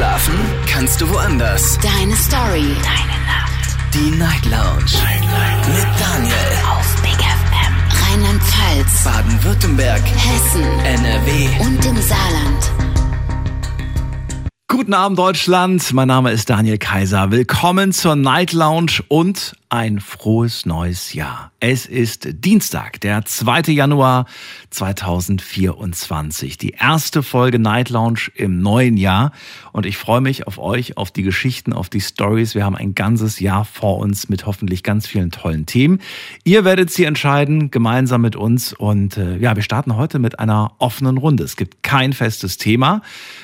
Schlafen kannst du woanders. Deine Story. Deine Nacht. Die Night Lounge. Night, Night. Mit Daniel. Auf Big FM. Rheinland-Pfalz. Baden-Württemberg. Hessen. NRW. Und im Saarland. Guten Abend Deutschland, mein Name ist Daniel Kaiser. Willkommen zur Night Lounge und ein frohes neues Jahr. Es ist Dienstag, der 2. Januar 2024. Die erste Folge Night Lounge im neuen Jahr. Und ich freue mich auf euch, auf die Geschichten, auf die Stories. Wir haben ein ganzes Jahr vor uns mit hoffentlich ganz vielen tollen Themen. Ihr werdet sie entscheiden, gemeinsam mit uns. Und äh, ja, wir starten heute mit einer offenen Runde. Es gibt kein festes Thema.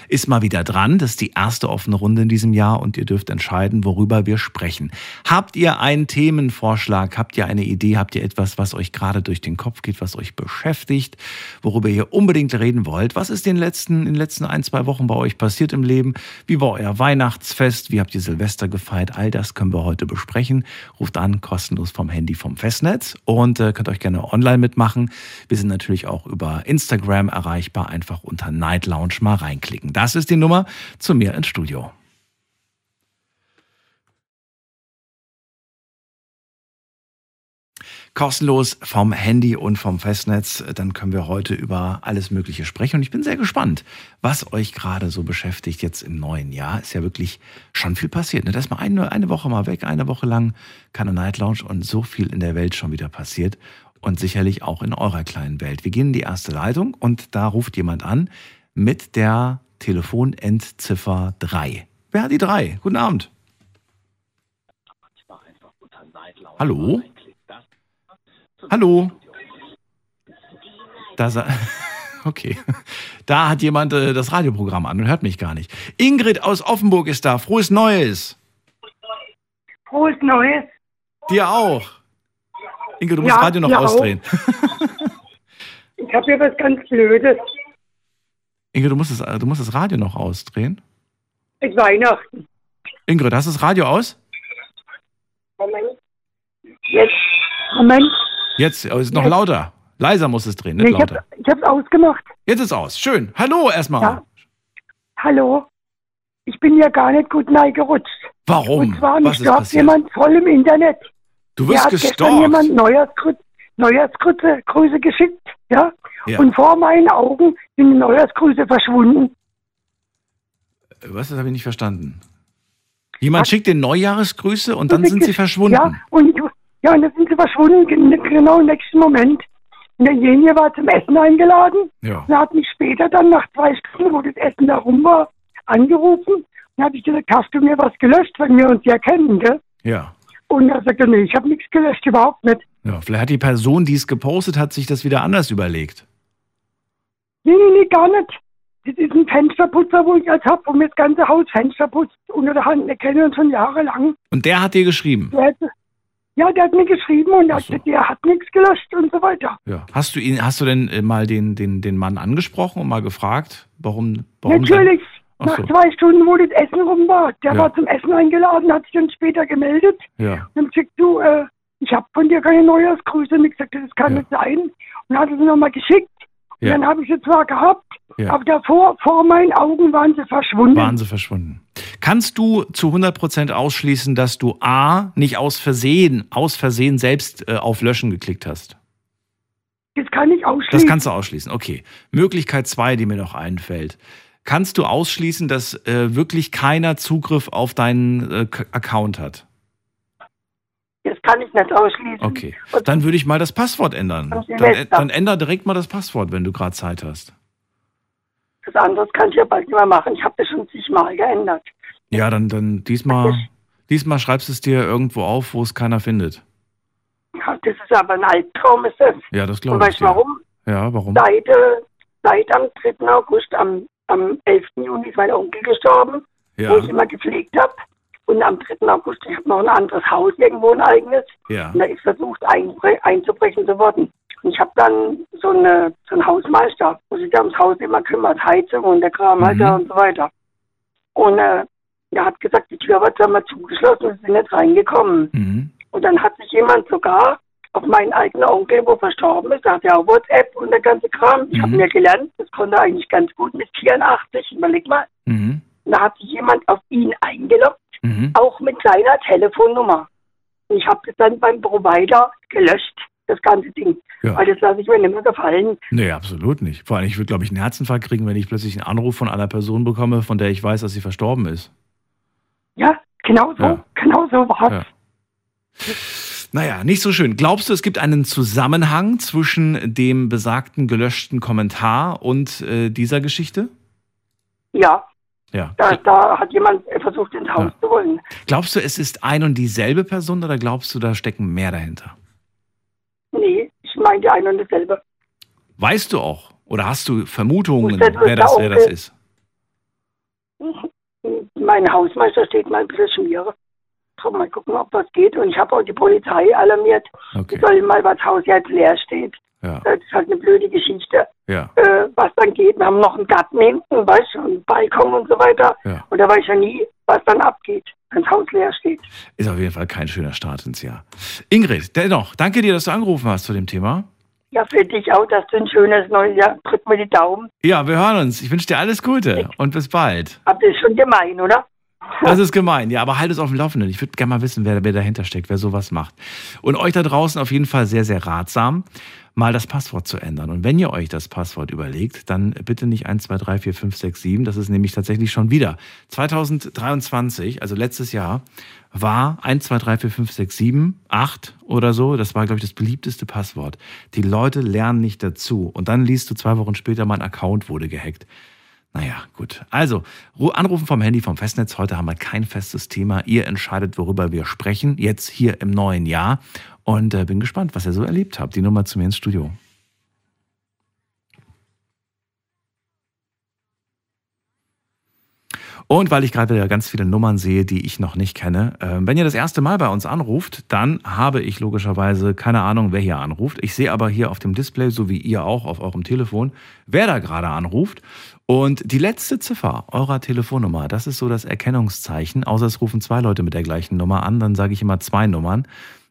Ist mal wieder dran. Das ist die erste offene Runde in diesem Jahr und ihr dürft entscheiden, worüber wir sprechen. Habt ihr ein Themenvorschlag? Habt ihr eine Idee? Habt ihr etwas, was euch gerade durch den Kopf geht, was euch beschäftigt, worüber ihr unbedingt reden wollt? Was ist in den letzten, in den letzten ein, zwei Wochen bei euch passiert im Leben? Wie war euer Weihnachtsfest? Wie habt ihr Silvester gefeiert? All das können wir heute besprechen. Ruft an, kostenlos vom Handy vom Festnetz und äh, könnt euch gerne online mitmachen. Wir sind natürlich auch über Instagram erreichbar. Einfach unter Night Lounge mal reinklicken. Das ist die Nummer zu mir ins Studio. Kostenlos vom Handy und vom Festnetz. Dann können wir heute über alles Mögliche sprechen. Und ich bin sehr gespannt, was euch gerade so beschäftigt jetzt im neuen Jahr. Ist ja wirklich schon viel passiert. Ne? Da ist mal eine, eine Woche mal weg, eine Woche lang keine Night Lounge und so viel in der Welt schon wieder passiert. Und sicherlich auch in eurer kleinen Welt. Wir gehen in die erste Leitung und da ruft jemand an mit der Telefonendziffer 3. Wer hat die 3? Guten Abend. Hallo? Hallo? Da okay. Da hat jemand äh, das Radioprogramm an und hört mich gar nicht. Ingrid aus Offenburg ist da. Frohes Neues. Frohes Neues. Dir auch. Ingrid, du musst Ja, das Radio noch auch. ausdrehen. Ich habe hier was ganz Blödes. Ingrid, du musst, das, du musst das Radio noch ausdrehen. Es ist Weihnachten. Ingrid, hast du das Radio aus? Moment. Jetzt. Moment. Jetzt, es ist noch Jetzt. lauter. Leiser muss es drehen, Nee, nicht ich lauter. habe ich hab's ausgemacht. Jetzt ist aus. Schön. Hallo erstmal. Ja. Hallo. Ich bin ja gar nicht gut neigerutscht. Warum? Und zwar, mich ist stalkt jemand voll im Internet. Du Mir wirst hat gestern gestalkt. jemand Neujahrsgrüße, Neujahrsgrüße Grüße geschickt. Ja? Ja. Und vor meinen Augen sind die Neujahrsgrüße verschwunden. Was, das habe ich nicht verstanden. Jemand Was? schickt den Neujahresgrüße und dann sind sie verschwunden. Ja, und, ja, und dann sind sie verschwunden, gen- genau im nächsten Moment. Und derjenige war zum Essen eingeladen. Ja. Und hat mich später dann nach zwei Stunden, wo das Essen da rum war, angerufen. Und habe ich gesagt, hast du mir was gelöscht, wenn wir uns ja kennen, gell? ja. Und er sagte, nee, ich habe nichts gelöscht, überhaupt nicht. Ja, vielleicht hat die Person, die es gepostet hat, sich das wieder anders überlegt. Nee, nee, nee, gar nicht. Das ist ein Fensterputzer, wo ich als hab und mir das ganze Haus Fenster putzt unter der Hand. Wir kennen uns schon jahrelang. Und der hat dir geschrieben. Der ja, der hat mir geschrieben und er hat so. gesagt, der hat nichts gelöscht und so weiter. Ja. Hast du ihn, hast du denn äh, mal den, den, den Mann angesprochen und mal gefragt, warum, warum Natürlich. Ach Nach so. zwei Stunden, wo das Essen rum war. Der Ja. war zum Essen eingeladen, hat sich dann später gemeldet. Dann, ja. Und gesagt, du, äh, ich habe von dir keine Neujahrsgrüße. Und ich sagte, das kann Ja. nicht sein. Und hat es nochmal geschickt. Und Ja. dann habe ich sie zwar gehabt, aber davor, vor meinen Augen waren sie verschwunden. Waren sie verschwunden. Kannst du zu 100% ausschließen, dass du A, nicht aus Versehen, aus Versehen selbst äh, auf Löschen geklickt hast? Das kann ich ausschließen. Das kannst du ausschließen. Okay. Möglichkeit zwei, die mir noch einfällt. Kannst du ausschließen, dass äh, wirklich keiner Zugriff auf deinen äh, Account hat? Das kann ich nicht ausschließen. Okay. Und Dann würde ich mal das Passwort ändern. Dann, dann änder direkt mal das Passwort, wenn du gerade Zeit hast. das andere kann ich ja bald nicht mehr machen. Ich habe das schon zigmal geändert. Ja, dann, dann diesmal, diesmal schreibst du es dir irgendwo auf, wo es keiner findet. Ja, das ist aber ein Albtraum, ist das. Ja, das glaube ich. weißt du warum? Ja, warum? Seit, äh, seit am 3. August, am, am 11. Juni ist mein Onkel gestorben, Ja, wo ich immer gepflegt habe. Und am 3. August, ich habe noch ein anderes Haus irgendwo, ein eigenes. ja. Und da ist versucht einbre einzubrechen zu worden. Und ich habe dann so, eine, so einen Hausmeister, wo sich da ums Haus immer kümmert, Heizung und der Kram halt Mhm. da und so weiter. Und äh, er hat gesagt, die Tür wird zweimal zugeschlossen und sie sind nicht reingekommen. Mhm. Und dann hat sich jemand sogar auf meinen eigenen Onkel, wo verstorben ist, hat ja auch WhatsApp und der ganze Kram. Ich habe Mhm. mir gelernt, das konnte eigentlich ganz gut mit 84, überleg mal. Mhm. Da hat sich jemand auf ihn eingeloggt, Mhm. auch mit seiner Telefonnummer. Und ich habe das dann beim Provider gelöscht, das ganze Ding. Ja. Weil das lasse ich mir nicht mehr gefallen. Nee, absolut nicht. Vor allem, ich würde, glaube ich, einen Herzinfarkt kriegen, wenn ich plötzlich einen Anruf von einer Person bekomme, von der ich weiß, dass sie verstorben ist. Ja, genau so, Ja. genau so war Ja. Naja, nicht so schön. Glaubst du, es gibt einen Zusammenhang zwischen dem besagten gelöschten Kommentar und äh, dieser Geschichte? Ja, Ja. da, da hat jemand versucht, ins Haus Ja. zu wollen. Glaubst du, es ist ein und dieselbe Person oder glaubst du, da stecken mehr dahinter? Nee, ich meinte ein und dasselbe. Weißt du auch oder hast du Vermutungen, das wer das, wer das ist? Mein Hausmeister steht mal ein bisschen schmiere. So, mal gucken, ob was geht. Und ich habe auch die Polizei alarmiert. Okay. Die sollen mal, was Haus jetzt leer steht. Ja, Das ist halt eine blöde Geschichte, ja, äh, was dann geht. Wir haben noch einen Garten hinten, weißt du, einen Balkon und so weiter. ja. Und da weiß ich ja nie, was dann abgeht, wenn das Haus leer steht. Ist auf jeden Fall kein schöner Start ins Jahr. Ingrid, dennoch, danke dir, dass du angerufen hast zu dem Thema. Ja, für dich auch, dass du ein schönes neues Jahr. Drück mir die Daumen. Ja, wir hören uns. Ich wünsche dir alles Gute und bis bald. Aber das ist schon gemein, oder? Das ist gemein, ja, aber halt es auf dem Laufenden. Ich würde gerne mal wissen, wer, wer dahinter steckt, wer sowas macht. Und euch da draußen auf jeden Fall sehr, sehr ratsam, mal das Passwort zu ändern. Und wenn ihr euch das Passwort überlegt, dann bitte nicht 1, 2, 3, 4, 5, 6, 7. Das ist nämlich tatsächlich schon wieder. 2023, also letztes Jahr, war 1, 2, 3, 4, 5, 6, 7, 8 oder so. Das war, glaube ich, das beliebteste Passwort. Die Leute lernen nicht dazu. Und dann liest du zwei Wochen später, mein Account wurde gehackt. Naja, gut. Also, Ru- anrufen vom Handy, vom Festnetz. Heute haben wir kein festes Thema. Ihr entscheidet, worüber wir sprechen, jetzt hier im neuen Jahr. Und äh, bin gespannt, was ihr so erlebt habt. Die Nummer zu mir ins Studio. Und weil ich gerade wieder ganz viele Nummern sehe, die ich noch nicht kenne, äh, wenn ihr das erste Mal bei uns anruft, dann habe ich logischerweise keine Ahnung, wer hier anruft. Ich sehe aber hier auf dem Display, so wie ihr auch auf eurem Telefon, wer da gerade anruft. Und die letzte Ziffer eurer Telefonnummer, das ist so das Erkennungszeichen. Außer es rufen zwei Leute mit der gleichen Nummer an, dann sage ich immer zwei Nummern.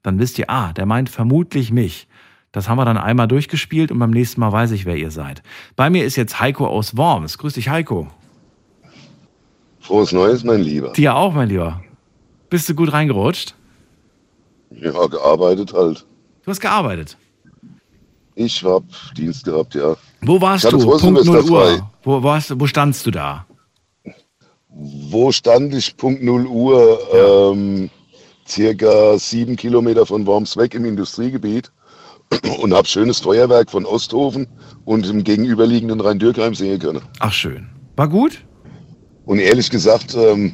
Dann wisst ihr, ah, der meint vermutlich mich. Das haben wir dann einmal durchgespielt und beim nächsten Mal weiß ich, wer ihr seid. Bei mir ist jetzt Heiko aus Worms. Grüß dich, Heiko. Frohes Neues, mein Lieber. Dir auch, mein Lieber. Bist du gut reingerutscht? Ja, gearbeitet halt. Du hast gearbeitet. Ich hab Dienst gehabt, ja. Wo warst du? Punkt 0 Silvester Uhr. Wo, hast, wo standst du da? Wo stand ich? Punkt 0 Uhr, ähm, circa sieben Kilometer von Worms weg im Industriegebiet und hab schönes Feuerwerk von Osthofen und im gegenüberliegenden Rhein-Dürkheim sehen können. Ach, schön. War gut? Und ehrlich gesagt, ähm,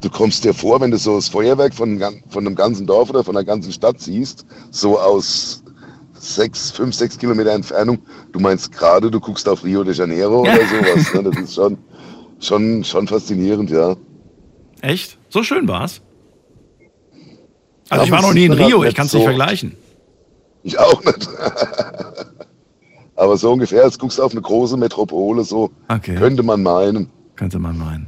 du kommst dir vor, wenn du so das Feuerwerk von, von einem ganzen Dorf oder von einer ganzen Stadt siehst, so aus sechs, fünf, sechs Kilometer Entfernung, du meinst gerade, du guckst auf Rio de Janeiro oder sowas. Ne? Das ist schon, schon, schon faszinierend, ja. Echt? So schön war's? Also ich war noch nie in dann Rio, halt ich kann es nicht so- vergleichen. Ich auch nicht. Aber so ungefähr, als guckst du auf eine große Metropole, so Okay. könnte man meinen. Könnte man meinen.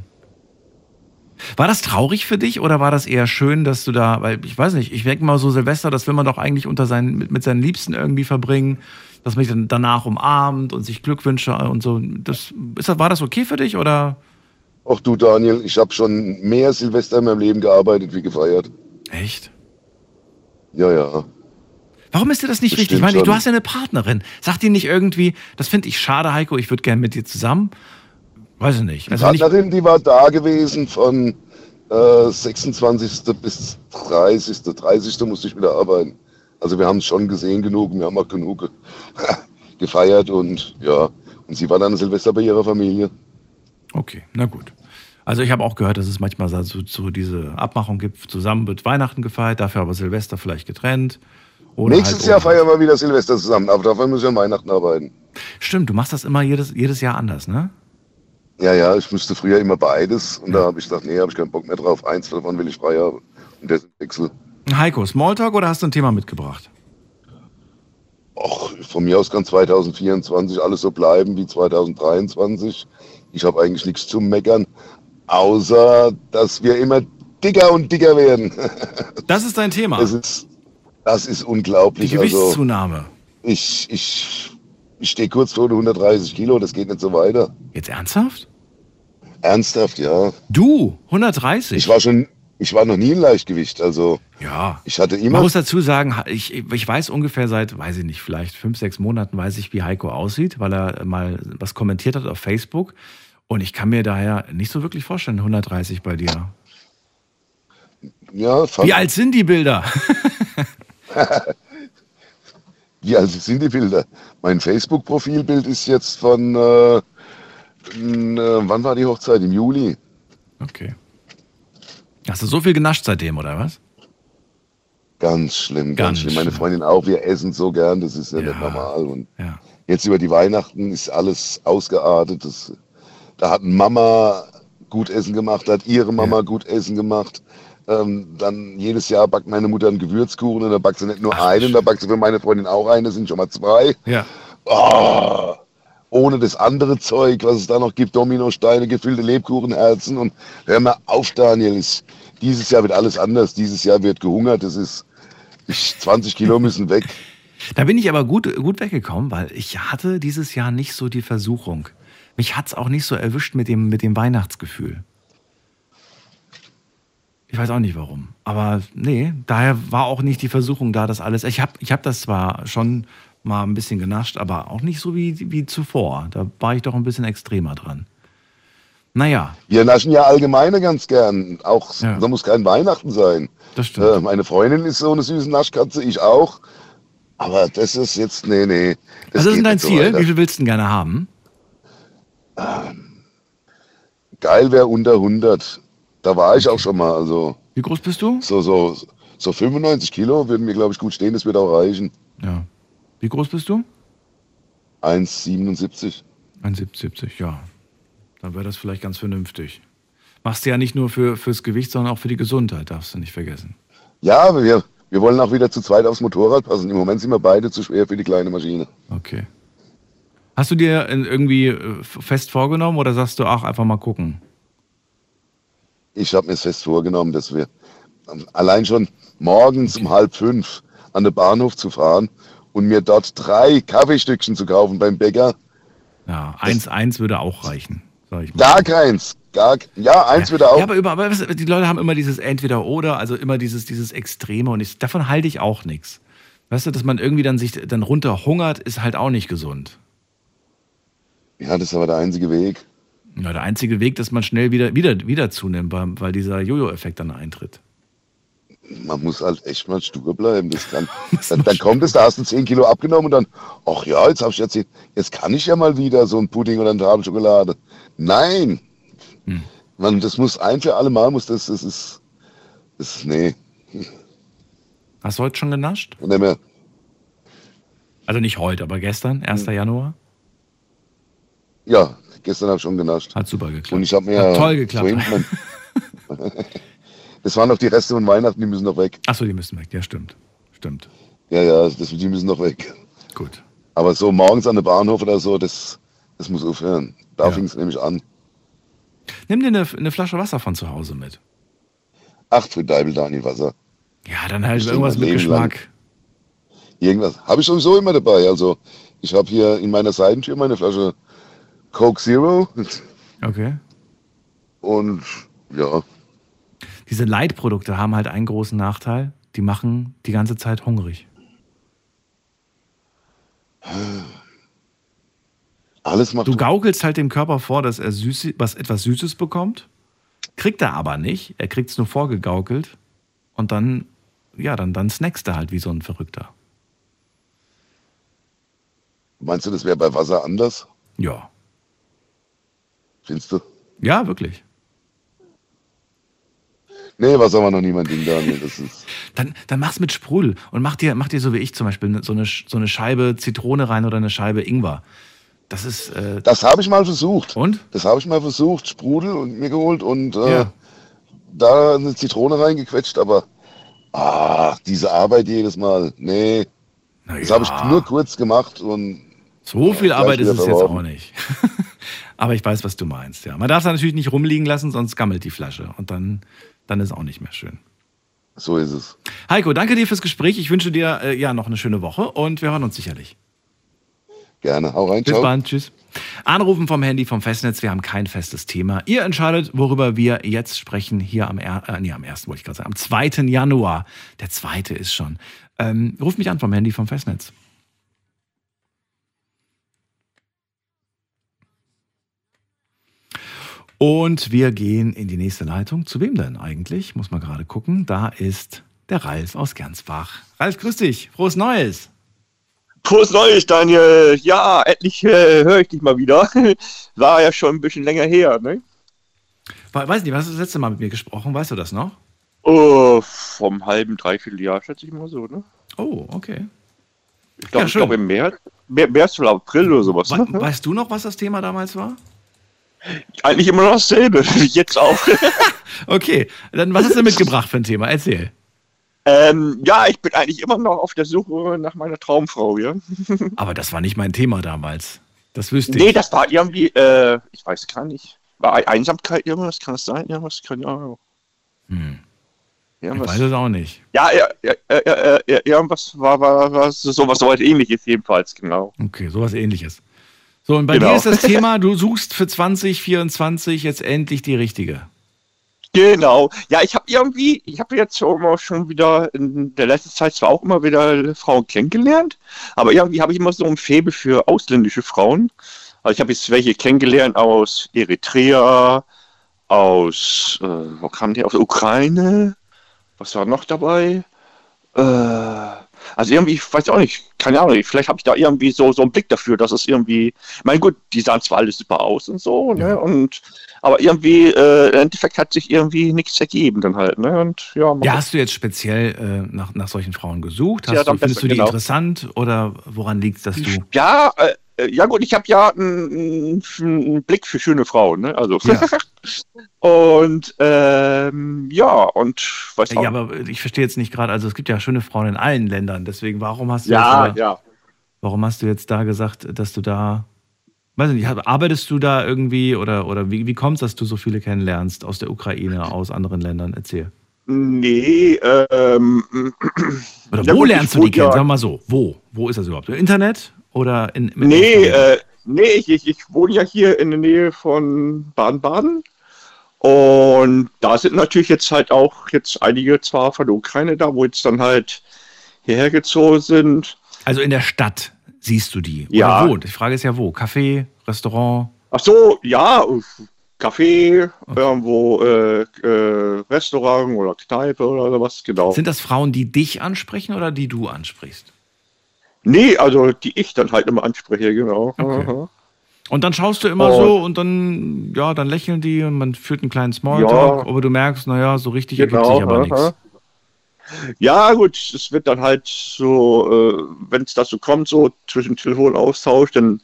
War das traurig für dich oder war das eher schön, dass du da, weil ich weiß nicht, ich denke mal so Silvester, das will man doch eigentlich unter seinen, mit, mit seinen Liebsten irgendwie verbringen, dass man sich dann danach umarmt und sich Glückwünsche und so. Das, ist das, war das okay für dich oder? Auch du, Daniel, ich habe schon mehr Silvester in meinem Leben gearbeitet wie gefeiert. Echt? Ja, ja. Warum ist dir das nicht Das wichtig? Ich meine, du schon. hast ja eine Partnerin. Sagt die nicht irgendwie, das finde ich schade, Heiko, ich würde gerne mit dir zusammen? Weiß ich nicht. Die Also nicht Partnerin, die war da gewesen von äh, 26. bis 30. 30. musste ich wieder arbeiten. Also wir haben es schon gesehen genug, wir haben auch genug ge- gefeiert und ja. Und sie war dann Silvester bei ihrer Familie. Okay, na gut. Also ich habe auch gehört, dass es manchmal so, so diese Abmachung gibt, zusammen wird Weihnachten gefeiert, dafür aber Silvester vielleicht getrennt. Nächstes halt Jahr feiern wir wieder Silvester zusammen, aber dafür müssen wir Weihnachten arbeiten. Stimmt, du machst das immer jedes, jedes Jahr anders, ne? Ja, ja, ich müsste früher immer beides und da habe ich gesagt, nee, habe ich keinen Bock mehr drauf. Eins davon will ich frei haben und ist Wechsel. Heiko, Smalltalk oder hast du ein Thema mitgebracht? Och, von mir aus kann 2024 alles so bleiben wie 2023. Ich habe eigentlich nichts zu meckern, außer dass wir immer dicker und dicker werden. Das ist dein Thema. Das ist, das ist Die unglaublich. Also Gewichtszunahme. ich, ich, ich stehe kurz vor den 130 Kilo, das geht nicht so weiter. Jetzt ernsthaft? Ernsthaft, ja. Du, 130? Ich war schon, ich war noch nie in Leichtgewicht. Also ja. ich hatte Man immer. muss dazu sagen, ich, ich weiß ungefähr seit, weiß ich nicht, vielleicht fünf, sechs Monaten weiß ich, wie Heiko aussieht, weil er mal was kommentiert hat auf Facebook. Und ich kann mir daher nicht so wirklich vorstellen, 130 bei dir. Ja, Wie alt sind die Bilder? wie alt sind die Bilder? Mein Facebook-Profilbild ist jetzt von, äh, n- äh, wann war die Hochzeit? Im Juli. Okay. Hast du so viel genascht seitdem, oder was? Ganz schlimm, ganz, Ganz schlimm. Meine. Freundin auch. Wir essen so gern, das ist ja, Ja. nicht normal. Und Ja. jetzt über die Weihnachten ist alles ausgeartet. Das, da hat Mama gut Essen gemacht, da hat ihre Mama Ja. gut Essen gemacht. Ähm, dann jedes Jahr backt meine Mutter einen Gewürzkuchen und da backt sie nicht nur Ach, einen, schön. da backt sie für meine Freundin auch einen, das sind schon mal zwei. Ja. Oh, ohne das andere Zeug, was es da noch gibt, Dominosteine, gefüllte Lebkuchenherzen und hör mal auf, Daniel, ist, dieses Jahr wird alles anders, dieses Jahr wird gehungert, das ist, ich, 20 Kilo müssen weg. Da bin ich aber gut, gut weggekommen, weil ich hatte dieses Jahr nicht so die Versuchung. Mich hat's auch nicht so erwischt mit dem, mit dem Weihnachtsgefühl. Ich weiß auch nicht warum. Aber nee, daher war auch nicht die Versuchung da, das alles. Ich habe ich hab das zwar schon mal ein bisschen genascht, aber auch nicht so wie, wie zuvor. Da war ich doch ein bisschen extremer dran. Naja, Wir naschen ja allgemeine ganz gern, auch, Ja. da muss kein Weihnachten sein. das stimmt. Äh, meine Freundin ist so eine süße Naschkatze, ich auch. Aber das ist jetzt, nee, nee. Das also das ist dein so Ziel. weiter. Wie viel willst du denn gerne haben? Geil wäre unter 100. Da war ich auch schon mal. Also Wie groß bist du? so, so, so 95 Kilo würden mir, glaube ich, gut stehen. Das wird auch reichen. Ja. Wie groß bist du? 1,77. 1,70, ja. Dann wäre das vielleicht ganz vernünftig. Machst du ja nicht nur für, fürs Gewicht, sondern auch für die Gesundheit, darfst du nicht vergessen. Ja, wir, wir wollen auch wieder zu zweit aufs Motorrad passen. Im Moment sind wir beide zu schwer für die kleine Maschine. Okay. Hast du dir irgendwie äh, fest vorgenommen oder sagst du, ach, einfach mal gucken? Ich habe mir fest vorgenommen, dass wir allein schon morgens um halb fünf an den Bahnhof zu fahren und mir dort drei Kaffeestückchen zu kaufen beim Bäcker. Ja, 1,1 würde auch reichen, sag ich mal. Gar keins. Gar, ja, eins würde auch. Ja, aber, über, aber die Leute haben immer dieses Entweder-Oder, also immer dieses, dieses Extreme und ich, davon halte ich auch nichts. Weißt du, dass man irgendwie dann sich dann runterhungert, ist halt auch nicht gesund. Ja, das ist aber der einzige Weg. Ja, der einzige Weg, dass man schnell wieder, wieder, wieder zunimmt, weil dieser Jojo-Effekt dann eintritt. Man muss halt echt mal stur bleiben. Das kann, dann, dann kommt es, da hast du 10 Kilo abgenommen und dann, ach ja, jetzt habe ich jetzt, jetzt kann ich ja mal wieder so ein Pudding oder eine Tafel Schokolade. Nein! Hm. Man, das muss ein für alle Mal, muss das, das ist, das ist, nee. Hast du heute schon genascht? Dann mehr, Also nicht heute, aber gestern, 1. Januar? Ja, gestern habe ich schon genascht. Hat super geklappt. Und ich habe mir Hat toll geklappt. das waren noch die Reste von Weihnachten, die müssen noch weg. Achso, die müssen weg. Ja, stimmt. Stimmt. Ja, ja, das, die müssen noch weg. Gut. Aber so morgens an der Bahnhof oder so, das, das muss aufhören. Da Ja. fing es nämlich an. Nimm dir eine, eine Flasche Wasser von zu Hause mit. Ach, für Deibel Daniel Wasser. Ja, dann halt Ich irgendwas mit Leben lang. Geschmack. Irgendwas. Habe ich sowieso immer dabei. Also, ich habe hier in meiner Seitentür meine Flasche Coke Zero. Okay. Und ja, Diese Leitprodukte haben halt einen großen Nachteil. Die machen die ganze Zeit hungrig. alles macht. Du gaukelst halt dem Körper vor, dass er süß, was etwas Süßes bekommt. Kriegt er aber nicht. Er kriegt es nur vorgegaukelt. Und dann, ja, dann, dann snackst er halt wie so ein Verrückter. Meinst du, das wäre bei Wasser anders? Ja. Findest du? Ja, wirklich. Nee, Wasser war noch nie mein Ding, Daniel. Das ist. Dann, dann mach's mit Sprudel und mach dir, mach dir so wie ich zum Beispiel so eine, so eine Scheibe Zitrone rein oder eine Scheibe Ingwer. Das ist, äh, Das habe ich mal versucht. und? Das habe ich mal versucht, Sprudel und mir geholt und äh, Ja. da eine Zitrone reingequetscht, aber ah, diese Arbeit jedes Mal. Nee, Na das habe ich ja. nur kurz gemacht und So viel Arbeit ist es jetzt auch nicht. Aber ich weiß, was du meinst, ja. Man darf es natürlich nicht rumliegen lassen, sonst gammelt die Flasche. Und dann, dann ist auch nicht mehr schön. so ist es. Heiko, danke dir fürs Gespräch. Ich wünsche dir äh, ja noch eine schöne Woche und wir hören uns sicherlich. Gerne. Hau rein, Bis ciao. bald, tschüss. Anrufen vom Handy vom Festnetz, wir haben kein festes Thema. Ihr entscheidet, worüber wir jetzt sprechen, hier am, er äh, nee, am 1. wollte ich gerade sagen, am 2. Januar. Der zweite ist schon. Ähm, ruft mich an vom Handy vom Festnetz. Und wir gehen in die nächste Leitung. Zu wem denn eigentlich? Muss man gerade gucken. Da ist der Ralf aus Gernsbach. Ralf, grüß dich. Frohes Neues. Frohes Neues, Daniel. Ja, endlich äh, höre ich dich mal wieder. War ja schon ein bisschen länger her, ne? We- Weiß nicht, was hast du das letzte Mal mit mir gesprochen? Weißt du das noch? Oh, vom halben, dreiviertel Jahr, schätze ich mal so, ne? Oh, okay. Ich glaube, Ja, ich glaube im März, Mär- März oder April oder sowas. We Ne? weißt du noch, was das Thema damals war? Eigentlich immer noch dasselbe, jetzt auch. Okay, dann was hast du mitgebracht für ein Thema? Erzähl. ähm, ja, ich bin eigentlich immer noch auf der Suche nach meiner Traumfrau, ja? Aber das war nicht mein Thema damals. Das wüsste Nee, ich. das war irgendwie, äh, ich weiß gar nicht. War Einsamkeit irgendwas? Kann das sein? Irgendwas? Keine Ahnung. Hm. Ich Irgendwas. weiß es auch nicht. Ja, ja, ja, ja, ja, irgendwas war, war, war sowas so ähnliches jedenfalls, genau. Okay, sowas ähnliches. So, und bei Genau. dir ist das Thema, du suchst für 2024 jetzt endlich die richtige. Genau. Ja, ich habe irgendwie, ich habe jetzt schon mal schon wieder in der letzten Zeit zwar auch immer wieder Frauen kennengelernt, aber irgendwie habe ich immer so ein Faible für ausländische Frauen. Also ich habe jetzt welche kennengelernt aus Eritrea, aus, äh, wo kam die, aus der Ukraine, was war noch dabei? Äh, also irgendwie, ich weiß auch nicht, keine Ahnung, vielleicht habe ich da irgendwie so, so einen Blick dafür, dass es irgendwie, ich meine gut, die sahen zwar alle super aus und so, ne, und, aber irgendwie, äh, im Endeffekt hat sich irgendwie nichts ergeben dann halt, ne, und ja, Ja, hast du jetzt speziell äh, nach, nach solchen Frauen gesucht? Hast Ja, du, findest besser, du die genau. interessant oder woran liegt es, dass du. Ja, äh, ja gut, ich habe ja einen, einen Blick für schöne Frauen, ne? Also Ja. und ähm, ja und weiß auch, Ja, aber ich verstehe jetzt nicht gerade, also es gibt ja schöne Frauen in allen Ländern, deswegen warum hast du ja, jetzt, ja. warum hast du jetzt da gesagt, dass du da, weiß ich nicht, arbeitest du da irgendwie oder, oder wie, wie kommt es, dass du so viele kennenlernst aus der Ukraine, aus anderen Ländern? Erzähl. Nee, ähm, Oder Ja wo gut, lernst du die kennen? ja- wir mal so. Wo? Wo ist das überhaupt? Im Internet oder in mit nee, äh, nee, ich, ich, ich wohne ja hier in der Nähe von Baden-Baden. Und da sind natürlich jetzt halt auch jetzt einige zwar von der Ukraine da, wo jetzt dann halt hierher gezogen sind. Also in der Stadt siehst du die. Ja. Oder wo? Die Frage ist ja wo. Café, Restaurant. Ach so, ja, Café, irgendwo äh, äh, Restaurant oder Kneipe oder sowas, genau. Sind das Frauen, die dich ansprechen oder die du ansprichst? Nee, also die ich dann halt immer anspreche, genau. Okay. Und dann schaust du immer Oh. so und dann, ja, dann lächeln die und man führt einen kleinen Smalltalk, Ja. aber du merkst, naja, so richtig ergibt Genau, sich aber nichts. Ja, gut, es wird dann halt so, äh, wenn es dazu kommt, so zwischen Telefonaustausch, dann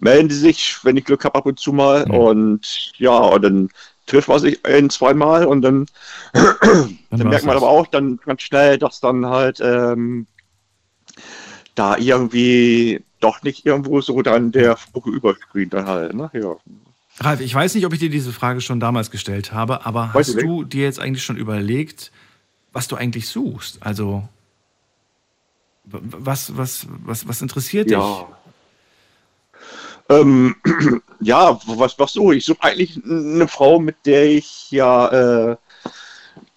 melden die sich, wenn ich Glück habe, ab und zu mal. Mhm. Und ja, und dann trifft man sich ein, zweimal und dann, Dann dann merkt man das. aber auch dann ganz schnell, dass dann halt ähm, da irgendwie doch nicht irgendwo so dann der Funke überspringt dann halt. Ne? Ja. Ralf, ich weiß nicht, ob ich dir diese Frage schon damals gestellt habe, aber Weiß hast du dir jetzt eigentlich schon überlegt, was du eigentlich suchst? Also, was, was, was, was interessiert dich? Ja. Ähm, ja, was, was so? Ich suche eigentlich eine Frau, mit der ich ja äh,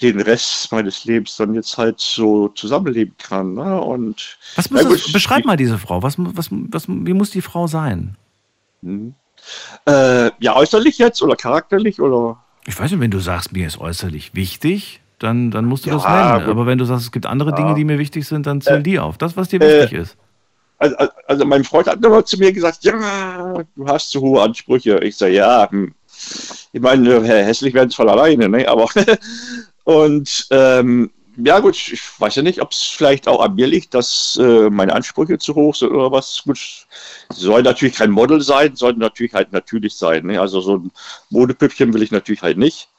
den Rest meines Lebens dann jetzt halt so zusammenleben kann. Ne? Und Was muss gut, beschreib mal diese Frau. Was, was, was, wie muss die Frau sein? hm. äh, ja, äußerlich jetzt oder charakterlich oder? Ich weiß nicht, wenn du sagst, mir ist äußerlich wichtig, dann, dann musst du Ja, das nennen. gut. Aber wenn du sagst, es gibt andere Ja. Dinge, die mir wichtig sind, dann zähl Äh, die auf. Das, was dir äh, wichtig ist. Also, also mein Freund hat immer zu mir gesagt, ja, du hast zu hohe Ansprüche. Ich sage, ja, hm. ich meine, äh, hässlich werden es von alleine, ne? Aber und ähm, ja gut, ich weiß ja nicht, ob es vielleicht auch an mir liegt, dass äh, meine Ansprüche zu hoch sind oder was. Gut, soll natürlich kein Model sein, sollte natürlich halt natürlich sein. Ne? Also so ein Modepüppchen will ich natürlich halt nicht.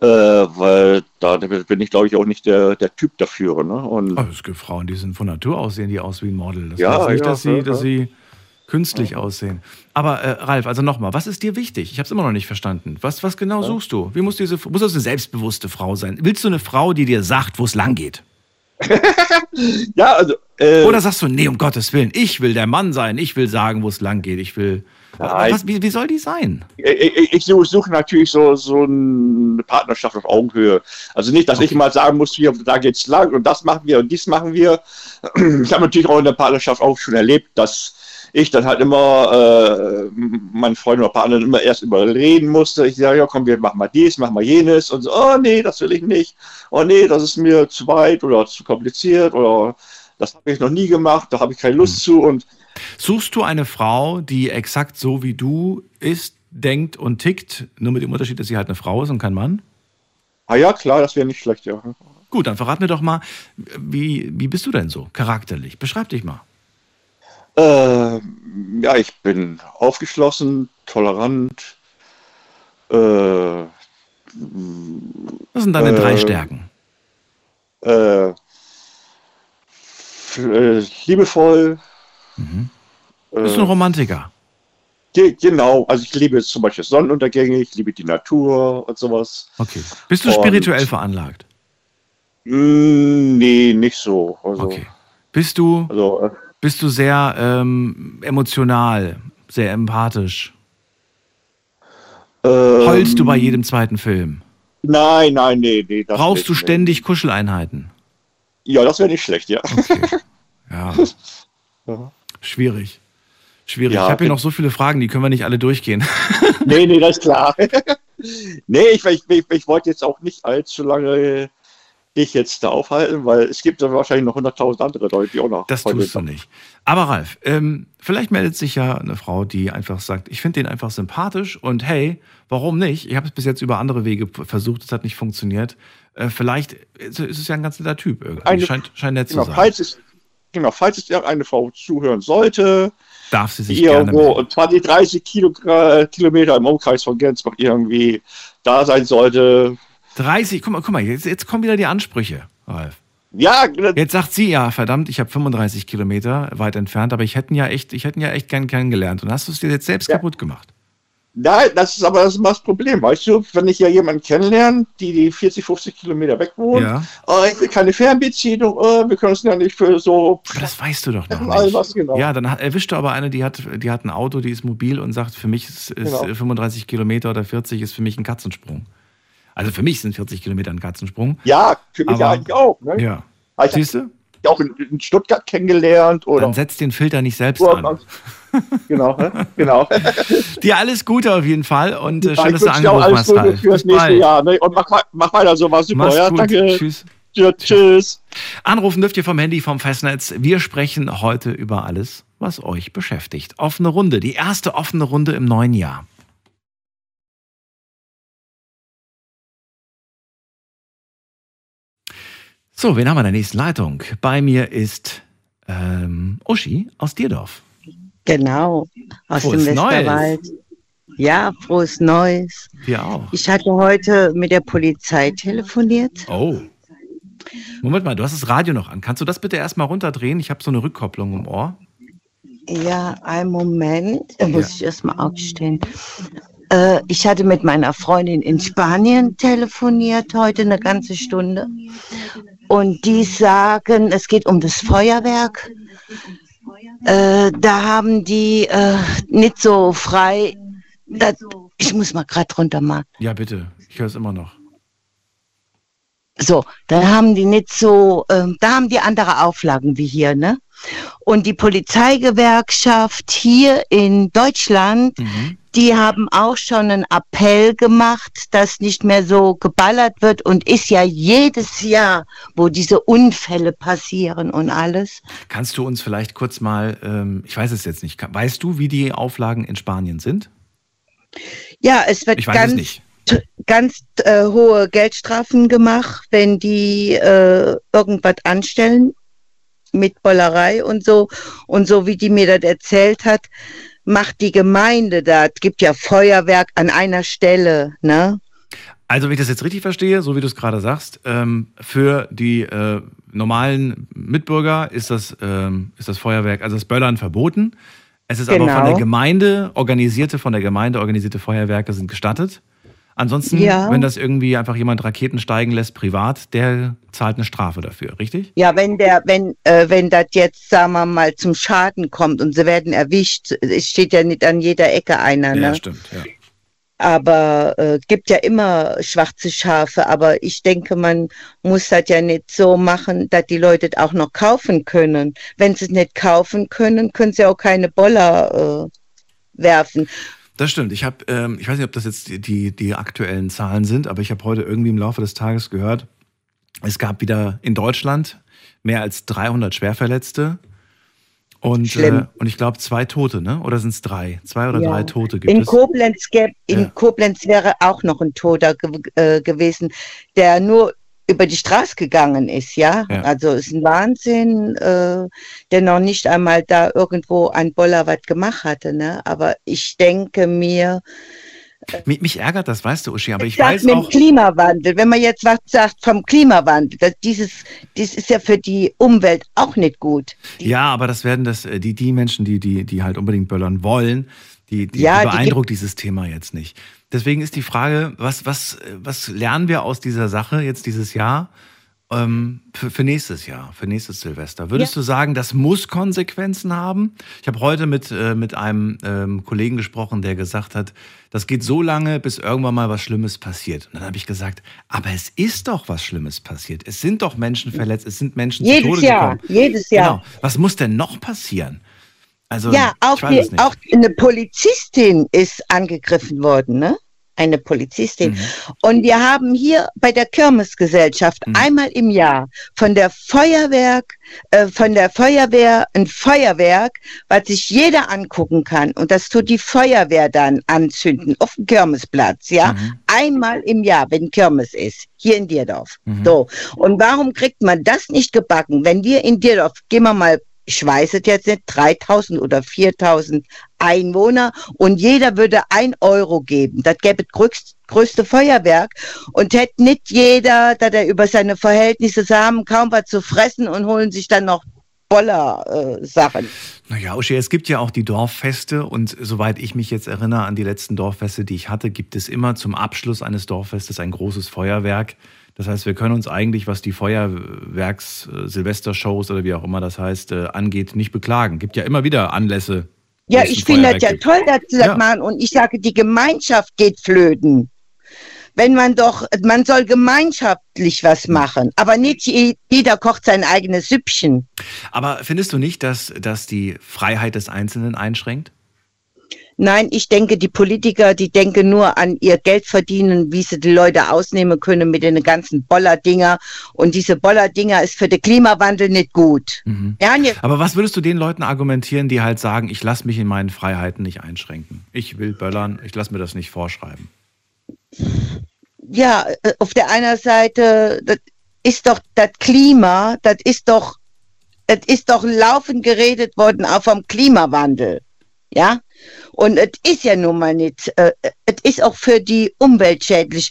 Äh, weil da bin ich, glaube ich, auch nicht der, der Typ dafür. Ne? Und Aber es gibt Frauen, die sind von Natur aus, sehen die aus wie ein Model. Das Ja, heißt nicht, ja, dass sie, ja, dass sie künstlich aussehen. Aber äh, Ralf, also nochmal, was ist dir wichtig? Ich habe es immer noch nicht verstanden. Was, was genau suchst du? Wie muss diese, muss das eine selbstbewusste Frau sein? Willst du eine Frau, die dir sagt, wo es lang geht? ja, also. Äh, Oder sagst du, nee, um Gottes Willen, ich will der Mann sein, ich will sagen, wo es lang geht, ich will. Nein. Was, wie, wie soll die sein? ich, ich, ich suche natürlich so, so eine Partnerschaft auf Augenhöhe. Also nicht, dass ich mal sagen muss, hier, da geht's lang und das machen wir und dies machen wir. Ich habe natürlich auch in der Partnerschaft auch schon erlebt, dass ich dann halt immer äh, meinen Freund oder Partner immer erst überreden musste. Ich sage, ja komm, wir machen mal dies, machen mal jenes und so, oh nee, das will ich nicht. Oh nee, das ist mir zu weit oder zu kompliziert oder das habe ich noch nie gemacht, da habe ich keine Lust zu und Suchst du eine Frau, die exakt so wie du ist, denkt und tickt, nur mit dem Unterschied, dass sie halt eine Frau ist und kein Mann? ah ja, klar, das wäre nicht schlecht, ja. Gut, dann verrat mir doch mal, wie, wie bist du denn so charakterlich? Beschreib dich mal. Äh, ja, ich bin aufgeschlossen, tolerant. Äh, Was sind deine Äh, drei Stärken? äh, äh, liebevoll. Bist du ein Romantiker? Ge genau, also ich liebe zum Beispiel Sonnenuntergänge, ich liebe die Natur und sowas. Okay. Bist du Und- spirituell veranlagt? Mm, nee, nicht so. Also, Okay. Bist du, also äh, bist du sehr ähm, emotional, sehr empathisch? ähm, Heulst du bei jedem zweiten Film? Nein, nein, nee, nee. Brauchst nicht, du ständig Kuscheleinheiten? Ja, das wäre nicht schlecht, ja. Ja. Ja. Schwierig. Schwierig. Ja, ich habe hier noch so viele Fragen, die können wir nicht alle durchgehen. nee, nee, das ist klar. nee, ich, ich, ich, ich wollte jetzt auch nicht allzu lange dich jetzt da aufhalten, weil es gibt ja wahrscheinlich noch 100.000 andere Leute, die auch noch. Das tust du nicht. Aber Ralf, ähm, vielleicht meldet sich ja eine Frau, die einfach sagt, ich finde den einfach sympathisch und hey, warum nicht? Ich habe es bis jetzt über andere Wege versucht, es hat nicht funktioniert. Äh, vielleicht ist ist es ja ein ganz netter Typ irgendwie. Eine- scheint, scheint nett zu Genau, sein. falls es, genau, falls es irgendeine Frau zuhören sollte, Darf sie sich irgendwo melden. 20, 30 Kilo, Kilometer im Umkreis von Gensbach irgendwie da sein sollte. 30, guck mal, guck mal, jetzt, jetzt kommen wieder die Ansprüche, Ralf. Ja, Jetzt sagt sie ja, verdammt, ich habe 35 Kilometer weit entfernt, aber ich hätte ja echt, ich hätte ihn ja echt gern kennengelernt. Und hast du es dir jetzt selbst Ja. kaputt gemacht? Nein, das ist aber das, ist das Problem. Weißt du, wenn ich ja jemanden kennenlerne, die, die 40, 50 Kilometer weg wohnt, Ja. will keine Fernbeziehung, oh, wir können uns ja nicht für so. Aber das weißt du doch noch nicht. was, genau. Ja, dann erwischt du aber eine, die hat, die hat ein Auto, die ist mobil und sagt, für mich ist, ist Genau. 35 Kilometer oder 40 ist für mich ein Katzensprung. Also für mich sind 40 Kilometer ein Katzensprung. Ja, für mich Aber- eigentlich auch. Ne? Ja. Aber ich Siehst du? auch in, in Stuttgart kennengelernt oder. Dann setzt den Filter nicht selbst Oder- an. genau, ne? genau. Dir alles Gute auf jeden Fall und äh, Ja, schön, dass du angerufen alles hast, Gute Ralf. fürs nächste bald. Jahr. Ne? Und mach, mach weiter so, war super. Mach's ja, gut. danke. Tschüss. Ja, tschüss. Anrufen dürft ihr vom Handy, vom Festnetz. Wir sprechen heute über alles, was euch beschäftigt. Offene Runde, die erste offene Runde im neuen Jahr. So, wen haben wir in der nächsten Leitung? Bei mir ist ähm, Uschi aus Dierdorf. Genau, aus Frohes dem Neues. Westerwald. Ja, frohes Neues. Wir auch. Ich hatte heute mit der Polizei telefoniert. Oh. Moment mal, du hast das Radio noch an. Kannst du das bitte erstmal runterdrehen? Ich habe so eine Rückkopplung im Ohr. Ja, einen Moment, da muss Ja. ich erstmal aufstehen. Äh, ich hatte mit meiner Freundin in Spanien telefoniert, heute eine ganze Stunde. Und die sagen, es geht um das Feuerwerk. Äh, da haben die äh, nicht so frei. Das, ich muss mal gerade runter machen. Ja, bitte. Ich höre es immer noch. So, da haben die nicht so, ähm, da haben die andere Auflagen wie hier, ne? Und die Polizeigewerkschaft hier in Deutschland, Mhm. Die haben auch schon einen Appell gemacht, dass nicht mehr so geballert wird und ist ja jedes Jahr, wo diese Unfälle passieren und alles. Kannst du uns vielleicht kurz mal, ähm, ich weiß es jetzt nicht, weißt du, wie die Auflagen in Spanien sind? Ja, es wird Ich weiß ganz, es nicht. ganz äh, hohe Geldstrafen gemacht, wenn die äh, irgendwas anstellen mit Bollerei und so. Und so wie die mir das erzählt hat, macht die Gemeinde da. Es gibt ja Feuerwerk an einer Stelle, ne? Also, wenn ich das jetzt richtig verstehe, so wie du es gerade sagst, ähm, für die äh, normalen Mitbürger ist das, ähm, ist das Feuerwerk, also das Böllern verboten. Es ist aber von Genau. der Gemeinde organisierte, von der Gemeinde organisierte Feuerwerke sind gestattet. Ansonsten, Ja. wenn das irgendwie einfach jemand Raketen steigen lässt, privat, der zahlt eine Strafe dafür, richtig? Ja, wenn der, wenn, äh, wenn das jetzt, sagen wir mal, zum Schaden kommt und sie werden erwischt, es steht ja nicht an jeder Ecke einer, ne? Ja, stimmt. Ja. Aber äh, gibt ja immer schwarze Schafe. Aber ich denke, man muss das ja nicht so machen, dass die Leute das auch noch kaufen können. Wenn sie es nicht kaufen können, können sie auch keine Boller äh, werfen. Das stimmt. Ich habe, ähm, ich weiß nicht, ob das jetzt die, die, die aktuellen Zahlen sind, aber ich habe heute irgendwie im Laufe des Tages gehört, es gab wieder in Deutschland mehr als 300 Schwerverletzte und, äh, und ich glaube zwei Tote, ne? Oder sind es drei? Zwei oder Ja. drei Tote gibt In es. Koblenz, gäb, in Ja. Koblenz wäre auch noch ein Toter ge äh, gewesen, der nur über die Straße gegangen ist, ja. Ja. Also ist ein Wahnsinn, äh, der noch nicht einmal da irgendwo ein Boller was gemacht hatte, ne. Aber ich denke mir, Mich, mich ärgert das, weißt du, Uschi, aber ich sag weiß mit dem auch. Klimawandel, wenn man jetzt was sagt vom Klimawandel, das, dieses, das ist ja für die Umwelt auch nicht gut. Ja, aber das werden das, äh, die, die Menschen, die, die, die halt unbedingt böllern wollen, die, die, Ja, die die beeindruckt dieses Thema jetzt nicht. Deswegen ist die Frage, was, was, was lernen wir aus dieser Sache jetzt dieses Jahr ähm, für, für nächstes Jahr, für nächstes Silvester? Würdest du sagen, das muss Konsequenzen haben? Ich habe heute mit, äh, mit einem ähm, Kollegen gesprochen, der gesagt hat, das geht so lange, bis irgendwann mal was Schlimmes passiert. Und dann habe ich gesagt, aber es ist doch was Schlimmes passiert. Es sind doch Menschen verletzt, es sind Menschen zu Jedes Tode Jahr, gekommen. jedes Jahr. Genau. Was muss denn noch passieren? Also, Ja, auch, die, auch eine Polizistin ist angegriffen worden, ne? Eine Polizistin. Mhm. Und wir haben hier bei der Kirmesgesellschaft Mhm. einmal im Jahr von der Feuerwerk, äh, von der Feuerwehr ein Feuerwerk, was sich jeder angucken kann. Und das tut die Feuerwehr dann anzünden auf dem Kirmesplatz, ja? Mhm. Einmal im Jahr, wenn Kirmes ist, hier in Dierdorf. Mhm. So. Und warum kriegt man das nicht gebacken? Wenn wir in Dierdorf, gehen wir mal, ich weiß es jetzt nicht, 3000 oder 4000 Einwohner und jeder würde ein Euro geben. Das gäbe das größte, Feuerwerk und hätte nicht jeder, da der über seine Verhältnisse haben, kaum was zu fressen und holen sich dann noch Boller-Sachen. Naja, Uschi, es gibt ja auch die Dorffeste und soweit ich mich jetzt erinnere an die letzten Dorffeste, die ich hatte, gibt es immer zum Abschluss eines Dorffestes ein großes Feuerwerk. Das heißt, wir können uns eigentlich, was die Feuerwerks, äh, oder wie auch immer das heißt, äh, angeht, nicht beklagen. Gibt ja immer wieder Anlässe. Ja, ich finde das ja gibt. toll, dass sie das Ja. machen. Und ich sage, die Gemeinschaft geht flöten. Wenn man doch, man soll gemeinschaftlich was machen, aber nicht je- jeder kocht sein eigenes Süppchen. Aber findest du nicht, dass das die Freiheit des Einzelnen einschränkt? Nein, ich denke, die Politiker, die denken nur an ihr Geld verdienen, wie sie die Leute ausnehmen können mit den ganzen Bollerdinger. Und diese Bollerdinger ist für den Klimawandel nicht gut. Mhm. Ja, Aber was würdest du den Leuten argumentieren, die halt sagen, ich lasse mich in meinen Freiheiten nicht einschränken? Ich will böllern, ich lasse mir das nicht vorschreiben. ja, äh, auf der einen Seite, das ist doch das Klima, das ist doch, das ist doch laufend geredet worden auch vom Klimawandel. Ja, und es ist ja nun mal nicht, äh, es ist auch für die Umwelt schädlich.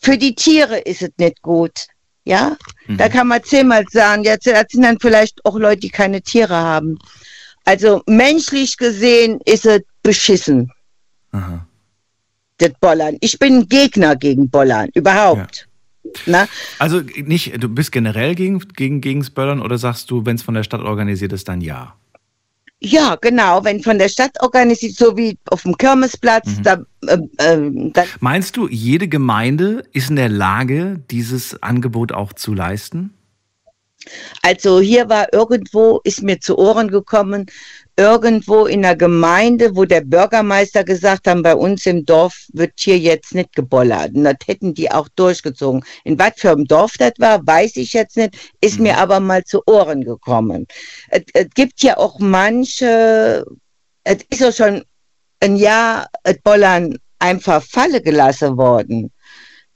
Für die Tiere ist es nicht gut. Ja, Mhm. da kann man zehnmal sagen, jetzt das sind dann vielleicht auch Leute, die keine Tiere haben. Also menschlich gesehen ist es beschissen Aha. das Bollern. Ich bin Gegner gegen Bollern, überhaupt. Na? Also nicht, du bist generell gegen, gegen, gegens Böllern oder sagst du, wenn es von der Stadt organisiert ist, dann ja? Ja, genau, wenn von der Stadt organisiert, so wie auf dem Kirmesplatz, Mhm. da, äh, äh, dann, Meinst du, jede Gemeinde ist in der Lage, dieses Angebot auch zu leisten? also hier war irgendwo, ist mir zu Ohren gekommen, irgendwo in der Gemeinde, wo der Bürgermeister gesagt hat, bei uns im Dorf wird hier jetzt nicht gebollert. Und das hätten die auch durchgezogen. In was für einem Dorf das war, weiß ich jetzt nicht, ist Mhm. mir aber mal zu Ohren gekommen. Es, es gibt ja auch manche, es ist ja schon ein Jahr, das Bollern einfach Falle gelassen worden.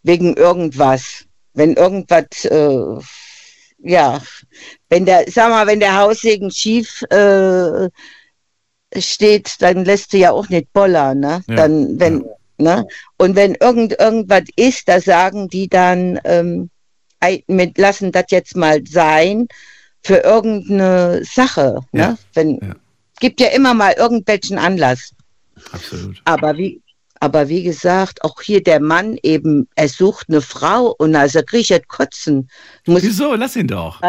Wegen irgendwas. Wenn irgendwas, äh, ja, wenn der, sag mal, wenn der Haussegen schief äh, steht, dann lässt du ja auch nicht bollern, ne? Ja, dann, wenn, ne? Und wenn irgend, irgendwas ist, da sagen die dann, ähm, mit, lassen das jetzt mal sein für irgendeine Sache, Ja, ne? Wenn, ja. gibt ja immer mal irgendwelchen Anlass. Absolut. Aber wie, Aber wie gesagt, auch hier der Mann eben, er sucht eine Frau und also er kotzen. Muss Wieso? Lass ihn doch.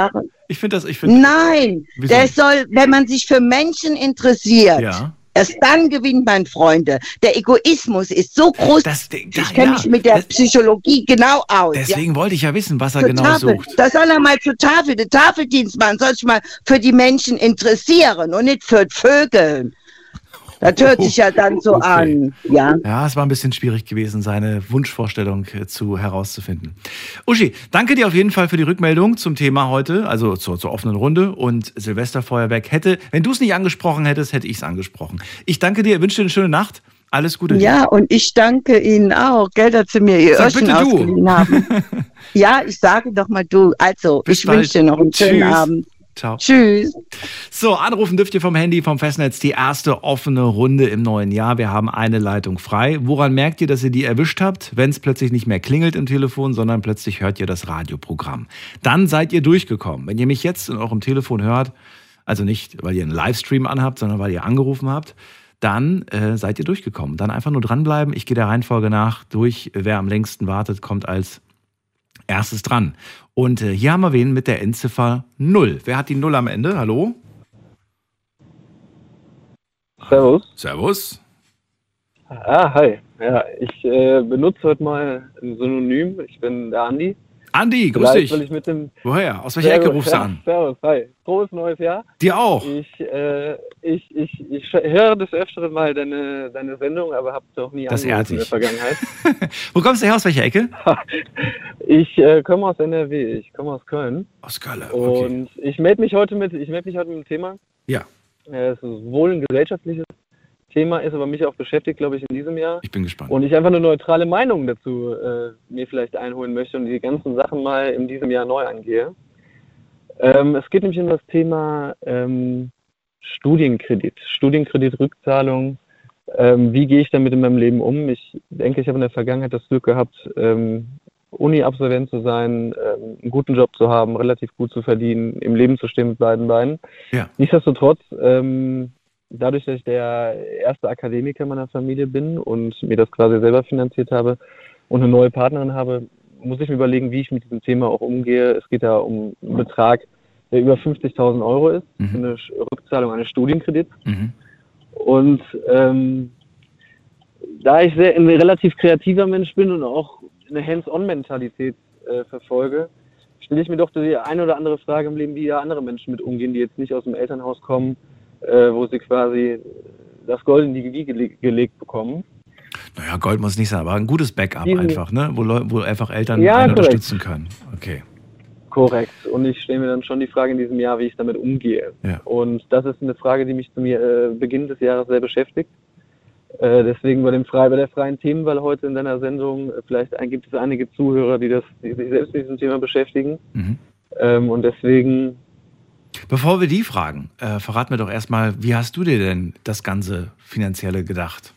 Ich finde das, ich finde. Nein, Wieso der soll, wenn man sich für Menschen interessiert, Ja. erst dann gewinnt man Freunde. Der Egoismus ist so groß. Das, da, ich ja, kenne mich mit der das- Psychologie genau aus. ja. Deswegen wollte ich ja wissen, was er Zur genau Tafel. sucht. Da soll er mal zur Tafel, der Tafeldienstmann soll sich mal für die Menschen interessieren und nicht für Vögel. Das hört sich ja dann so Okay. an. Ja. Ja, es war ein bisschen schwierig gewesen, seine Wunschvorstellung äh, zu herauszufinden. Uschi, danke dir auf jeden Fall für die Rückmeldung zum Thema heute, also zur, zur offenen Runde und Silvesterfeuerwerk hätte, wenn du es nicht angesprochen hättest, hätte ich es angesprochen. Ich danke dir, wünsche dir eine schöne Nacht. Alles Gute. Ja, und ich danke Ihnen auch, gell, dass Sie mir Ihr Sag Öhrchen ausgeliehen haben. ja, ich sage doch mal du. Also, Bis ich wünsche dir noch einen schönen Tschüss. Abend. Ciao. Tschüss. So, anrufen dürft ihr vom Handy, vom Festnetz, die erste offene Runde im neuen Jahr. Wir haben eine Leitung frei. Woran merkt ihr, dass ihr die erwischt habt? Wenn es plötzlich nicht mehr klingelt im Telefon, sondern plötzlich hört ihr das Radioprogramm. Dann seid ihr durchgekommen. Wenn ihr mich jetzt in eurem Telefon hört, also nicht, weil ihr einen Livestream anhabt, sondern weil ihr angerufen habt, dann äh, seid ihr durchgekommen. Dann einfach nur dranbleiben. Ich gehe der Reihenfolge nach durch. Wer am längsten wartet, kommt als erstes dran. Und äh, hier haben wir wen mit der Endziffer 0. Wer hat die 0 am Ende? Hallo? Servus. Servus. Ah, hi. Ja, ich äh, benutze heute mal ein Synonym. Ich bin der Andi. Andi, grüß Vielleicht, dich. ich mit dem Woher? Aus welcher Ecke rufst du an? Servus, hi. Frohes neues Jahr. Dir auch. Ich, äh, ich, ich, ich höre des Öfteren mal deine, deine Sendung, aber habe doch nie Das ehrt in der. Vergangenheit. Wo kommst du her? Aus welcher Ecke? Ich äh, komme aus NRW, ich komme aus Köln Aus Köln. Okay. und ich melde mich heute mit, ich melde mich heute mit einem Thema. Ja. Äh, Es ist wohl ein gesellschaftliches Thema, ist aber mich auch beschäftigt, glaube ich, in diesem Jahr. Ich bin gespannt. Und ich einfach eine neutrale Meinung dazu äh, mir vielleicht einholen möchte und die ganzen Sachen mal in diesem Jahr neu angehe. Ähm, es geht nämlich um das Thema ähm, Studienkredit, Studienkreditrückzahlung. Ähm, wie gehe ich damit in meinem Leben um? Ich denke, ich habe in der Vergangenheit das Glück gehabt, ähm, Uni-Absolvent zu sein, ähm, einen guten Job zu haben, relativ gut zu verdienen, im Leben zu stehen mit beiden Beinen. Ja. Nichtsdestotrotz, ähm, dadurch, dass ich der erste Akademiker meiner Familie bin und mir das quasi selber finanziert habe und eine neue Partnerin habe, muss ich mir überlegen, wie ich mit diesem Thema auch umgehe. Es geht da um einen Betrag, der über 50.000 Euro ist, Mhm. für eine Rückzahlung eines Studienkredits. Mhm. Und ähm, da ich sehr, ein relativ kreativer Mensch bin und auch eine Hands-on-Mentalität äh, verfolge, stelle ich mir doch die eine oder andere Frage im Leben, wie ja andere Menschen mit umgehen, die jetzt nicht aus dem Elternhaus kommen, äh, wo sie quasi das Gold in die Wiege gele gelegt bekommen. Naja, Gold muss nicht sein, aber ein gutes Backup Diesen- einfach, ne? Wo, wo einfach Eltern Ja, unterstützen können. Okay. Korrekt. Und ich stelle mir dann schon die Frage in diesem Jahr, wie ich damit umgehe. Ja. Und das ist eine Frage, die mich zu mir äh, Beginn des Jahres sehr beschäftigt. Äh, deswegen bei, dem frei, bei der freien Themenwahl heute in deiner Sendung, äh, vielleicht gibt es einige Zuhörer, die, das, die sich selbst mit diesem Thema beschäftigen. Mhm. Ähm, und deswegen, Bevor wir die fragen, äh, verrat mir doch erstmal, wie hast du dir denn das ganze Finanzielle gedacht?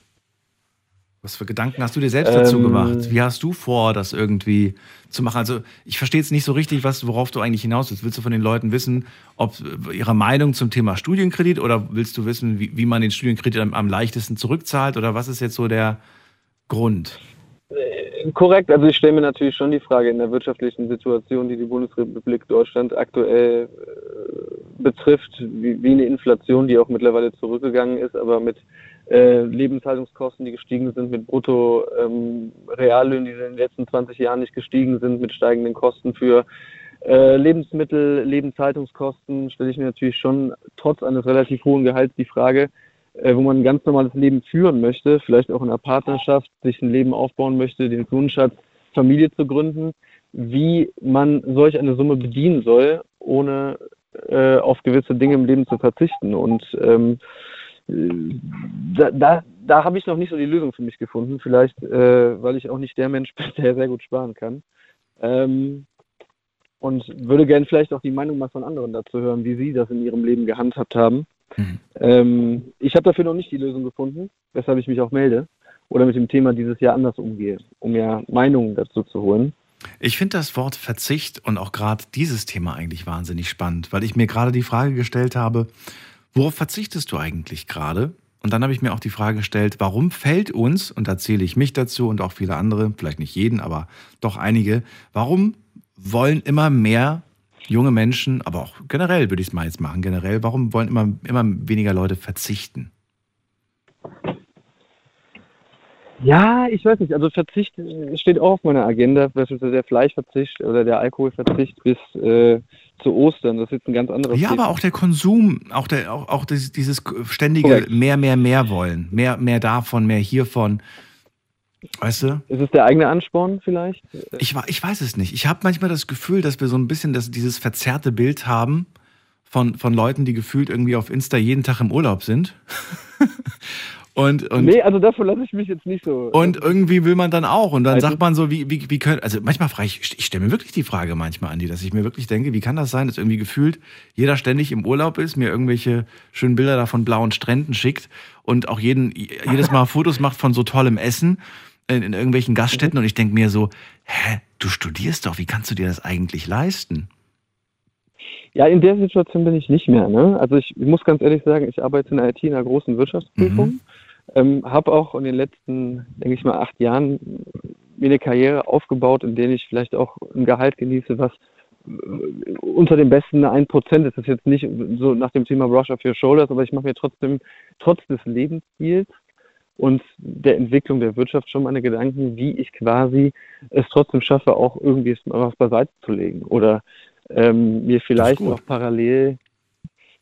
Was für Gedanken hast du dir selbst dazu Ähm, gemacht? Wie hast du vor, das irgendwie zu machen? Also, ich verstehe jetzt nicht so richtig, was, worauf du eigentlich hinaus willst. Willst du von den Leuten wissen, ob äh, ihre Meinung zum Thema Studienkredit oder willst du wissen, wie, wie man den Studienkredit am, am leichtesten zurückzahlt? Oder was ist jetzt so der Grund? Äh, korrekt, also ich stelle mir natürlich schon die Frage in der wirtschaftlichen Situation, die die Bundesrepublik Deutschland aktuell äh, betrifft, wie, wie eine Inflation, die auch mittlerweile zurückgegangen ist, aber mit äh, Lebenshaltungskosten, die gestiegen sind, mit Brutto ähm, die in den letzten 20 Jahren nicht gestiegen sind, mit steigenden Kosten für äh, Lebensmittel, Lebenshaltungskosten, stelle ich mir natürlich schon trotz eines relativ hohen Gehalts die Frage, wo man ein ganz normales Leben führen möchte, vielleicht auch in einer Partnerschaft, sich ein Leben aufbauen möchte, den Wunsch Familie zu gründen, wie man solch eine Summe bedienen soll, ohne äh, auf gewisse Dinge im Leben zu verzichten. Und ähm, äh, da, da, da habe ich noch nicht so die Lösung für mich gefunden. Vielleicht, äh, weil ich auch nicht der Mensch bin, der sehr gut sparen kann. Ähm, und würde gerne vielleicht auch die Meinung mal von anderen dazu hören, wie sie das in ihrem Leben gehandhabt haben. Mhm. Ähm, ich habe dafür noch nicht die Lösung gefunden, weshalb ich mich auch melde oder mit dem Thema dieses Jahr anders umgehe, um ja Meinungen dazu zu holen. Ich finde das Wort Verzicht und auch gerade dieses Thema eigentlich wahnsinnig spannend, weil ich mir gerade die Frage gestellt habe, worauf verzichtest du eigentlich gerade? Und dann habe ich mir auch die Frage gestellt, warum fällt uns, und da zähle ich mich dazu und auch viele andere, vielleicht nicht jeden, aber doch einige, warum wollen immer mehr junge Menschen, aber auch generell würde ich es mal jetzt machen, generell, warum wollen immer, immer weniger Leute verzichten? Ja, ich weiß nicht. Also Verzicht äh, steht auch auf meiner Agenda, beispielsweise der Fleischverzicht oder der Alkoholverzicht bis äh, zu Ostern. Das ist jetzt ein ganz anderes Ja, Thema. aber auch der Konsum, auch, der, auch, auch dieses, dieses ständige Korrekt. mehr, mehr, mehr wollen. Mehr, mehr davon, mehr hiervon. Weißt du? Ist es der eigene Ansporn vielleicht? Ich, ich weiß es nicht. Ich habe manchmal das Gefühl, dass wir so ein bisschen das, dieses verzerrte Bild haben von, von Leuten, die gefühlt irgendwie auf Insta jeden Tag im Urlaub sind. und, und, nee, also davon lasse ich mich jetzt nicht so. und irgendwie will man dann auch. Und dann Also- sagt man so, wie, wie, wie können, also manchmal frage ich, ich stelle mir wirklich die Frage manchmal an die, dass ich mir wirklich denke, wie kann das sein, dass irgendwie gefühlt jeder ständig im Urlaub ist, mir irgendwelche schönen Bilder da von blauen Stränden schickt und auch jeden, jedes Mal Fotos macht von so tollem Essen in, in irgendwelchen Gaststätten und ich denke mir so, hä, du studierst doch, wie kannst du dir das eigentlich leisten? Ja, in der Situation bin ich nicht mehr. Ne? Also ich, ich muss ganz ehrlich sagen, ich arbeite in der IT in einer großen Wirtschaftsprüfung, Mhm. ähm, habe auch in den letzten, denke ich mal, acht Jahren mir eine Karriere aufgebaut, in der ich vielleicht auch ein Gehalt genieße, was äh, unter den besten 1% ist. Das ist jetzt nicht so nach dem Thema Brush off your shoulders, aber ich mache mir trotzdem, trotz des Lebensstils und der Entwicklung der Wirtschaft schon meine Gedanken, wie ich quasi es trotzdem schaffe, auch irgendwie was beiseite zu legen oder ähm, mir vielleicht auch parallel.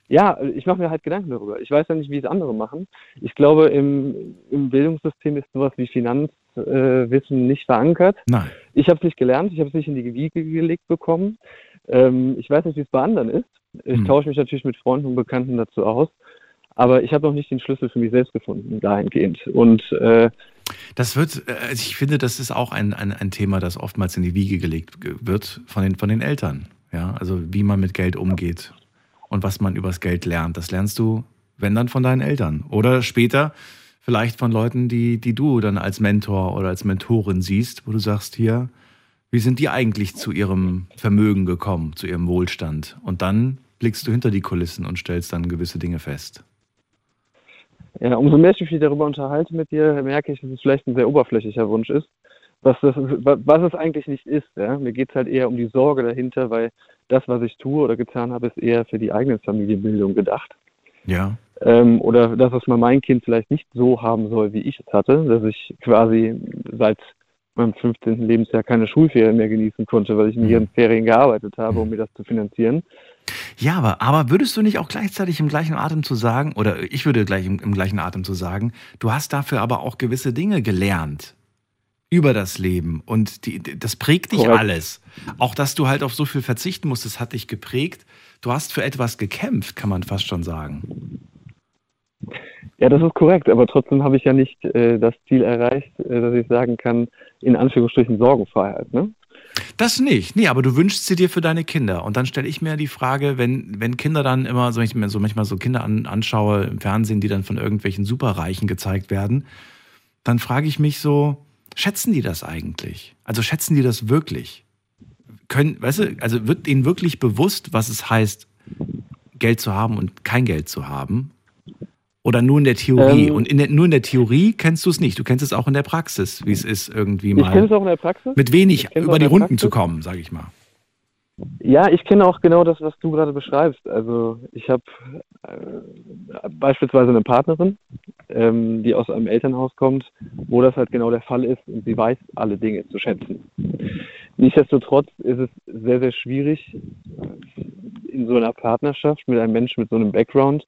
Ja, ich mache mir halt Gedanken darüber. Ich weiß ja nicht, wie es andere machen. Ich glaube, im, im Bildungssystem ist sowas wie Finanzwissen äh, nicht verankert. Nein. Ich habe es nicht gelernt, ich habe es nicht in die Wiege gelegt bekommen. Ähm, ich weiß nicht, wie es bei anderen ist. Ich Hm. tausche mich natürlich mit Freunden und Bekannten dazu aus. Aber ich habe noch nicht den Schlüssel für mich selbst gefunden, dahingehend. Und äh, Das wird, äh, also ich finde, das ist auch ein, ein, ein Thema, das oftmals in die Wiege gelegt ge- wird von den, von den Eltern. Ja, also wie man mit Geld umgeht und was man übers Geld lernt. Das lernst du, wenn dann von deinen Eltern. Oder später vielleicht von Leuten, die, die du dann als Mentor oder als Mentorin siehst, wo du sagst, hier, wie sind die eigentlich zu ihrem Vermögen gekommen, zu ihrem Wohlstand? Und dann blickst du hinter die Kulissen und stellst dann gewisse Dinge fest. Ja, umso mehr ich mich darüber unterhalte mit dir, merke ich, dass es vielleicht ein sehr oberflächlicher Wunsch ist, was, das, was es eigentlich nicht ist. Ja? Mir geht es halt eher um die Sorge dahinter, weil das, was ich tue oder getan habe, ist eher für die eigene Familienbildung gedacht. Ja. Ähm, oder das, was man mein Kind vielleicht nicht so haben soll, wie ich es hatte, dass ich quasi seit meinem 15. Lebensjahr keine Schulferien mehr genießen konnte, weil ich in ihren Ferien gearbeitet habe, um mir das zu finanzieren. Ja, aber, aber würdest du nicht auch gleichzeitig im gleichen Atem zu sagen, oder ich würde gleich im, im gleichen Atem zu sagen, du hast dafür aber auch gewisse Dinge gelernt über das Leben und die, das prägt dich Korrekt. alles. Auch dass du halt auf so viel verzichten musstest, hat dich geprägt. Du hast für etwas gekämpft, kann man fast schon sagen. Ja, das ist korrekt, aber trotzdem habe ich ja nicht äh, das Ziel erreicht, äh, dass ich sagen kann, in Anführungsstrichen Sorgenfreiheit. Ne? Das nicht. Nee, aber du wünschst sie dir für deine Kinder. Und dann stelle ich mir die Frage, wenn, wenn Kinder dann immer, so ich mir so manchmal so Kinder an, anschaue im Fernsehen, die dann von irgendwelchen Superreichen gezeigt werden, dann frage ich mich so, schätzen die das eigentlich? Also schätzen die das wirklich? Können, weißt du, also wird ihnen wirklich bewusst, was es heißt, Geld zu haben und kein Geld zu haben? Oder nur in der Theorie? Ähm, und in der, nur in der Theorie kennst du es nicht. Du kennst es auch in der Praxis, wie es ist, irgendwie Ich kenne mal es auch in der Praxis. mit wenig über die Runden Praxis. zu kommen, sage ich mal. Ja, ich kenne auch genau das, was du gerade beschreibst. Also ich habe äh, beispielsweise eine Partnerin, ähm, die aus einem Elternhaus kommt, wo das halt genau der Fall ist und sie weiß alle Dinge zu schätzen. Nichtsdestotrotz ist es sehr, sehr schwierig in so einer Partnerschaft mit einem Menschen mit so einem Background,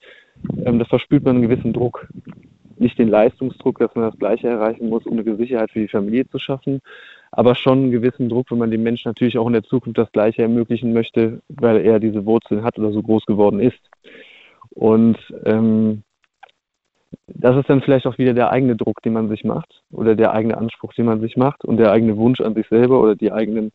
ähm, da verspürt man einen gewissen Druck. Nicht den Leistungsdruck, dass man das Gleiche erreichen muss, um eine Sicherheit für die Familie zu schaffen, aber schon einen gewissen Druck, wenn man dem Menschen natürlich auch in der Zukunft das Gleiche ermöglichen möchte, weil er diese Wurzeln hat oder so groß geworden ist. Und ähm, das ist dann vielleicht auch wieder der eigene Druck, den man sich macht oder der eigene Anspruch, den man sich macht und der eigene Wunsch an sich selber oder die eigenen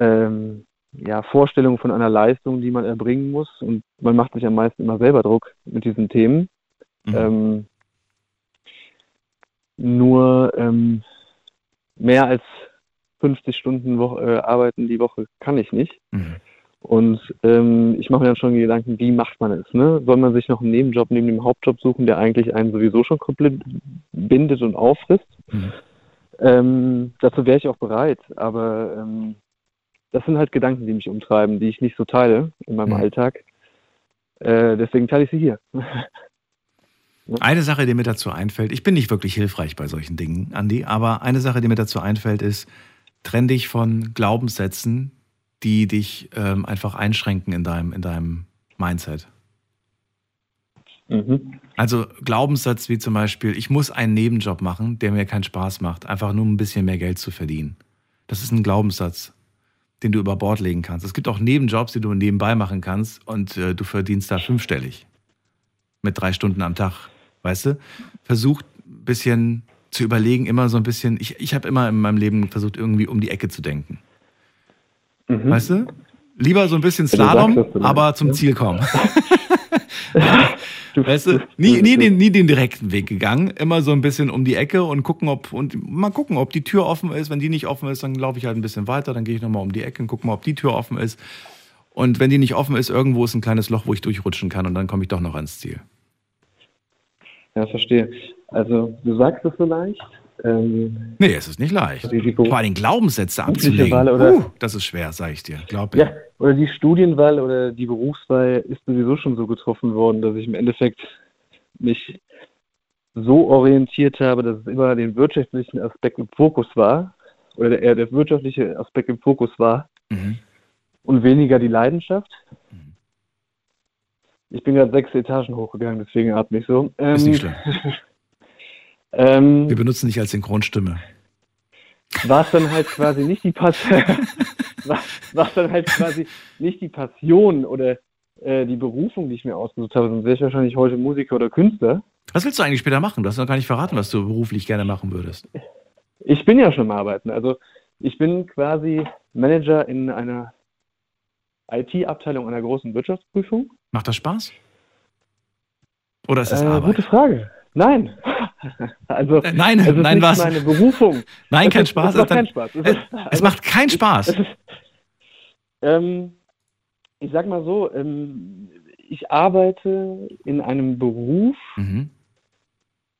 ähm, ja, Vorstellungen von einer Leistung, die man erbringen muss. Und man macht sich am meisten immer selber Druck mit diesen Themen. Mhm. Ähm, nur ähm, mehr als 50 Stunden Woche, äh, arbeiten die Woche kann ich nicht. Mhm. Und ähm, ich mache mir dann schon Gedanken, wie macht man es? Ne? Soll man sich noch einen Nebenjob neben dem Hauptjob suchen, der eigentlich einen sowieso schon komplett bindet und auffrisst? Mhm. Ähm, dazu wäre ich auch bereit, aber ähm, das sind halt Gedanken, die mich umtreiben, die ich nicht so teile in meinem Mhm. Alltag. Äh, deswegen teile ich sie hier. Eine Sache, die mir dazu einfällt, ich bin nicht wirklich hilfreich bei solchen Dingen, Andi, aber eine Sache, die mir dazu einfällt, ist, trenn dich von Glaubenssätzen, die dich ähm, einfach einschränken in deinem, in deinem Mindset. Mhm. Also Glaubenssatz wie zum Beispiel, ich muss einen Nebenjob machen, der mir keinen Spaß macht, einfach nur um ein bisschen mehr Geld zu verdienen. Das ist ein Glaubenssatz, den du über Bord legen kannst. Es gibt auch Nebenjobs, die du nebenbei machen kannst und äh, du verdienst da fünfstellig. Mit drei Stunden am Tag. Weißt du? Versuch ein bisschen zu überlegen, immer so ein bisschen, ich, ich habe immer in meinem Leben versucht, irgendwie um die Ecke zu denken. Mhm. Weißt du? Lieber so ein bisschen Ja, Slalom, aber zum ja. Ziel kommen. Du- Weißt du, nie, nie, den, nie den direkten Weg gegangen, immer so ein bisschen um die Ecke und gucken, ob und mal gucken, ob die Tür offen ist. Wenn die nicht offen ist, dann laufe ich halt ein bisschen weiter, dann gehe ich nochmal um die Ecke und gucke mal, ob die Tür offen ist. Und wenn die nicht offen ist, irgendwo ist ein kleines Loch, wo ich durchrutschen kann und dann komme ich doch noch ans Ziel. Ja, verstehe. Also, du sagst es so leicht. Ähm, Nee, es ist nicht leicht. Beruf- Vor allem Glaubenssätze abzulegen. Wahl oder- uh, das ist schwer, sag ich dir. Glaub mir. ja, oder die Studienwahl oder die Berufswahl ist sowieso schon so getroffen worden, dass ich im Endeffekt mich so orientiert habe, dass es immer den wirtschaftlichen Aspekt im Fokus war, oder der, eher der wirtschaftliche Aspekt im Fokus war Mhm. und weniger die Leidenschaft. Ich bin gerade sechs Etagen hochgegangen, deswegen atme ich so. Ähm, Ist nicht schlimm. Wir ähm, benutzen dich als Synchronstimme. war es dann halt quasi nicht die Passion, war, dann halt quasi nicht die Passion oder äh, die Berufung, die ich mir ausgesucht habe, sonst wäre ich wahrscheinlich heute Musiker oder Künstler. Was willst du eigentlich später machen? Du hast noch gar nicht verraten, was du beruflich gerne machen würdest. Ich bin ja schon am Arbeiten. Also ich bin quasi Manager in einer IT-Abteilung einer großen Wirtschaftsprüfung. Macht das Spaß? Oder ist das Äh, Arbeit? gute Frage. Nein. also, nein, es ist nein, nicht was? meine Berufung. Nein, Es kein ist- Spaß. Es macht Dann- keinen Spaß. Es, ist, es also, macht keinen Spaß. es ist, ähm, ich sag mal so, ähm, ich arbeite in einem Beruf, Mhm.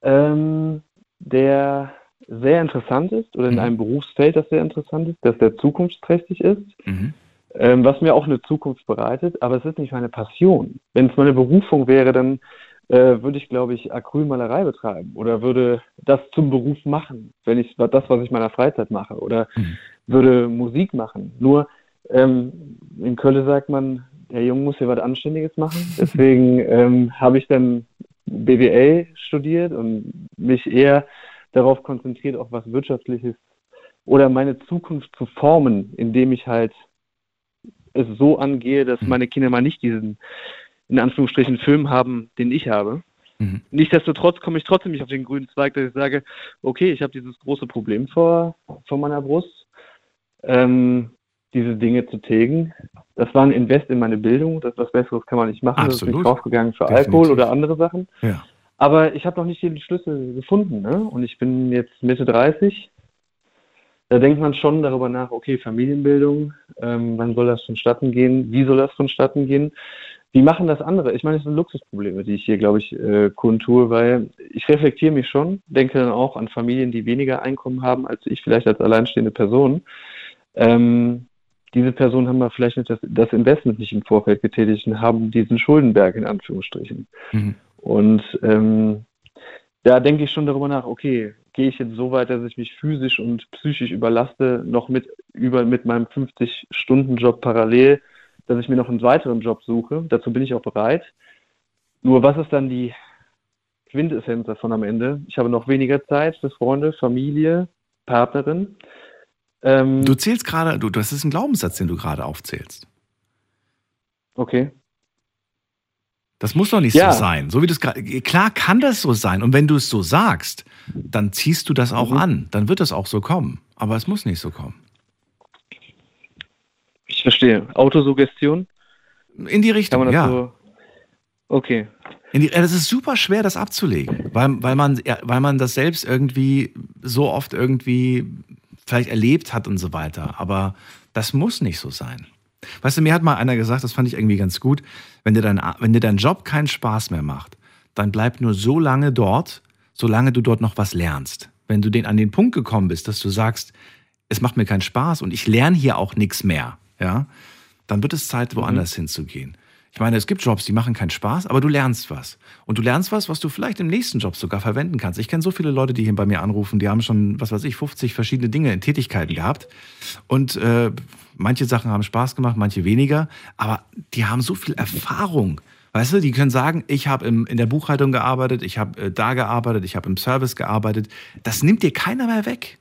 ähm, der sehr interessant ist oder in Mhm. einem Berufsfeld, das sehr interessant ist, das sehr zukunftsträchtig ist, Mhm. ähm, was mir auch eine Zukunft bereitet, aber es ist nicht meine Passion. Wenn es meine Berufung wäre, dann äh, würde ich, glaube ich, Acrylmalerei betreiben oder würde das zum Beruf machen, wenn ich das, was ich in meiner Freizeit mache oder Mhm. würde Musik machen. Nur ähm, in Köln sagt man, der Junge muss hier was Anständiges machen. Deswegen ähm, habe ich dann BWL studiert und mich eher darauf konzentriert, auch was Wirtschaftliches oder meine Zukunft zu formen, indem ich halt es so angehe, dass Mhm. meine Kinder mal nicht diesen, in Anführungsstrichen, Film haben, den ich habe. Mhm. Nichtsdestotrotz komme ich trotzdem nicht auf den grünen Zweig, dass ich sage, okay, ich habe dieses große Problem vor, vor meiner Brust, ähm, diese Dinge zu tilgen. Das war ein Invest in meine Bildung, das was Besseres kann man nicht machen. Das ist Absolut. nicht draufgegangen für Definitiv. Alkohol oder andere Sachen. Ja. Aber ich habe noch nicht die Schlüssel gefunden, ne? Und ich bin jetzt Mitte 30. Da denkt man schon darüber nach, okay, Familienbildung, ähm, wann soll das vonstatten gehen? Wie soll das vonstatten gehen? Wie machen das andere? Ich meine, das sind Luxusprobleme, die ich hier, glaube ich, äh, kundtue, weil ich reflektiere mich schon, denke dann auch an Familien, die weniger Einkommen haben als ich, vielleicht als alleinstehende Person. Ähm, diese Personen haben aber vielleicht nicht das, das Investment nicht im Vorfeld getätigt und haben diesen Schuldenberg in Anführungsstrichen. Mhm. Und ähm, da denke ich schon darüber nach, okay, gehe ich jetzt so weit, dass ich mich physisch und psychisch überlaste, noch mit, über, mit meinem 50-Stunden-Job parallel, dass ich mir noch einen weiteren Job suche. Dazu bin ich auch bereit. Nur was ist dann die Quintessenz davon am Ende? Ich habe noch weniger Zeit für Freunde, Familie, Partnerin. Ähm, Du zählst gerade, du, das ist ein Glaubenssatz, den du gerade aufzählst. okay. Das muss doch nicht Ja. so sein. So wie das. Klar kann das so sein. Und wenn du es so sagst, dann ziehst du das auch Mhm. an. Dann wird das auch so kommen. Aber es muss nicht so kommen. Verstehe. Autosuggestion? In die Kann Richtung, man das ja. so. Okay. Die, das ist super schwer, das abzulegen, weil, weil, man, weil man das selbst irgendwie so oft irgendwie vielleicht erlebt hat und so weiter. Aber das muss nicht so sein. Weißt du, mir hat mal einer gesagt, das fand ich irgendwie ganz gut, wenn dir dein, wenn dir dein Job keinen Spaß mehr macht, dann bleib nur so lange dort, solange du dort noch was lernst. Wenn du den an den Punkt gekommen bist, dass du sagst, es macht mir keinen Spaß und ich lerne hier auch nichts mehr, ja, dann wird es Zeit, woanders mhm. hinzugehen. Ich meine, es gibt Jobs, die machen keinen Spaß, aber du lernst was. Und du lernst was, was du vielleicht im nächsten Job sogar verwenden kannst. Ich kenne so viele Leute, die hier bei mir anrufen, die haben schon, was weiß ich, 50 verschiedene Dinge in Tätigkeiten gehabt. Und äh, manche Sachen haben Spaß gemacht, manche weniger. Aber die haben so viel Erfahrung. Weißt du, die können sagen, ich habe in der Buchhaltung gearbeitet, ich habe äh, da gearbeitet, ich habe im Service gearbeitet. Das nimmt dir keiner mehr weg.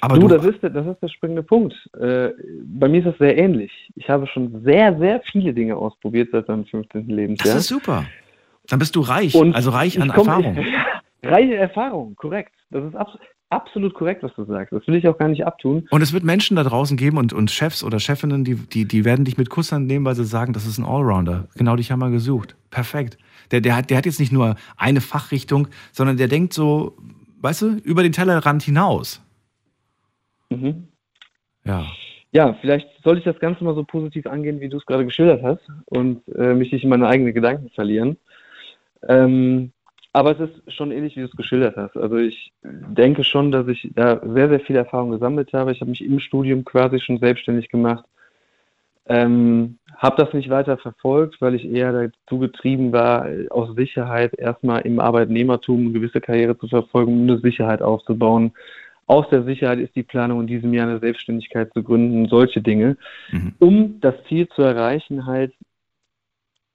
Aber du, du das, ist, das ist der springende Punkt. Äh, bei mir ist das sehr ähnlich. Ich habe schon sehr, sehr viele Dinge ausprobiert seit meinem 15. Lebensjahr. Das ist super. Dann bist du reich, Und also reich an komm, Erfahrung. reiche Erfahrung, korrekt. Das ist abs absolut korrekt, was du sagst. Das will ich auch gar nicht abtun. Und es wird Menschen da draußen geben und, und Chefs oder Chefinnen, die, die, die werden dich mit Kusshand nehmen, weil sie sagen, das ist ein Allrounder. Genau dich haben wir gesucht. Perfekt. Der, der, hat, der hat jetzt nicht nur eine Fachrichtung, sondern der denkt so, weißt du, über den Tellerrand hinaus. Mhm. Ja. Ja, vielleicht sollte ich das Ganze mal so positiv angehen, wie du es gerade geschildert hast und äh, mich nicht in meine eigenen Gedanken verlieren. Ähm, aber es ist schon ähnlich, wie du es geschildert hast. Also ich denke schon, dass ich da sehr, sehr viel Erfahrung gesammelt habe. Ich habe mich im Studium quasi schon selbstständig gemacht. Ähm, habe das nicht weiter verfolgt, weil ich eher dazu getrieben war, aus Sicherheit erstmal im Arbeitnehmertum eine gewisse Karriere zu verfolgen, um eine Sicherheit aufzubauen, aus der Sicherheit ist die Planung in diesem Jahr eine Selbstständigkeit zu gründen, solche Dinge, mhm. um das Ziel zu erreichen, halt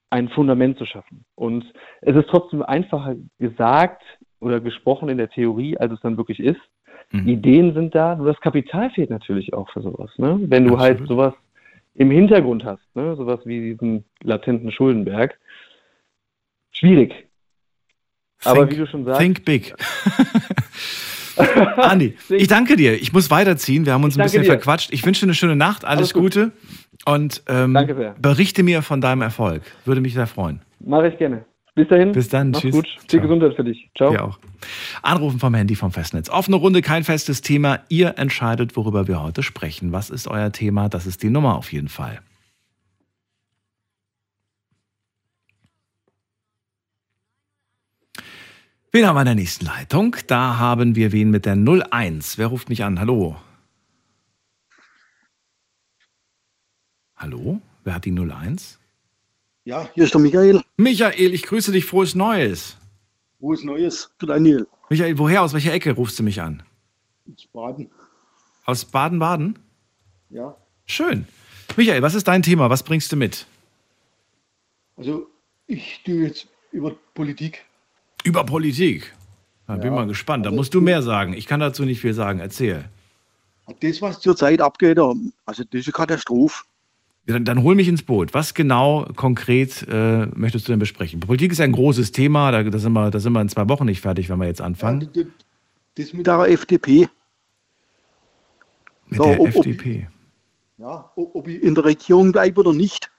ein Fundament zu schaffen. Und es ist trotzdem einfacher gesagt oder gesprochen in der Theorie, als es dann wirklich ist. Mhm. Ideen sind da, nur das Kapital fehlt natürlich auch für sowas. Ne? Wenn du halt Absolut. halt sowas im Hintergrund hast, ne? sowas wie diesen latenten Schuldenberg, schwierig. Think, Aber wie du schon sagst. Think big. Andi, ich danke dir. Ich muss weiterziehen. Wir haben uns ein bisschen dir. verquatscht. Ich wünsche dir eine schöne Nacht. Alles, Alles Gute. Und ähm, berichte mir von deinem Erfolg. Würde mich sehr freuen. Mache ich gerne. Bis dahin. Bis dann. Mach's Tschüss. gut. Viel Gesundheit für dich. Ciao. Dir auch. Anrufen vom Handy vom Festnetz. Offene Runde, kein festes Thema. Ihr entscheidet, worüber wir heute sprechen. Was ist euer Thema? Das ist die Nummer auf jeden Fall. Wen haben wir in der nächsten Leitung? Da haben wir wen mit der 01. Wer ruft mich an? Hallo? Hallo? Wer hat die 01? Ja, hier ist der Michael. Michael, ich grüße dich. Frohes Neues. Frohes Neues für Daniel. Michael, woher, aus welcher Ecke rufst du mich an? Aus Baden. Aus Baden-Baden? Ja. Schön. Michael, was ist dein Thema? Was bringst du mit? Also, ich tue jetzt über Politik über Politik. Da ja. bin mal gespannt. Da also, musst du mehr sagen. Ich kann dazu nicht viel sagen. Erzähl. Das, was zurzeit abgeht, also das ist eine Katastrophe. Dann, dann, hol mich ins Boot. Was genau konkret äh, möchtest du denn besprechen? Politik ist ein großes Thema. Da, da, sind wir, da sind wir in zwei Wochen nicht fertig, wenn wir jetzt anfangen. Ja, das mit der FDP. Mit so, der ob, FDP. Ob, ja, ob ich in der Regierung bleibe oder nicht.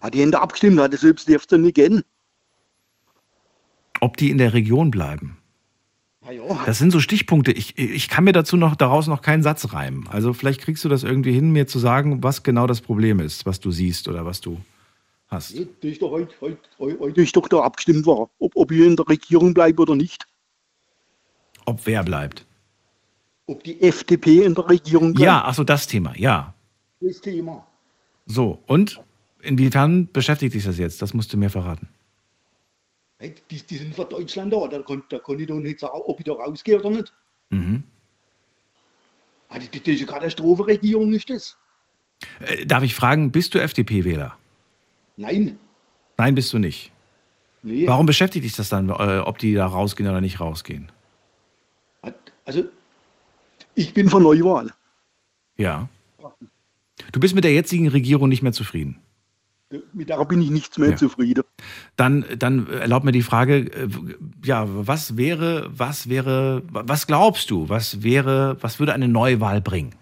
Hat die Hände abgestimmt, hat das selbst dürfte nicht gehen ob die in der Region bleiben. Das sind so Stichpunkte. Ich, ich kann mir dazu noch daraus noch keinen Satz reimen. Also vielleicht kriegst du das irgendwie hin, mir zu sagen, was genau das Problem ist, was du siehst oder was du hast. Das ist doch heute, heute, heute ist doch da abgestimmt war, ob, ob ich in der Regierung bleibe oder nicht. Ob wer bleibt? Ob die FDP in der Regierung bleibt. Ja, achso, das Thema, ja. Das Thema. So, und inwiefern beschäftigt dich das jetzt? Das musst du mir verraten. Die, die sind für Deutschland da, da kann, da kann ich doch nicht sagen, ob ich da rausgehe oder nicht. Mhm. Also, die, diese Katastrophenregierung ist das. Äh, darf ich fragen, bist du FDP-Wähler? Nein. Nein, bist du nicht. Nee. Warum beschäftigt dich das dann, äh, ob die da rausgehen oder nicht rausgehen? Also, ich bin für Neuwahl. Ja. Du bist mit der jetzigen Regierung nicht mehr zufrieden? Mit der bin ich nichts mehr ja. zufrieden. Dann, dann erlaub mir die Frage, äh, ja, was wäre, was wäre, was glaubst du, was wäre, was würde eine Neuwahl bringen?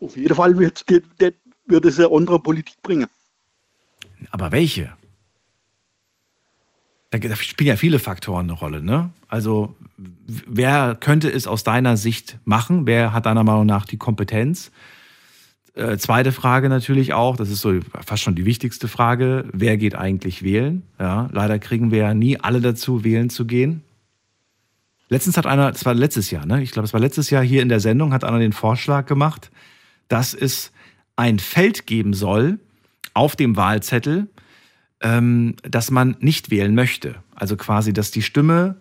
Auf jeden Fall wird, wird es eine andere Politik bringen. Aber welche? Da, spielen ja viele Faktoren eine Rolle, ne? Also wer könnte es aus deiner Sicht machen? Wer hat deiner Meinung nach die Kompetenz? Äh, zweite Frage natürlich auch, das ist so fast schon die wichtigste Frage, wer geht eigentlich wählen? Ja, leider kriegen wir ja nie alle dazu, wählen zu gehen. Letztens hat einer, das war letztes Jahr, ne? Ich glaube, es war letztes Jahr hier in der Sendung, hat einer den Vorschlag gemacht, dass es ein Feld geben soll auf dem Wahlzettel, ähm, dass man nicht wählen möchte. Also quasi, dass die Stimme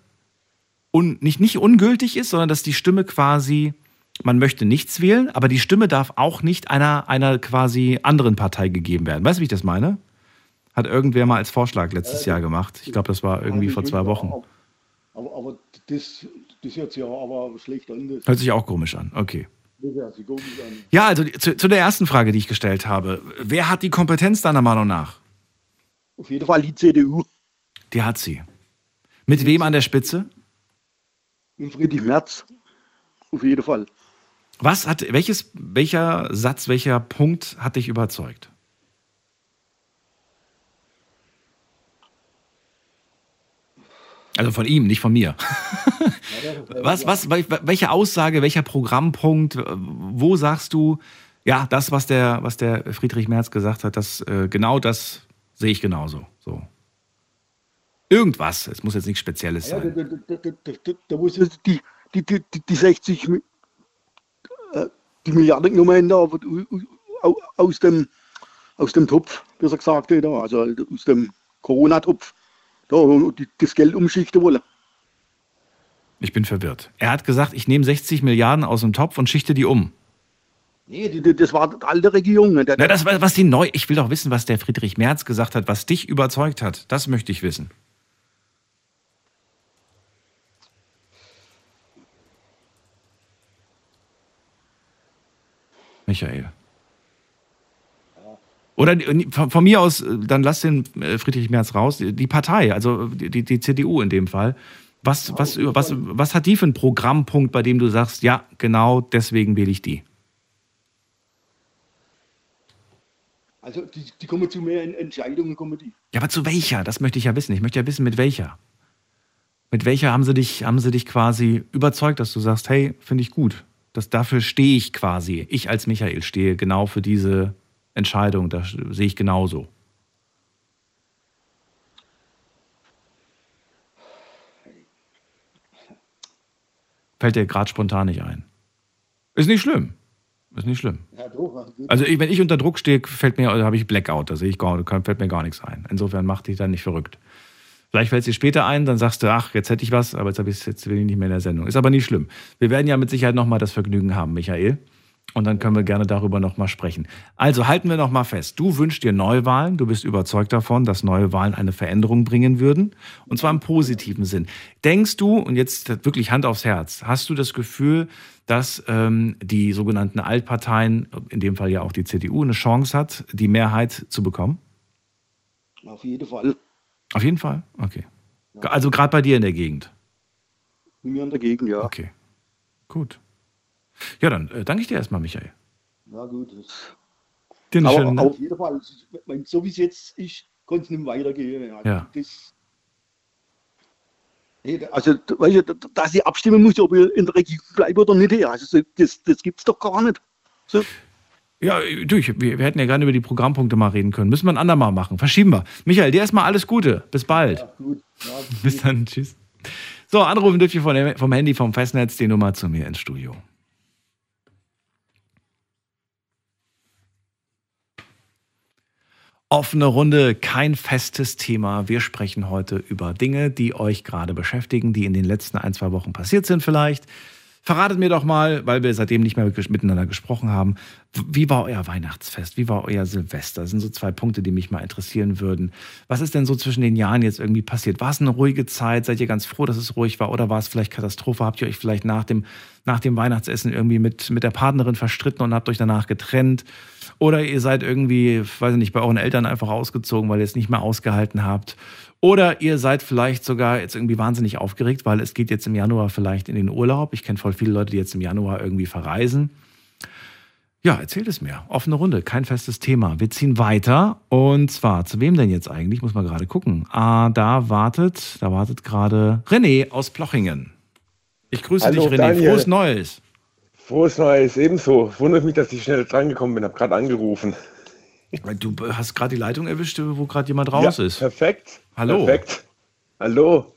un, nicht, nicht ungültig ist, sondern dass die Stimme quasi man möchte nichts wählen, aber die Stimme darf auch nicht einer, einer quasi anderen Partei gegeben werden. Weißt du, wie ich das meine? Hat irgendwer mal als Vorschlag letztes Jahr gemacht. Ich glaube, das war irgendwie vor zwei Wochen. Aber, aber das, das hört sich ja aber schlecht an. Hört sich auch komisch an, okay. Ja, also zu, zu, der ersten Frage, die ich gestellt habe. Wer hat die Kompetenz deiner Meinung nach? Auf jeden Fall die CDU. Die hat sie. Mit wem an der Spitze? Mit Friedrich Merz. Auf jeden Fall. Was hat, welches, welcher Satz, welcher Punkt hat dich überzeugt? Also von ihm, nicht von mir. was, was, welche Aussage, welcher Programmpunkt, wo sagst du, ja, das, was der, was der Friedrich Merz gesagt hat, das, äh, genau das sehe ich genauso. So. Irgendwas, es muss jetzt nichts Spezielles sein. Ja, da, da, da, da, muss die, die, die, die 60 äh, die Milliarden genommen haben aus dem, aus dem Topf, wie er gesagt hat, also aus dem Corona-Topf, da, das Geld umschichten wollen. Ich bin verwirrt. Er hat gesagt, ich nehme 60 Milliarden aus dem Topf und schichte die um. Nee, die, das war die alte Regierung. Ne? Der, Na, das was die neu. Ich will doch wissen, was der Friedrich Merz gesagt hat, was dich überzeugt hat. Das möchte ich wissen. Michael. Oder von mir aus, dann lass den äh, Friedrich Merz raus. Die Partei, also die, die CDU in dem Fall. Was, was, was, was hat die für einen Programmpunkt, bei dem du sagst, ja, genau deswegen wähle ich die? Also die, die kommen zu mehr Entscheidungen, kommen die. Ja, aber zu welcher? Das möchte ich ja wissen. Ich möchte ja wissen, mit welcher. Mit welcher haben sie dich, haben sie dich quasi überzeugt, dass du sagst, hey, finde ich gut. Das, dafür stehe ich quasi. Ich als Michael stehe genau für diese Entscheidung. Das sehe ich genauso. Fällt dir gerade spontan nicht ein. Ist nicht schlimm. Ist nicht schlimm. Also ich, wenn ich unter Druck stehe, fällt mir, habe ich Blackout, da sehe ich gar, fällt mir gar nichts ein. Insofern macht dich dann nicht verrückt. Vielleicht fällt es dir später ein, dann sagst du, ach, jetzt hätte ich was, aber jetzt, habe ich, jetzt bin ich nicht mehr in der Sendung. Ist aber nicht schlimm. Wir werden ja mit Sicherheit nochmal das Vergnügen haben, Michael. Und dann können wir gerne darüber nochmal sprechen. Also halten wir nochmal fest. Du wünschst dir Neuwahlen. Du bist überzeugt davon, dass neue Wahlen eine Veränderung bringen würden. Und zwar im positiven Sinn. Denkst du, und jetzt wirklich Hand aufs Herz, hast du das Gefühl, dass ähm, die sogenannten Altparteien, in dem Fall ja auch die CDU, eine Chance hat, die Mehrheit zu bekommen? Auf jeden Fall. Auf jeden Fall? Okay. Ja. Also gerade bei dir in der Gegend? Bei mir in der Gegend, ja. Okay. Gut. Ja, dann äh, danke ich dir erstmal, Michael. Na gut. Den Aber schönen, auf jeden Fall, so wie es jetzt ist, kann es nicht weitergehen. Also ja. Das, also, weißt du, dass ich abstimmen muss, ob ich in der Regierung bleibe oder nicht, also das, das gibt es doch gar nicht. So. Ja, du, wir, wir, hätten ja gerne über die Programmpunkte mal reden können. Müssen wir ein andermal machen. Verschieben wir. Michael, dir erstmal alles Gute. Bis bald. Ja, gut. Ja. Bis dann. Tschüss. So, anrufen dürft ihr vom Handy, vom Festnetz die Nummer zu mir ins Studio. Offene Runde, kein festes Thema. Wir sprechen heute über Dinge, die euch gerade beschäftigen, die in den letzten ein, zwei Wochen passiert sind vielleicht. Verratet mir doch mal, weil wir seitdem nicht mehr miteinander gesprochen haben, wie war euer Weihnachtsfest? Wie war euer Silvester? Das sind so zwei Punkte, die mich mal interessieren würden. Was ist denn so zwischen den Jahren jetzt irgendwie passiert? War es eine ruhige Zeit? Seid ihr ganz froh, dass es ruhig war? Oder war es vielleicht Katastrophe? Habt ihr euch vielleicht nach dem, nach dem Weihnachtsessen irgendwie mit, mit der Partnerin verstritten und habt euch danach getrennt? Oder ihr seid irgendwie, weiß ich nicht, bei euren Eltern einfach ausgezogen, weil ihr es nicht mehr ausgehalten habt? Oder ihr seid vielleicht sogar jetzt irgendwie wahnsinnig aufgeregt, weil es geht jetzt im Januar vielleicht in den Urlaub. Ich kenne voll viele Leute, die jetzt im Januar irgendwie verreisen. Ja, erzählt es mir. Offene Runde, kein festes Thema. Wir ziehen weiter. Und zwar, zu wem denn jetzt eigentlich? Muss man gerade gucken. Ah, da wartet, da wartet gerade René aus Plochingen. Ich grüße Hallo, dich, René. Daniel. Frohes Neues. Frohes Neues, ebenso. Wundert mich, dass ich schnell drangekommen bin, habe gerade angerufen. Du hast gerade die Leitung erwischt, wo gerade jemand raus ja, ist. Perfekt. Hallo. Perfekt. Hallo.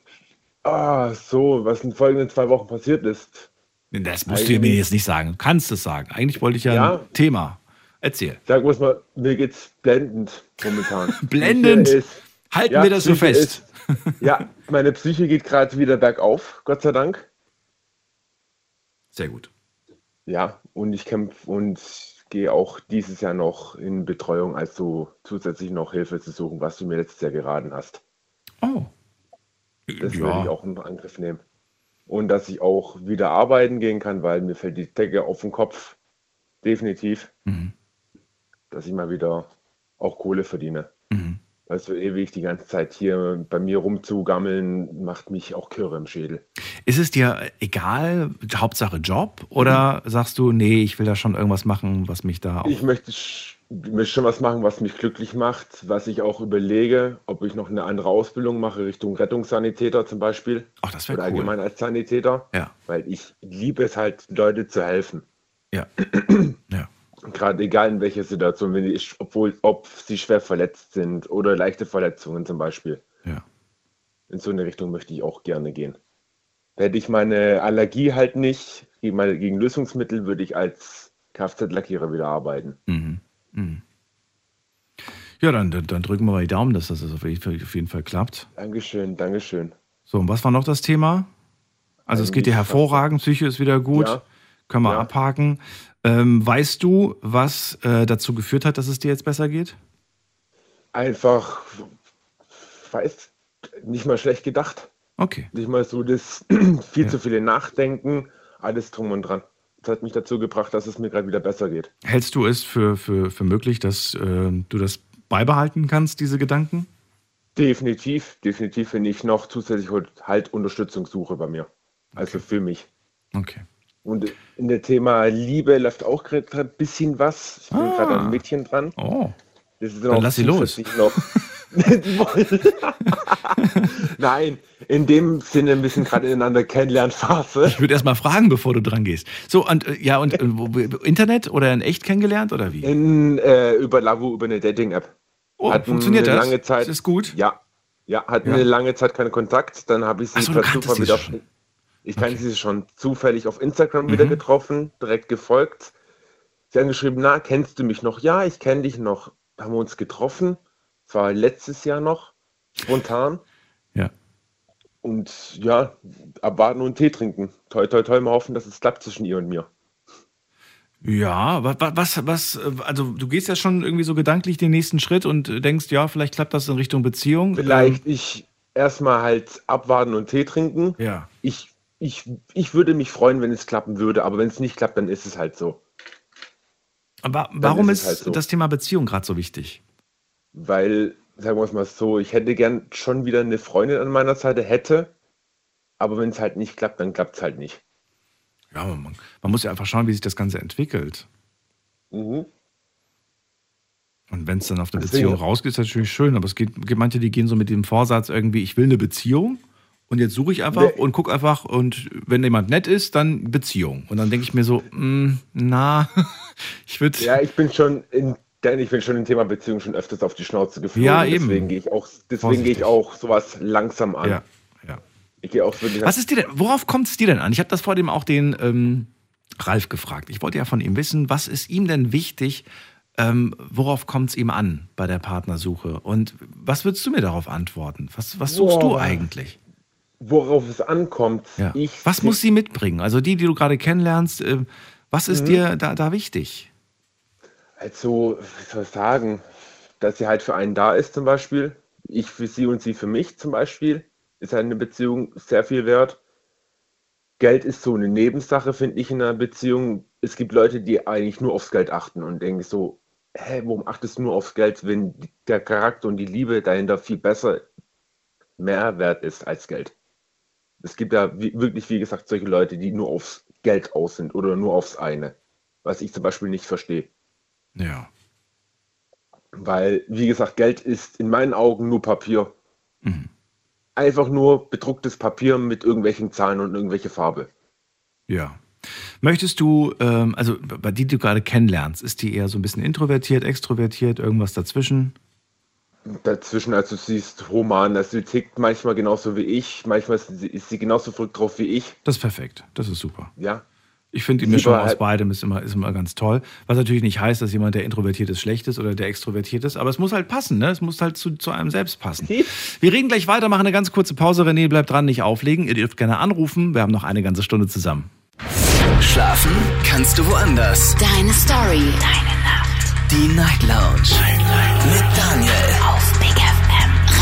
Ah, so, was in den folgenden zwei Wochen passiert ist. Das musst du mir jetzt nicht sagen. Du kannst es sagen. Eigentlich wollte ich ja, Ja. ein Thema. Erzähl. Sag muss mal, mir geht's blendend momentan. Blendend? Ist, Halten wir das so Psyche fest. Ist, ja, meine Psyche geht gerade wieder bergauf, Gott sei Dank. Sehr gut. Ja, und ich kämpfe und gehe auch dieses Jahr noch in Betreuung, also zusätzlich noch Hilfe zu suchen, was du mir letztes Jahr geraten hast. Oh. Das Ja. würde ich auch in Angriff nehmen. Und dass ich auch wieder arbeiten gehen kann, weil mir fällt die Decke auf den Kopf. Definitiv. Mhm. Dass ich mal wieder auch Kohle verdiene. Mhm. Weil so ewig die ganze Zeit hier bei mir rumzugammeln, macht mich auch Kirre im Schädel. Ist es dir egal, Hauptsache Job? Oder sagst du, nee, ich will da schon irgendwas machen, was mich da auch. Ich möchte, möchte schon was machen, was mich glücklich macht, was ich auch überlege, ob ich noch eine andere Ausbildung mache, Richtung Rettungssanitäter zum Beispiel. Ach, das wäre cool. allgemein als Sanitäter. Ja. Weil ich liebe es halt, Leute zu helfen. Ja. ja. Gerade egal in welcher Situation, wenn ich, obwohl, ob sie schwer verletzt sind oder leichte Verletzungen zum Beispiel. Ja. In so eine Richtung möchte ich auch gerne gehen. Hätte ich meine Allergie halt nicht, gegen, meine, gegen Lösungsmittel würde ich als Kfz-Lackierer wieder arbeiten. Mhm. Mhm. Ja, dann, dann, dann drücken wir mal die Daumen, dass das auf jeden Fall, auf jeden Fall klappt. Dankeschön, Dankeschön. So, und was war noch das Thema? Also, es geht dir hervorragend, Psyche ist wieder gut. Ja. Können wir Ja. abhaken. Ähm, weißt du, was äh, dazu geführt hat, dass es dir jetzt besser geht? Einfach, weiß, nicht mal schlecht gedacht. Okay. Nicht mal so das viel zu viele Nachdenken, alles drum und dran. Das hat mich dazu gebracht, dass es mir gerade wieder besser geht. Hältst du es für, für, für möglich, dass äh, du das beibehalten kannst, diese Gedanken? Definitiv, definitiv, wenn ich noch zusätzlich halt Unterstützung suche bei mir. Also für mich. Okay. Und in der Thema Liebe läuft auch gerade ein bisschen was. Ich bin Ah. gerade einem Mädchen dran. Oh. Dann lass sie los. Nein, in dem Sinne ein bisschen gerade ineinander Kennenlernphase. Ich würde erst mal fragen, bevor du dran gehst. So, und äh, ja, und äh, Internet oder in echt kennengelernt oder wie? In, äh, über Lavu, über eine Dating-App. Oh, Hatten funktioniert das? Lange Zeit, Ist das gut? Ja. Ja, hatten Ja. eine lange Zeit keinen Kontakt. Dann habe ich sie Ach so, per Zufall wieder. schon. Ich kannte sie schon zufällig auf Instagram wieder Mhm. getroffen, direkt gefolgt. Sie haben geschrieben, na, kennst du mich noch? Ja, ich kenne dich noch. Haben wir uns getroffen. Das war letztes Jahr noch, spontan. Ja. Und ja, abwarten und Tee trinken. Toi, toi, toi, mal hoffen, dass es klappt zwischen ihr und mir. Ja, wa- wa- was, was, äh, also du gehst ja schon irgendwie so gedanklich den nächsten Schritt und denkst, ja, vielleicht klappt das in Richtung Beziehung. Vielleicht Ähm, ich erstmal halt abwarten und Tee trinken. ja. Ich, ich, ich würde mich freuen, wenn es klappen würde, aber wenn es nicht klappt, dann ist es halt so. Aber warum ist ist, halt so. das Thema Beziehung gerade so wichtig? Weil, sagen wir es mal so, ich hätte gern schon wieder eine Freundin an meiner Seite, hätte, aber wenn es halt nicht klappt, dann klappt es halt nicht. Ja, man, man muss ja einfach schauen, wie sich das Ganze entwickelt. Mhm. Und wenn es dann auf eine Beziehung rausgeht, ist das natürlich schön. Aber es gibt, gibt manche, die gehen so mit dem Vorsatz irgendwie, ich will eine Beziehung und jetzt suche ich einfach Nee. und gucke einfach und wenn jemand nett ist, dann Beziehung. Und dann denke ich mir so, mm, na, ich würde. Ja, ich bin schon in, denn ich bin schon im Thema Beziehung schon öfters auf die Schnauze geflogen. Ja, eben. Deswegen gehe ich auch, deswegen gehe ich auch sowas langsam an. Ja, ja. Ich gehe auch wirklich. Was ist dir denn, worauf kommt es dir denn an? Ich habe das vor dem auch den ähm, Ralf gefragt. Ich wollte ja von ihm wissen, was ist ihm denn wichtig? Ähm, worauf kommt es ihm an bei der Partnersuche? Und was würdest du mir darauf antworten? Was, was suchst du Boah. eigentlich? Worauf es ankommt. Ja. Ich Was muss sie mitbringen? Also die, die du gerade kennenlernst, äh, was ist Mhm. dir da, da wichtig? Also, wie soll ich sagen, dass sie halt für einen da ist zum Beispiel. Ich für sie und sie für mich zum Beispiel. Ist halt eine Beziehung sehr viel wert. Geld ist so eine Nebensache, finde ich, in einer Beziehung. Es gibt Leute, die eigentlich nur aufs Geld achten und denken so, hä, warum achtest du nur aufs Geld, wenn der Charakter und die Liebe dahinter viel besser mehr wert ist als Geld? Es gibt ja wirklich, wie gesagt, solche Leute, die nur aufs Geld aus sind oder nur aufs eine. Was ich zum Beispiel nicht verstehe. Ja. Weil, wie gesagt, Geld ist in meinen Augen nur Papier. Mhm. Einfach nur bedrucktes Papier mit irgendwelchen Zahlen und irgendwelche Farbe. Ja. Möchtest du, ähm, also bei die, die du gerade kennenlernst, ist die eher so ein bisschen introvertiert, extrovertiert, irgendwas dazwischen? Dazwischen, also sie ist human, also sie tickt manchmal genauso wie ich, manchmal ist sie, ist sie genauso verrückt drauf wie ich. Das ist perfekt, das ist super. Ja. Ich finde die Mischung aus halt- beidem ist immer, ist immer ganz toll. Was natürlich nicht heißt, dass jemand, der introvertiert ist, schlecht ist oder der extrovertiert ist, aber es muss halt passen, ne? Es muss halt zu, zu einem selbst passen. Wir reden gleich weiter, machen eine ganz kurze Pause. René, bleibt dran, nicht auflegen. Ihr dürft gerne anrufen. Wir haben noch eine ganze Stunde zusammen. Schlafen kannst du woanders. Deine Story. Deine Nacht. Die Night Lounge. Mit Daniel.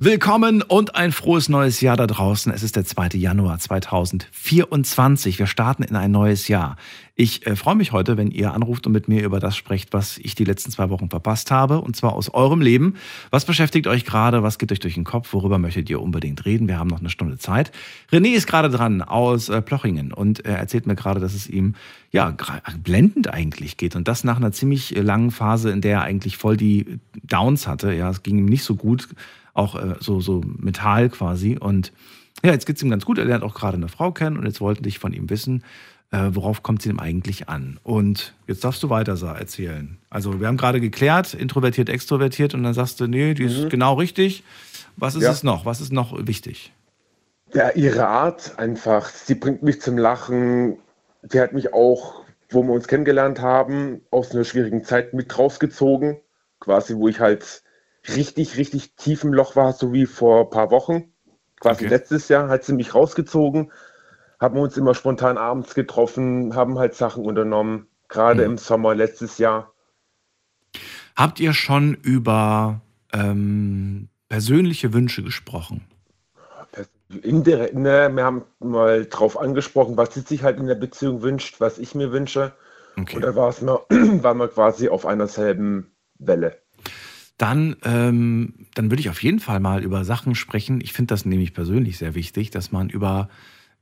Willkommen und ein frohes neues Jahr da draußen. Es ist der 2. Januar 2024. Wir starten in ein neues Jahr. Ich äh, freue mich heute, wenn ihr anruft und mit mir über das sprecht, was ich die letzten zwei Wochen verpasst habe. Und zwar aus eurem Leben. Was beschäftigt euch gerade? Was geht euch durch den Kopf? Worüber möchtet ihr unbedingt reden? Wir haben noch eine Stunde Zeit. René ist gerade dran aus äh, Plochingen und er erzählt mir gerade, dass es ihm ja blendend eigentlich geht. Und das nach einer ziemlich äh, langen Phase, in der er eigentlich voll die Downs hatte. Ja, es ging ihm nicht so gut auch äh, so, so Metall quasi. Und ja, jetzt geht's ihm ganz gut. Er lernt auch gerade eine Frau kennen und jetzt wollten dich von ihm wissen, äh, worauf kommt es ihm eigentlich an? Und jetzt darfst du weiter erzählen. Also wir haben gerade geklärt, introvertiert, extrovertiert und dann sagst du, nee, die ist genau richtig. Was ist Ja. es noch? Was ist noch wichtig? Ja, ihre Art einfach, sie bringt mich zum Lachen. Die hat mich auch, wo wir uns kennengelernt haben, aus einer schwierigen Zeit mit rausgezogen. Quasi, wo ich halt richtig, richtig tief im Loch war, so wie vor ein paar Wochen. Quasi Okay. letztes Jahr hat sie mich rausgezogen, haben uns immer spontan abends getroffen, haben halt Sachen unternommen. Gerade Mhm. im Sommer letztes Jahr. Habt ihr schon über ähm, persönliche Wünsche gesprochen? Indirekt, ne, wir haben mal drauf angesprochen, was sie sich halt in der Beziehung wünscht, was ich mir wünsche. Okay. Und da war es mir, waren wir quasi auf einer selben Welle. Dann, ähm, dann würde ich auf jeden Fall mal über Sachen sprechen. Ich finde das nämlich persönlich sehr wichtig, dass man über,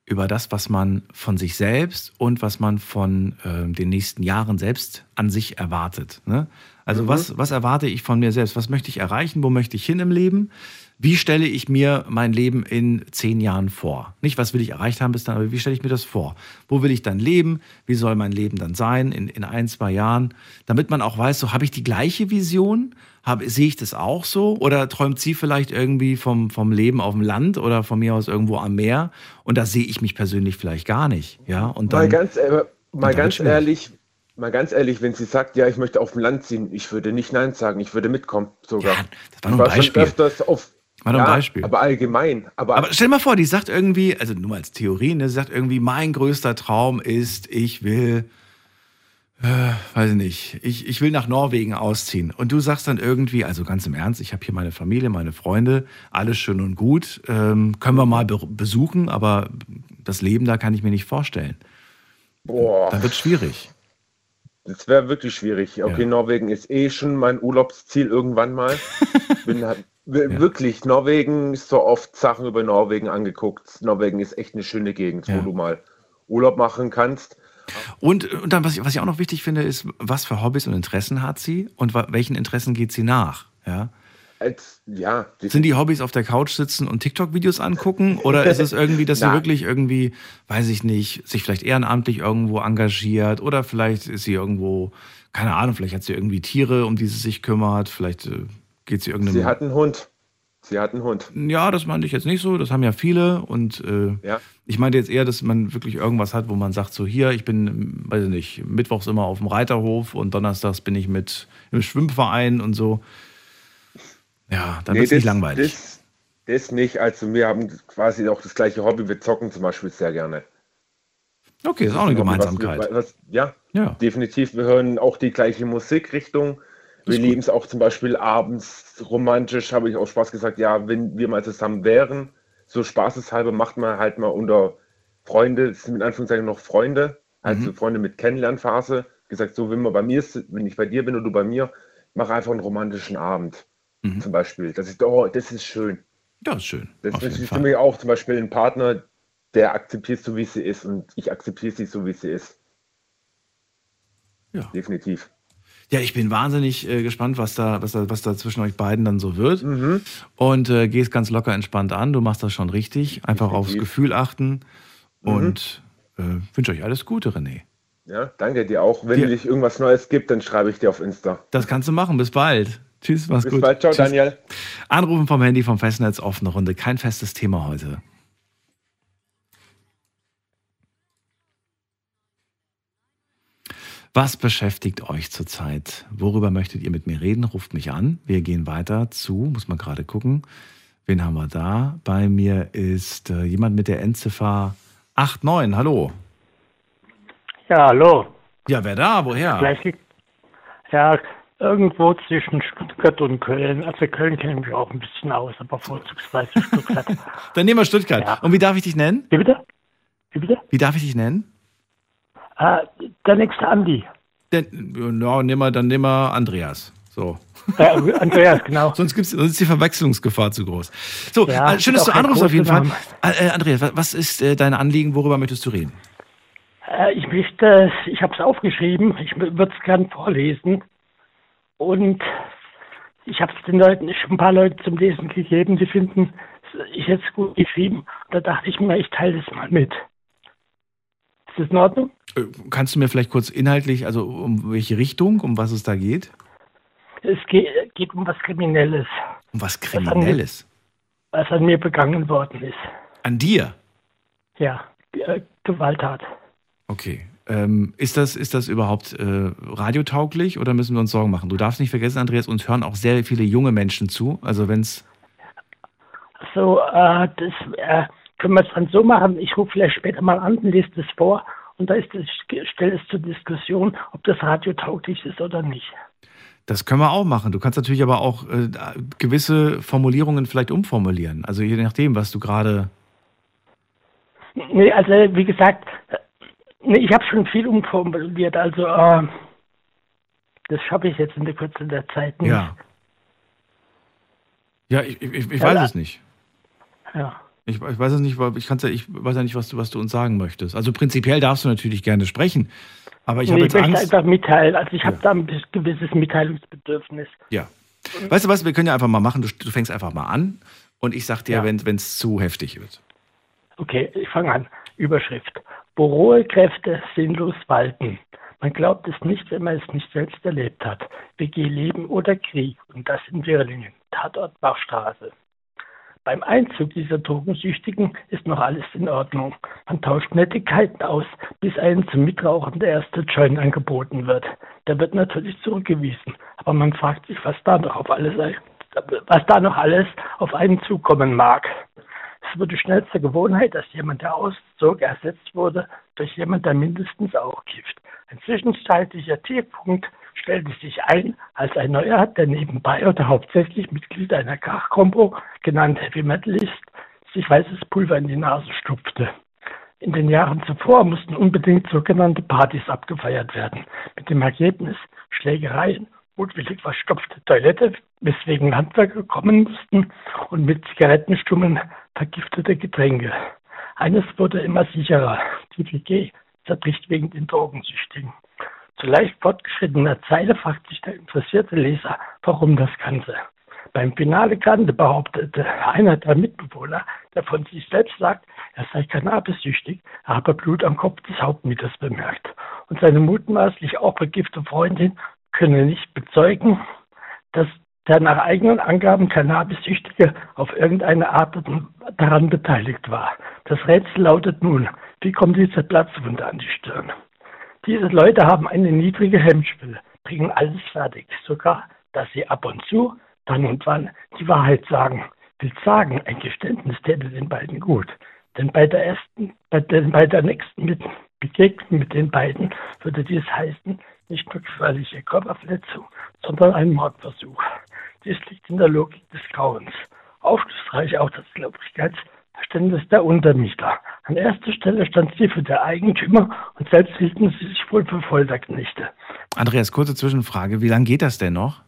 über das, was man von sich selbst und was man von ähm, den nächsten Jahren selbst an sich erwartet. Ne? Also Mhm. was, was erwarte ich von mir selbst? Was möchte ich erreichen? Wo möchte ich hin im Leben? Wie stelle ich mir mein Leben in zehn Jahren vor? Nicht, was will ich erreicht haben bis dann, aber wie stelle ich mir das vor? Wo will ich dann leben? Wie soll mein Leben dann sein in, in ein, zwei Jahren? Damit man auch weiß, so habe ich die gleiche Vision? Habe, sehe ich das auch so? Oder träumt sie vielleicht irgendwie vom, vom Leben auf dem Land oder von mir aus irgendwo am Meer? Und da sehe ich mich persönlich vielleicht gar nicht. Ja, und Mal dann, ganz, äh, mal ganz ehrlich, mal ganz ehrlich, wenn sie sagt, ja, ich möchte auf dem Land ziehen, ich würde nicht Nein sagen, ich würde mitkommen sogar. Ja, das war nur ein Ich schon Beispiel. öfters auf, War nur ein ja, Beispiel. Aber allgemein. Aber, Aber stell dir mal vor, die sagt irgendwie, also nur mal als Theorie, ne, sie sagt irgendwie, mein größter Traum ist, ich will, äh, weiß ich nicht, ich, ich will nach Norwegen ausziehen. Und du sagst dann irgendwie, also ganz im Ernst, ich habe hier meine Familie, meine Freunde, alles schön und gut, ähm, können wir mal be besuchen, aber das Leben da kann ich mir nicht vorstellen. boah, Dann wird schwierig. Das wäre wirklich schwierig. Okay, Ja. Norwegen ist eh schon mein Urlaubsziel irgendwann mal. Bin halt, Ja. Wirklich, Norwegen ist so oft Sachen über Norwegen angeguckt. Norwegen ist echt eine schöne Gegend, Ja. wo du mal Urlaub machen kannst. Und, und dann, was ich, was ich auch noch wichtig finde, ist, was für Hobbys und Interessen hat sie und welchen Interessen geht sie nach? Ja? Als, ja, Sind die Hobbys auf der Couch sitzen und TikTok-Videos angucken? Oder ist es irgendwie, dass sie wirklich irgendwie, weiß ich nicht, sich vielleicht ehrenamtlich irgendwo engagiert? Oder vielleicht ist sie irgendwo, keine Ahnung, vielleicht hat sie irgendwie Tiere, um die sie sich kümmert. Vielleicht äh, geht sie irgendeinem. sie hat einen Hund. Sie hat einen Hund. ja, das meinte ich jetzt nicht so. Das haben ja viele. Und äh, Ja. ich meinte jetzt eher, dass man wirklich irgendwas hat, wo man sagt, so hier, ich bin, weiß ich nicht, mittwochs immer auf dem Reiterhof und donnerstags bin ich mit im Schwimmverein und so. Ja, dann Nee, wird es nicht langweilig. Das, das nicht. Also wir haben quasi auch das gleiche Hobby. Wir zocken zum Beispiel sehr gerne. okay, ist auch eine was Gemeinsamkeit. Wir, was, ja, Ja. definitiv. Wir hören auch die gleiche Musikrichtung. Wir ist lieben es auch zum Beispiel abends romantisch, habe ich auch Spaß gesagt, ja, wenn wir mal zusammen wären, so spaßeshalber macht man halt mal unter Freunde, das sind mit Anführungszeichen noch Freunde, also Mhm. Freunde mit Kennenlernphase, gesagt, so wenn man bei mir ist, wenn ich bei dir bin oder du bei mir, mach einfach einen romantischen Abend Mhm. zum Beispiel. Das ist, oh, das ist schön. Ja, ist schön. Das ist für mich auch zum Beispiel ein Partner, der akzeptiert so, wie sie ist und ich akzeptiere sie so, wie sie ist. Ja. Definitiv. Ja, ich bin wahnsinnig äh, gespannt, was da, was, da, was da zwischen euch beiden dann so wird. Mhm. Und äh, gehst ganz locker entspannt an. Du machst das schon richtig. Einfach aufs Definitiv. Gefühl achten. Mhm. Und äh, wünsche euch alles Gute, René. Ja, danke dir auch. Wenn dich irgendwas Neues gibt, dann schreibe ich dir auf Insta. Das kannst du machen. Bis bald. Tschüss, mach's Bis gut. bald. Ciao, Tschüss. Daniel. Anrufen vom Handy vom Festnetz, offene Runde. Kein festes Thema heute. Was beschäftigt euch zurzeit? Worüber möchtet ihr mit mir reden? Ruft mich an. Wir gehen weiter zu, muss man gerade gucken. Wen haben wir da? Bei mir ist äh, jemand mit der Endziffer 89. Hallo. Ja, hallo. Ja, wer da? Woher? Vielleicht ja irgendwo zwischen Stuttgart und Köln. Also Köln kenne ich mich auch ein bisschen aus, aber vorzugsweise Stuttgart. Dann nehmen wir Stuttgart. Ja. Und wie darf ich dich nennen? Wie bitte? Wie bitte? Wie darf ich dich nennen? Äh, der nächste Andi. Den, ja, nehmen wir, dann nehmen wir Andreas. So. Äh, Andreas, genau. Sonst, gibt's, sonst ist die Verwechslungsgefahr zu groß. So, Ja, äh, schön, dass du anrufst auf jeden Fall. Äh, äh, Andreas, wa- was ist äh, dein Anliegen? Worüber möchtest du reden? Ich möchte, ich habe es aufgeschrieben, ich würde es gern vorlesen. Und ich habe es den Leuten, schon ein paar Leuten zum Lesen gegeben, die finden, ich hätte es gut geschrieben. Da dachte ich mir, ich teile das mal mit. Ist das in Ordnung? Äh, kannst du mir vielleicht kurz inhaltlich, also um welche Richtung, um was es da geht? Es geht, geht um was Kriminelles, Um was an mir- Kriminelles? was an mir begangen worden ist. An dir? Ja, äh, Gewalttat. Okay. Ähm, ist, das, ist das überhaupt äh, radiotauglich oder müssen wir uns Sorgen machen? Du darfst nicht vergessen, Andreas, uns hören auch sehr viele junge Menschen zu. Also wenn es So, äh, das äh, können wir es dann so machen. Ich rufe vielleicht später mal an, lese das vor und da ist es, stelle es zur Diskussion, ob das radiotauglich ist oder nicht. Das können wir auch machen. Du kannst natürlich aber auch äh, gewisse Formulierungen vielleicht umformulieren. Also je nachdem, was du gerade. Nee, also wie gesagt, nee, ich habe schon viel umformuliert. Also äh, das schaffe ich jetzt in der Kürze der Zeit nicht. Ja. Ja, ich, ich, ich Ja, weiß da- es nicht. Ja. Ich, ich weiß es nicht, ich, kann's ja, ich weiß ja nicht, was du, was du uns sagen möchtest. Also prinzipiell darfst du natürlich gerne sprechen, aber ich nee, habe ich jetzt möchte Angst. einfach mitteilen. Also ich habe da ein gewisses Mitteilungsbedürfnis. Ja. Weißt du was, wir können ja einfach mal machen, du, du fängst einfach mal an und ich sag dir, Ja. wenn es zu heftig wird. Okay, ich fange an. Überschrift. Wo rohe Kräfte sinnlos walten. Man glaubt es nicht, wenn man es nicht selbst erlebt hat. WG-Leben oder Krieg. Und das in Wirlingen. Tatort Bachstraße. Beim Einzug dieser Drogensüchtigen ist noch alles in Ordnung. Man tauscht Nettigkeiten aus, bis einem zum Mitrauchen der erste Joint angeboten wird. Der wird natürlich zurückgewiesen. Aber man fragt sich, was da noch auf alles, was da noch alles auf einen zukommen mag. Wurde schnell zur Gewohnheit, dass jemand, der auszog, ersetzt wurde durch jemand, der mindestens auch kifft. Ein zwischenzeitlicher Tiefpunkt stellte sich ein, als ein neuer, der nebenbei oder hauptsächlich Mitglied einer Krachkombo, genannt Heavy Metal ist, sich weißes Pulver in die Nase stupfte. In den Jahren zuvor mussten unbedingt sogenannte Partys abgefeiert werden, mit dem Ergebnis Schlägereien, mutwillig verstopfte Toilette, weswegen Handwerker kommen mussten und mit Zigarettenstummeln vergiftete Getränke. Eines wurde immer sicherer, die WG zerbricht wegen den Drogensüchtigen. Zu leicht fortgeschrittener Zeile fragt sich der interessierte Leser, warum das Ganze. Beim Finale Grande behauptete einer der Mitbewohner, der von sich selbst sagt, er sei cannabissüchtig, er habe Blut am Kopf des Hauptmieters bemerkt. Und seine mutmaßlich auch begiftete Freundin könne nicht bezeugen, dass der nach eigenen Angaben Cannabissüchtige auf irgendeine Art daran beteiligt war. Das Rätsel lautet nun, wie kommt diese Platzwunde an die Stirn? Diese Leute haben eine niedrige Hemmschwelle, bringen alles fertig, sogar, dass sie ab und zu, dann und wann, die Wahrheit sagen. Will sagen, ein Geständnis täte den beiden gut. Denn bei der ersten, bei, denn bei der nächsten mit, Begegnung mit den beiden würde dies heißen, nicht nur gefährliche Körperverletzung, sondern ein Mordversuch. Dies liegt in der Logik des Grauens. Aufschlussreich auch das Glaublichkeitsverständnis der Untermieter. An erster Stelle stand sie für der Eigentümer und selbst hielten sie sich wohl für Folterknechte. Andreas, kurze Zwischenfrage. Wie lange geht das denn noch?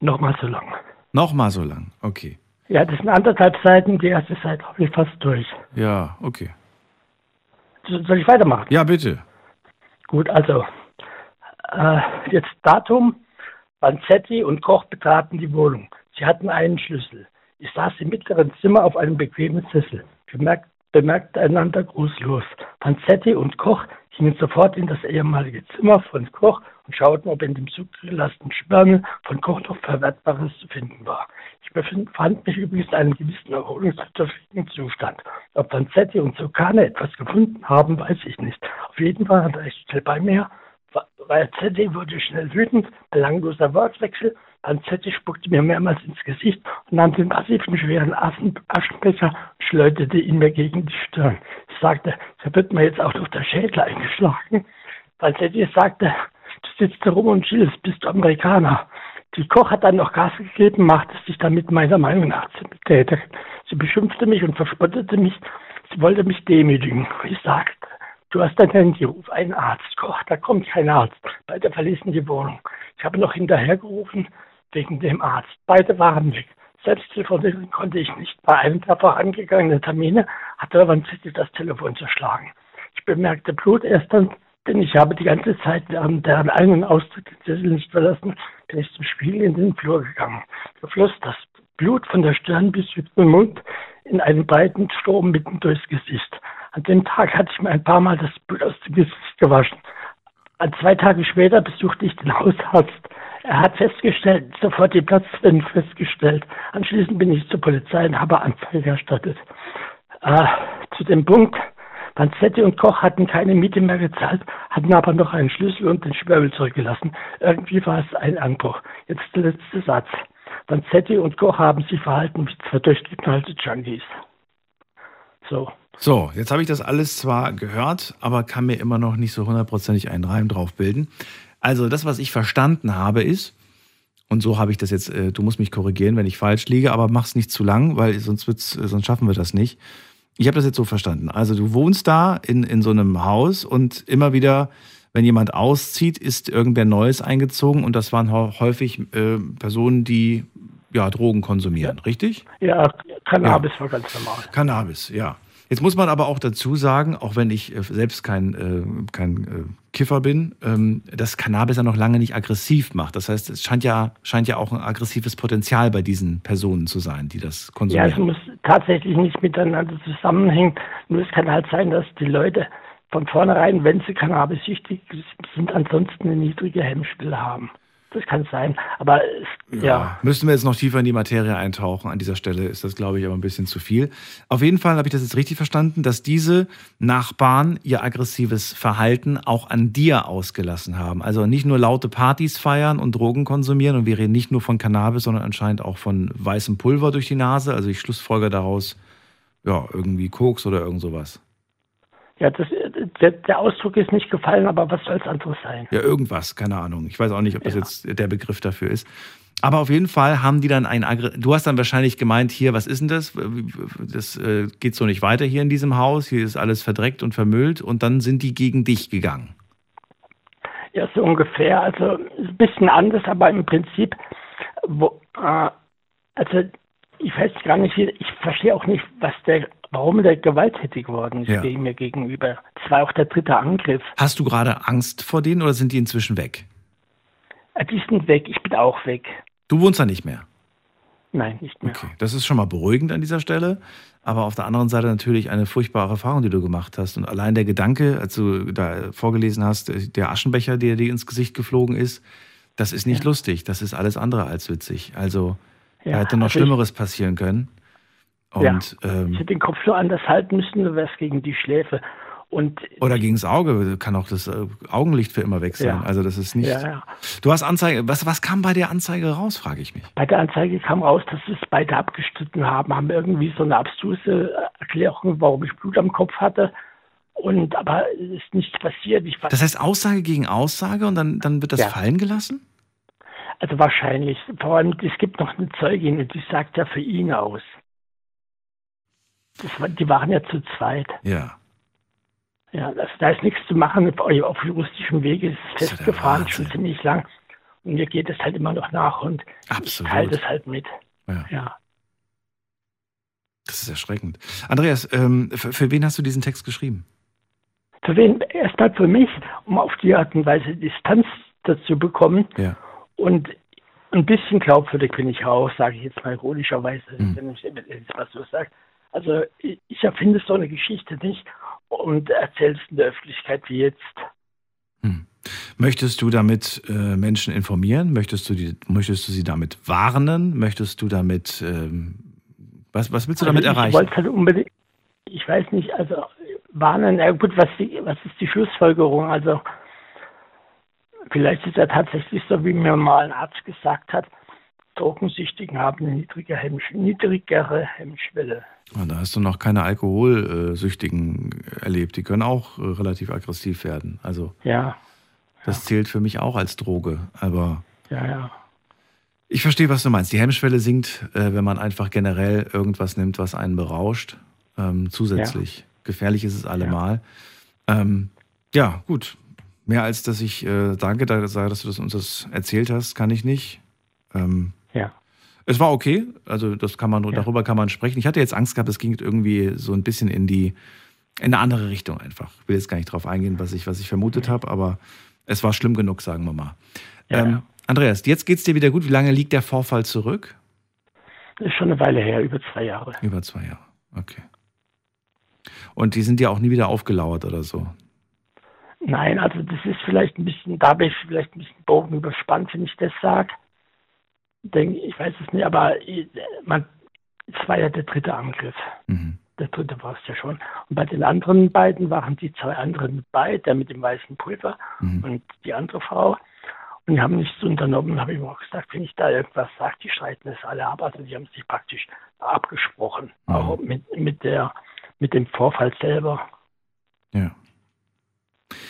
Nochmal so lang. Nochmal so lang. Okay. Ja, das sind anderthalb Seiten, die erste Seite habe ich fast durch. Ja, okay. So- Soll ich weitermachen? Ja, bitte. Gut, also Äh, jetzt Datum. Vanzetti und Koch betraten die Wohnung. Sie hatten einen Schlüssel. Ich saß im mittleren Zimmer auf einem bequemen Sessel. Wir bemerkten einander grußlos. Vanzetti und Koch gingen sofort in das ehemalige Zimmer von Koch und schauten, ob in dem zugelassenen Sperrmüll von Koch noch Verwertbares zu finden war. Ich befand mich übrigens in einem gewissen erholungsbedürftigen Zustand. Ob Vanzetti und Sokane etwas gefunden haben, weiß ich nicht. Auf jeden Fall hat er recht schnell bei mir Vanzetti wurde schnell wütend, belangloser Wortwechsel. Vanzetti spuckte mir mehrmals ins Gesicht und nahm den massiven, schweren Aschenbecher und schleuderte ihn mir gegen die Stirn. Ich sagte, da wird mir jetzt auch durch der Schädel eingeschlagen. Vanzetti sagte, du sitzt da rum und chillst, bist du Amerikaner. Die Koch hat dann noch Gas gegeben, machte sich damit meiner Meinung nach zu betätigen. Sie beschimpfte mich und verspottete mich. Sie wollte mich demütigen. Ich sagte, Du hast dein Handy, ruf einen Arzt. Koch, da kommt kein Arzt. Beide verließen die Wohnung. Ich habe noch hinterhergerufen wegen dem Arzt. Beide waren weg. Selbst telefonieren konnte ich nicht. Bei einem der vorangegangenen Termine hatte Vanzetti das Telefon zerschlagen. Ich bemerkte Blut erst dann, denn ich habe die ganze Zeit während deren Ein- und Austritt den Sessel nicht verlassen, bin ich zum Spiel in den Flur gegangen. Da floss das Blut von der Stirn bis zum Mund in einen breiten Strom mitten durchs Gesicht. An dem Tag hatte ich mir ein paar Mal das Blut aus dem Gesicht gewaschen. Zwei Tage später besuchte ich den Hausarzt. Er hat festgestellt, sofort die Platzwände festgestellt. Anschließend bin ich zur Polizei und habe Anzeige erstattet. Äh, zu dem Punkt, Panzetti und Koch hatten keine Miete mehr gezahlt, hatten aber noch einen Schlüssel und den Schwörbel zurückgelassen. Irgendwie war es ein Anbruch. Jetzt der letzte Satz. Panzetti und Koch haben sich verhalten wie zwei durchgeknallte Junkies. So. So, jetzt habe ich das alles zwar gehört, aber kann mir immer noch nicht so hundertprozentig einen Reim drauf bilden. Also das, was ich verstanden habe, ist, und so habe ich das jetzt, äh, du musst mich korrigieren, wenn ich falsch liege, aber mach's nicht zu lang, weil sonst, wird's, äh, sonst schaffen wir das nicht. Ich habe das jetzt so verstanden. Also du wohnst da in, in so einem Haus und immer wieder, wenn jemand auszieht, ist irgendwer Neues eingezogen und das waren häufig äh, Personen, die ja, Drogen konsumieren, richtig? Ja, Cannabis ja. war ganz normal. Cannabis, ja. Jetzt muss man aber auch dazu sagen, auch wenn ich äh, selbst kein, äh, kein äh, Kiffer bin, ähm, dass Cannabis ja noch lange nicht aggressiv macht. Das heißt, es scheint ja, scheint ja auch ein aggressives Potenzial bei diesen Personen zu sein, die das konsumieren. Ja, es muss tatsächlich nicht miteinander zusammenhängen. Nur es kann halt sein, dass die Leute von vornherein, wenn sie Cannabis süchtig sind, ansonsten eine niedrige Hemmschwelle haben. Das kann sein. Aber ja. ja. Müssten wir jetzt noch tiefer in die Materie eintauchen. An dieser Stelle ist das, glaube ich, aber ein bisschen zu viel. Auf jeden Fall habe ich das jetzt richtig verstanden, dass diese Nachbarn ihr aggressives Verhalten auch an dir ausgelassen haben. Also nicht nur laute Partys feiern und Drogen konsumieren. Und wir reden nicht nur von Cannabis, sondern anscheinend auch von weißem Pulver durch die Nase. Also ich schlussfolge daraus, ja, irgendwie Koks oder irgend sowas. Ja, das, der, der, Ausdruck ist nicht gefallen, aber was soll es anderes sein? Ja, irgendwas, keine Ahnung. Ich weiß auch nicht, ob das ja. jetzt der Begriff dafür ist. Aber auf jeden Fall haben die dann ein Agri Du hast dann wahrscheinlich gemeint, hier, was ist denn das? Das äh, geht so nicht weiter hier in diesem Haus. Hier ist alles verdreckt und vermüllt. Und dann sind die gegen dich gegangen. Ja, so ungefähr. Also ein bisschen anders, aber im Prinzip, wo, äh, also ich weiß gar nicht, ich verstehe auch nicht, was der warum der gewalttätig geworden ist ja. mir gegenüber. Das war auch der dritte Angriff. Hast du gerade Angst vor denen oder sind die inzwischen weg? Äh, die sind weg, ich bin auch weg. Du wohnst da nicht mehr? Nein, nicht mehr. Okay, das ist schon mal beruhigend an dieser Stelle. Aber auf der anderen Seite natürlich eine furchtbare Erfahrung, die du gemacht hast. Und allein der Gedanke, als du da vorgelesen hast, der Aschenbecher, der dir ins Gesicht geflogen ist, das ist nicht ja. lustig. Das ist alles andere als witzig. Also, ja, da hätte noch also Schlimmeres passieren können. Und, ja, ähm, ich hätte den Kopf so anders halten müssen, du wärst gegen die Schläfe. Und oder gegen das Auge, kann auch das äh, Augenlicht für immer weg sein. Ja. Also das ist nicht. Ja, ja. Du hast Anzeige. Was, was kam bei der Anzeige raus, frage ich mich. Bei der Anzeige kam raus, dass sie es beide abgestritten haben, haben irgendwie so eine abstruse Erklärung, warum ich Blut am Kopf hatte. Und aber es ist nichts passiert. Das heißt Aussage gegen Aussage und dann, dann wird das fallen gelassen? Also wahrscheinlich. Vor allem, es gibt noch eine Zeugin und die sagt ja für ihn aus. War, die waren ja zu zweit. Ja. Ja, das, da ist nichts zu machen. Auf juristischem Wege ist es festgefahren, schon ziemlich lang. Und mir geht es halt immer noch nach und Absolut. ich teile das halt mit. Ja. ja. Das ist erschreckend. Andreas, ähm, für, für, wen hast du diesen Text geschrieben? Für wen? Erstmal für mich, um auf die Art und Weise Distanz dazu bekommen. Ja. Und ein bisschen glaubwürdig bin ich auch, sage ich jetzt mal ironischerweise, Mhm. wenn ich ich was so sage. Also ich, ich erfinde so eine Geschichte nicht und erzähle es in der Öffentlichkeit wie jetzt. Möchtest du damit äh, Menschen informieren? Möchtest du, die, möchtest du sie damit warnen? Möchtest du damit, ähm, was, was willst du damit also ich erreichen? wollte halt unbedingt, ich weiß nicht, also warnen, na gut, was, die, was ist die Schlussfolgerung? Also vielleicht ist ja tatsächlich so, wie mir mal ein Arzt gesagt hat, Drogensüchtigen haben eine niedrige Hemmsch niedrigere Hemmschwelle. Ah, Da hast du noch keine Alkoholsüchtigen erlebt. Die können auch äh, relativ aggressiv werden. Also Ja, das zählt für mich auch als Droge. Aber ja, ja. ich verstehe, was du meinst. Die Hemmschwelle sinkt, äh, wenn man einfach generell irgendwas nimmt, was einen berauscht. Ähm, zusätzlich. Gefährlich ist es allemal. Ähm, ja, gut. Mehr als dass ich äh, danke, dass du das uns das erzählt hast, kann ich nicht. Ähm, Ja. Es war okay, also das kann man, darüber kann man sprechen. Ich hatte jetzt Angst gehabt, es ging irgendwie so ein bisschen in die, in eine andere Richtung einfach. Ich will jetzt gar nicht drauf eingehen, was ich, was ich vermutet habe, aber es war schlimm genug, sagen wir mal. ähm, Andreas, jetzt geht's dir wieder gut. Wie lange liegt der Vorfall zurück? Das ist schon eine Weile her, über zwei Jahre. Über zwei Jahre. Okay. Und die sind ja auch nie wieder aufgelauert oder so. Nein, also das ist vielleicht ein bisschen, da bin ich vielleicht ein bisschen Bogen überspannt, wenn ich das sage. Denke, ich weiß es nicht, aber man, es war ja der dritte Angriff. Der dritte war es ja schon. Und bei den anderen beiden waren die zwei anderen dabei, der mit dem weißen Pulver und die andere Frau. Und die haben nichts unternommen, habe ich mir auch gesagt, wenn ich da irgendwas sage, die streiten es alle ab. Also die haben sich praktisch abgesprochen, auch mit, mit, der, mit dem Vorfall selber. Ja.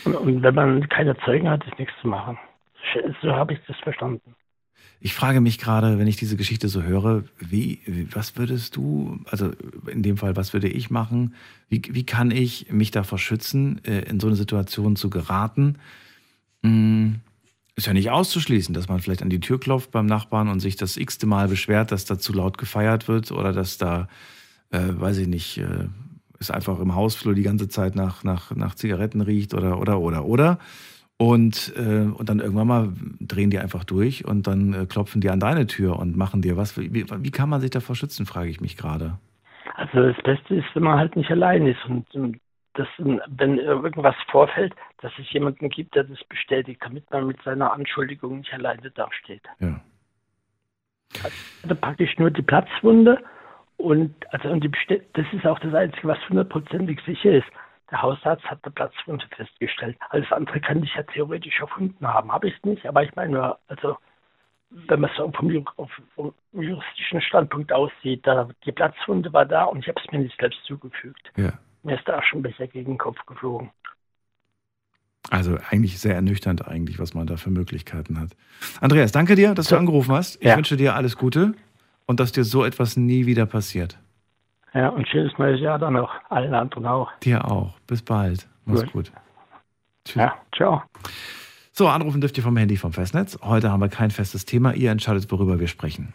Und, und wenn man keine Zeugen hat, ist nichts zu machen. So habe ich das verstanden. Ich frage mich gerade, wenn ich diese Geschichte so höre, wie, was würdest du, also in dem Fall, was würde ich machen? Wie, wie kann ich mich davor schützen, äh, in so eine Situation zu geraten? Hm, Ist ja nicht auszuschließen, dass man vielleicht an die Tür klopft beim Nachbarn und sich das x-te Mal beschwert, dass da zu laut gefeiert wird oder dass da, äh, weiß ich nicht, äh, es einfach im Hausflur die ganze Zeit nach, nach, nach Zigaretten riecht oder, oder, oder, oder. Und, äh, und dann irgendwann mal drehen die einfach durch und dann äh, klopfen die an deine Tür und machen dir was. Wie, wie kann man sich davor schützen, frage ich mich gerade. Also das Beste ist, wenn man halt nicht allein ist und, und das, wenn irgendwas vorfällt, dass es jemanden gibt, der das bestätigt, damit man mit seiner Anschuldigung nicht alleine dasteht. Ja. Also praktisch nur die Platzwunde und also und die das ist auch das Einzige, was hundertprozentig sicher ist. Der Hausarzt hat eine Platzwunde festgestellt. Alles andere kann ich ja theoretisch erfunden haben. Habe ich nicht, aber ich meine, nur, also wenn man so vom, vom juristischen Standpunkt aussieht, da die Platzwunde war da und ich habe es mir nicht selbst zugefügt. Ja. Mir ist da auch schon besser gegen den Kopf geflogen. Also eigentlich sehr ernüchternd eigentlich, was man da für Möglichkeiten hat. Andreas, danke dir, dass du angerufen hast. Ich wünsche dir alles Gute und dass dir so etwas nie wieder passiert. Ja, und schönes neues Jahr dann noch. Allen anderen auch. Dir auch. Bis bald. Mach's Gut. gut. Tschüss. Ja, ciao. So, anrufen dürft ihr vom Handy vom Festnetz. Heute haben wir kein festes Thema. Ihr entscheidet, worüber wir sprechen.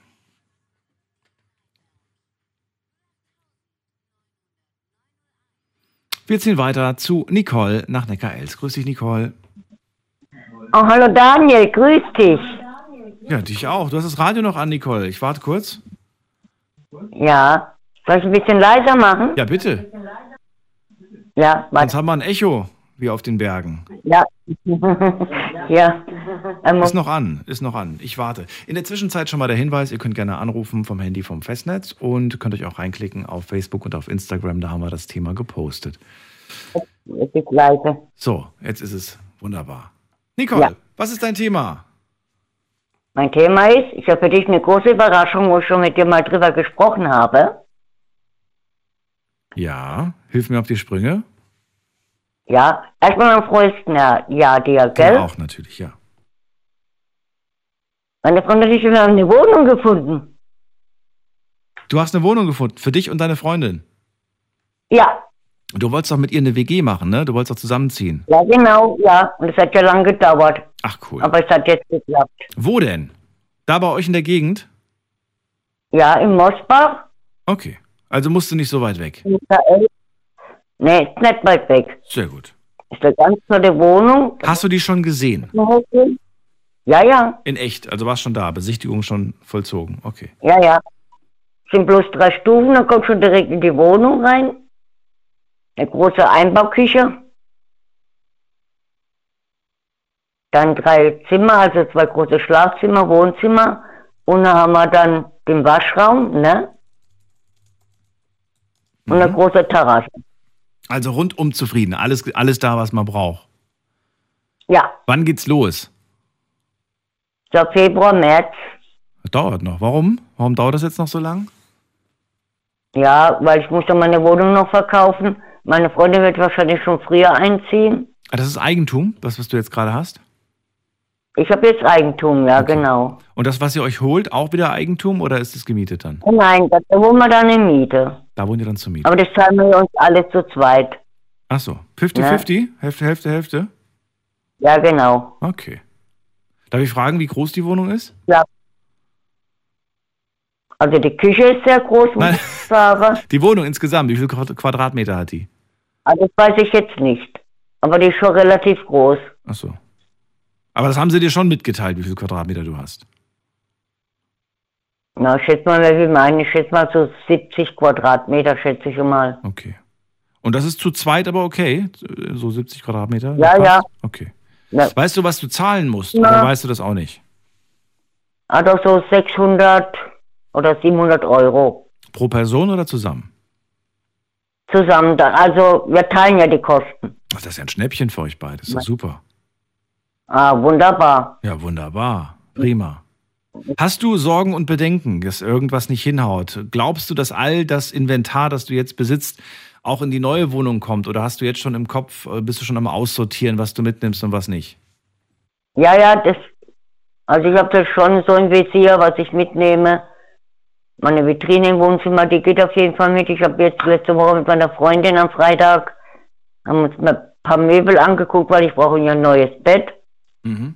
Wir ziehen weiter zu Nicole nach Neckarels. Grüß dich, Nicole. Oh, hallo Daniel, grüß dich. Ja, dich auch. Du hast das Radio noch an, Nicole. Ich warte kurz. Ja, soll ich ein bisschen leiser machen? Ja, bitte. Ja, Sonst haben wir ein Echo, wie auf den Bergen. Ja. ja. Ähm, Ist noch an, ist noch an. Ich warte. In der Zwischenzeit schon mal der Hinweis, ihr könnt gerne anrufen vom Handy vom Festnetz und könnt euch auch reinklicken auf Facebook und auf Instagram, da haben wir das Thema gepostet. es ist leise. So, jetzt ist es wunderbar. Nicole, Ja. was ist dein Thema? Mein Thema ist, ich habe für dich eine große Überraschung, wo ich schon mit dir mal drüber gesprochen habe. Ja, hilf mir auf die Sprünge. Ja, erstmal ein frohes Jahr, Jahr dir, gell? auch natürlich, ja. Meine Freundin wir haben eine Wohnung gefunden. Du hast eine Wohnung gefunden für dich und deine Freundin. Ja, Du wolltest doch mit ihr eine WG machen, ne? Du wolltest doch zusammenziehen. ja genau, ja. Und es hat ja lange gedauert. Ach cool. Aber es hat jetzt geklappt. Wo denn? Da bei euch in der Gegend? Ja, in Mosbach. Okay. Also musst du nicht so weit weg. Nee, ist nicht weit weg. Sehr gut. Ist eine ganz tolle Wohnung. Hast du die schon gesehen? Ja, ja, In echt, also warst schon da, Besichtigung schon vollzogen. Okay. ja, ja. Sind bloß drei Stufen, dann kommt schon direkt in die Wohnung rein. Eine große Einbauküche. Dann drei Zimmer, also zwei große Schlafzimmer, Wohnzimmer. Und dann haben wir dann den Waschraum, ne? Und eine große Terrasse. Also rundum zufrieden, alles, alles da, was man braucht. Ja, Wann geht's los? so Februar, März. Dauert noch. Warum? Warum dauert das jetzt noch so lang? Ja, weil ich muss dann meine Wohnung noch verkaufen. Meine Freundin wird wahrscheinlich schon früher einziehen. Ah, das ist Eigentum, das, was du jetzt gerade hast. Ich habe jetzt Eigentum, ja, genau. Und das, was ihr euch holt, auch wieder Eigentum oder ist es gemietet dann? Nein, da wohnen wir dann in Miete. Da wohnt ihr dann zur Miete. Aber das zahlen wir uns alle zu zweit. Ach so, 50-50? Hälfte, Hälfte, Hälfte? Ja, genau. Okay. Darf ich fragen, wie groß die Wohnung ist? Ja. Also die Küche ist sehr groß, muss Nein. ich sagen. Die Wohnung insgesamt, wie viele Quad- Quadratmeter hat die? Also das weiß ich jetzt nicht. Aber die ist schon relativ groß. Ach so. Aber das haben sie dir schon mitgeteilt, wie viele Quadratmeter du hast. Na, schätze mal, wer will meinen, ich schätze mal so 70 Quadratmeter, schätze ich mal. Okay. Und das ist zu zweit aber okay? So 70 Quadratmeter? Ja, ja. Okay. Ja. Weißt du, was du zahlen musst? Ja. Oder weißt du das auch nicht? Also so 600 oder 700 Euro Pro Person oder zusammen? zusammen. Also wir teilen ja die Kosten. Ach, das ist ja ein Schnäppchen für euch beide. Das ist doch super. Ah, wunderbar. Ja, wunderbar. Prima. Hast du Sorgen und Bedenken, dass irgendwas nicht hinhaut? Glaubst du, dass all das Inventar, das du jetzt besitzt, auch in die neue Wohnung kommt? Oder hast du jetzt schon im Kopf, äh, bist du schon am Aussortieren, was du mitnimmst und was nicht? Ja, ja, das. Also ich habe das schon so im Visier, was ich mitnehme. Meine Vitrine im Wohnzimmer, die geht auf jeden Fall mit. Ich habe jetzt letzte Woche mit meiner Freundin am Freitag haben uns ein paar Möbel angeguckt, weil ich brauche ja ein neues Bett, Mhm.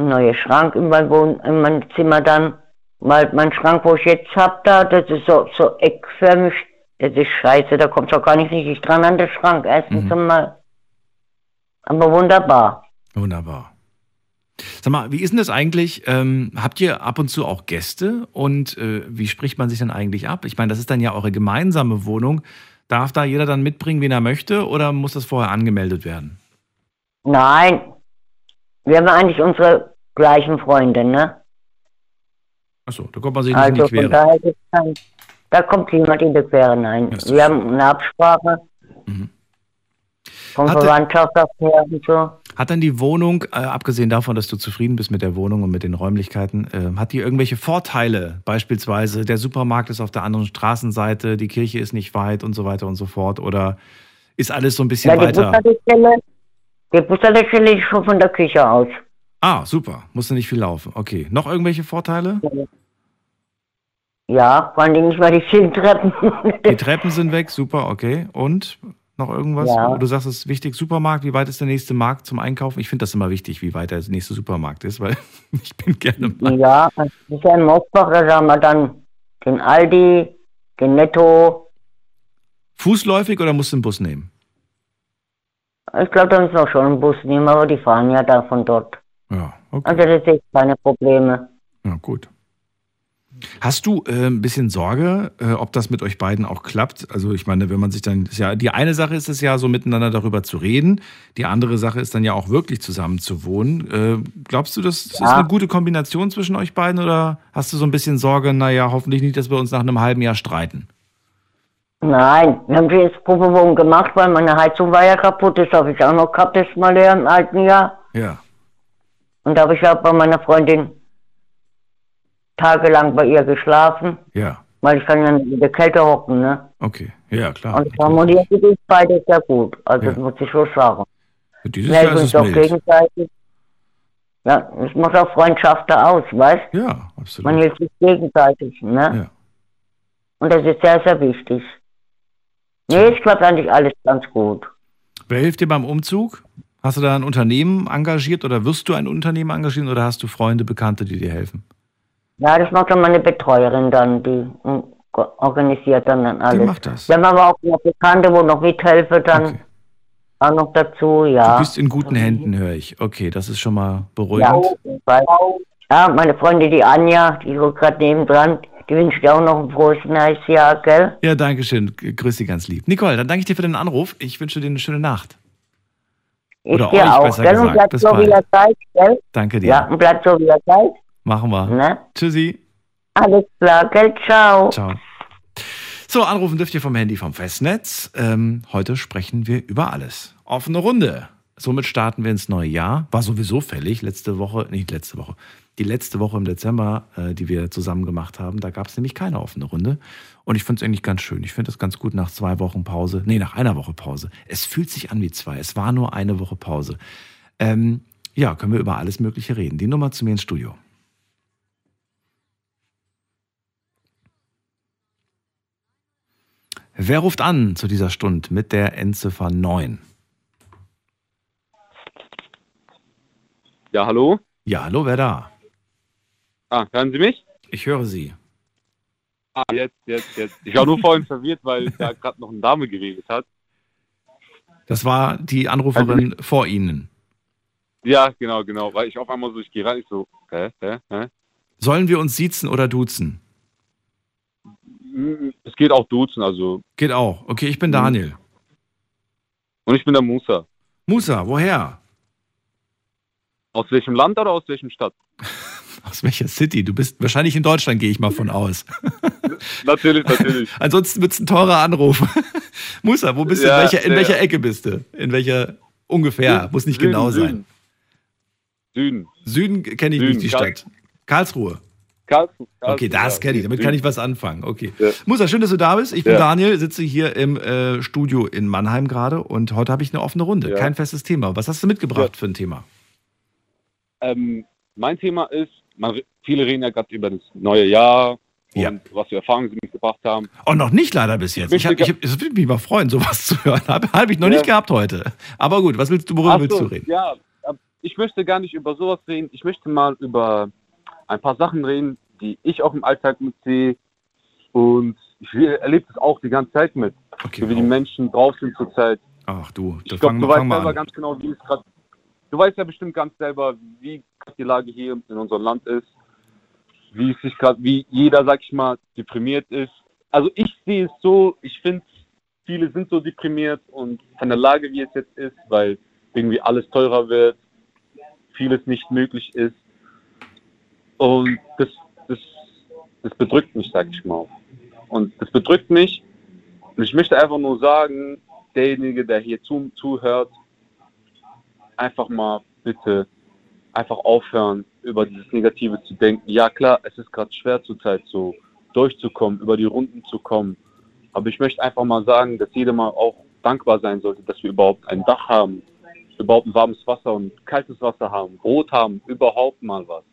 Ein neues Schrank in mein, Wohn in mein Zimmer dann. Weil mein Schrank, wo ich jetzt hab da, das ist so, so eckförmig. Das ist scheiße, da kommt doch gar nicht richtig dran an den Schrank. Erstens einmal. Aber wunderbar. Wunderbar. Sag mal, wie ist denn das eigentlich? Ähm, habt ihr ab und zu auch Gäste und äh, wie spricht man sich denn eigentlich ab? Ich meine, das ist dann ja eure gemeinsame Wohnung. Darf da jeder dann mitbringen, wen er möchte, oder muss das vorher angemeldet werden? Nein. Wir haben eigentlich unsere gleichen Freunde, ne? Achso, da kommt man sich nicht in Also die Quere. von daher kein, da kommt niemand in die Quere, nein. Wir haben eine Absprache. Von Mhm. Hatte- Verwandtschaft aus her und so. Hat dann die Wohnung, äh, abgesehen davon, dass du zufrieden bist mit der Wohnung und mit den Räumlichkeiten, äh, hat die irgendwelche Vorteile? Beispielsweise, der Supermarkt ist auf der anderen Straßenseite, die Kirche ist nicht weit und so weiter und so fort. Oder ist alles so ein bisschen Ja, die weiter? Bushaltestelle, die Bushaltestelle ist schon von der Küche aus. Ah, super. Musste nicht viel laufen. Okay. Noch irgendwelche Vorteile? Ja, vor allem nicht mal die vielen Treppen. Die Treppen sind weg, super, okay. Und noch irgendwas? Ja. Du sagst, es ist wichtig, Supermarkt, wie weit ist der nächste Markt zum Einkaufen? Ich finde das immer wichtig, wie weit der nächste Supermarkt ist, weil ich bin gerne mal. ja, das ist ja in Mosbach, da haben wir dann den Aldi, den Netto. Fußläufig oder musst du den Bus nehmen? Ich glaube, da müssen wir schon einen Bus nehmen, aber die fahren ja da von dort. Ja, okay. Also das sehe ich keine Probleme. Ja, gut. Hast du äh, ein bisschen Sorge, äh, ob das mit euch beiden auch klappt? Also ich meine, wenn man sich dann, ist ja die eine Sache ist es ja so miteinander darüber zu reden, die andere Sache ist dann ja auch wirklich zusammen zu wohnen. Äh, glaubst du, das ist Ja. eine gute Kombination zwischen euch beiden oder hast du so ein bisschen Sorge, naja, hoffentlich nicht, dass wir uns nach einem halben Jahr streiten? Nein, wir haben jetzt Probewohnung gemacht, weil meine Heizung war ja kaputt. Das habe ich auch noch gehabt, das mal ja im alten Jahr. Ja. Und da habe ich ja bei meiner Freundin tagelang bei ihr geschlafen, Ja, weil ich kann ja nicht in der Kälte hocken, ne? okay. Ja, klar. Und harmoniert sich uns beide sehr gut. Also Ja. das muss ich schon sagen. Dieses Jahr ist uns es auch gegenseitig. Ja, es macht auch Freundschaft da aus, weißt Ja, absolut. Man hilft sich gegenseitig, ne? Ja. Und das ist sehr, sehr wichtig. Nee, es klappt eigentlich alles ganz gut. Wer hilft dir beim Umzug? Hast du da ein Unternehmen engagiert oder wirst du ein Unternehmen engagieren oder hast du Freunde, Bekannte, die dir helfen? Ja, das macht dann meine Betreuerin dann, die mm, organisiert dann, dann alles. macht das? Wir haben aber auch noch Bekannte, wo noch mithelfen dann. auch noch dazu, Du ja. bist in guten Händen, höre ich. Okay, das ist schon mal Ja, beruhigend. weil, ja, meine Freundin, die Anja, die ist gerade nebendran, die wünscht dir auch noch ein frohes neues Jahr, gell? Ja, danke schön. Grüß Sie ganz lieb. Nicole, dann danke ich dir für den Anruf. Ich wünsche dir eine schöne Nacht. Ich Oder dir euch, auch, besser gell? Und bleib Bis so, wie bald. ihr seid, gell? Danke dir. Ja, und bleib so, wie ihr seid. Machen wir. Ne? Tschüssi. Alles klar, gell? Ciao. Ciao. So, anrufen dürft ihr vom Handy vom Festnetz. Ähm, heute sprechen wir über alles. Offene Runde. Somit starten wir ins neue Jahr. War sowieso fällig. Letzte Woche, nicht letzte Woche, die letzte Woche im Dezember, äh, die wir zusammen gemacht haben, da gab es nämlich keine offene Runde. Und ich finde es eigentlich ganz schön. Ich finde es ganz gut nach zwei Wochen Pause. Nee, nach einer Woche Pause. Es fühlt sich an wie zwei. Es war nur eine Woche Pause. Ähm, ja, können wir über alles Mögliche reden. Die Nummer zu mir ins Studio. Wer ruft an zu dieser Stunde mit der Endziffer 9? Ja, hallo? Ja, hallo, wer da? Ah, hören Sie mich? Ich höre Sie. Ah, jetzt, jetzt, jetzt. Ich war nur vorhin verwirrt, weil da gerade noch eine Dame geredet hat. Das war die Anruferin vor Ihnen. Ja, genau, genau. Weil ich auf einmal so, ich gehe rein, ich so, hä, hä, hä? Sollen wir uns siezen oder duzen? Mm, Es geht auch duzen, also. Geht auch. Okay, ich bin Daniel. Und ich bin der Musa. Musa, woher? Aus welchem Land oder aus welchem Stadt? Aus welcher City? Du bist wahrscheinlich in Deutschland, gehe ich mal von aus. Natürlich, natürlich. Ansonsten wird es ein teurer Anruf. Musa, wo bist du? Ja, in welcher, in ja. welcher Ecke bist du? In welcher ungefähr? Süden, Muss nicht Süden, genau sein. Süden. Süden. Süden kenne ich Süden, nicht, die Karl- Stadt. Karlsruhe. Karlsruhe. Okay, das kenne ich. Damit kann ich was anfangen. Okay. Ja. Musa, schön, dass du da bist. Ich bin Ja. Daniel, sitze hier im äh, Studio in Mannheim gerade und heute habe ich eine offene Runde. Ja. Kein festes Thema. Was hast du mitgebracht für ein Thema? Ähm, mein Thema ist, man, viele reden ja gerade über das neue Jahr und Ja. was für Erfahrungen sie mitgebracht haben. Oh, noch nicht leider bis jetzt. Ich, hab, ich, hab, es würde mich mal freuen, sowas zu hören. Habe hab ich noch Ja. nicht gehabt heute. Aber gut, was willst du, worüber Ach willst so, du reden? Ja, äh, ich möchte gar nicht über sowas reden. Ich möchte mal über ein paar Sachen reden, die ich auch im Alltag mitsehe. Und ich erlebe das auch die ganze Zeit mit. Okay, so wie die Menschen drauf sind zurzeit. Ach du, Ich das glaube, fang, du weißt mal selber an. ganz genau, wie es gerade. Du weißt ja bestimmt ganz selber, wie die Lage hier in unserem Land ist. Wie es sich gerade, wie jeder, sag ich mal, deprimiert ist. Also ich sehe es so, ich finde, viele sind so deprimiert und von der Lage, wie es jetzt ist, weil irgendwie alles teurer wird, vieles nicht möglich ist. Und das, das, das bedrückt mich, sag ich mal. Und das bedrückt mich. Und ich möchte einfach nur sagen, derjenige, der hier zu, zuhört, einfach mal bitte einfach aufhören, über dieses Negative zu denken. Ja klar, es ist gerade schwer zurzeit so durchzukommen, über die Runden zu kommen. Aber ich möchte einfach mal sagen, dass jeder mal auch dankbar sein sollte, dass wir überhaupt ein Dach haben, überhaupt ein warmes Wasser und kaltes Wasser haben, Brot haben, überhaupt mal was.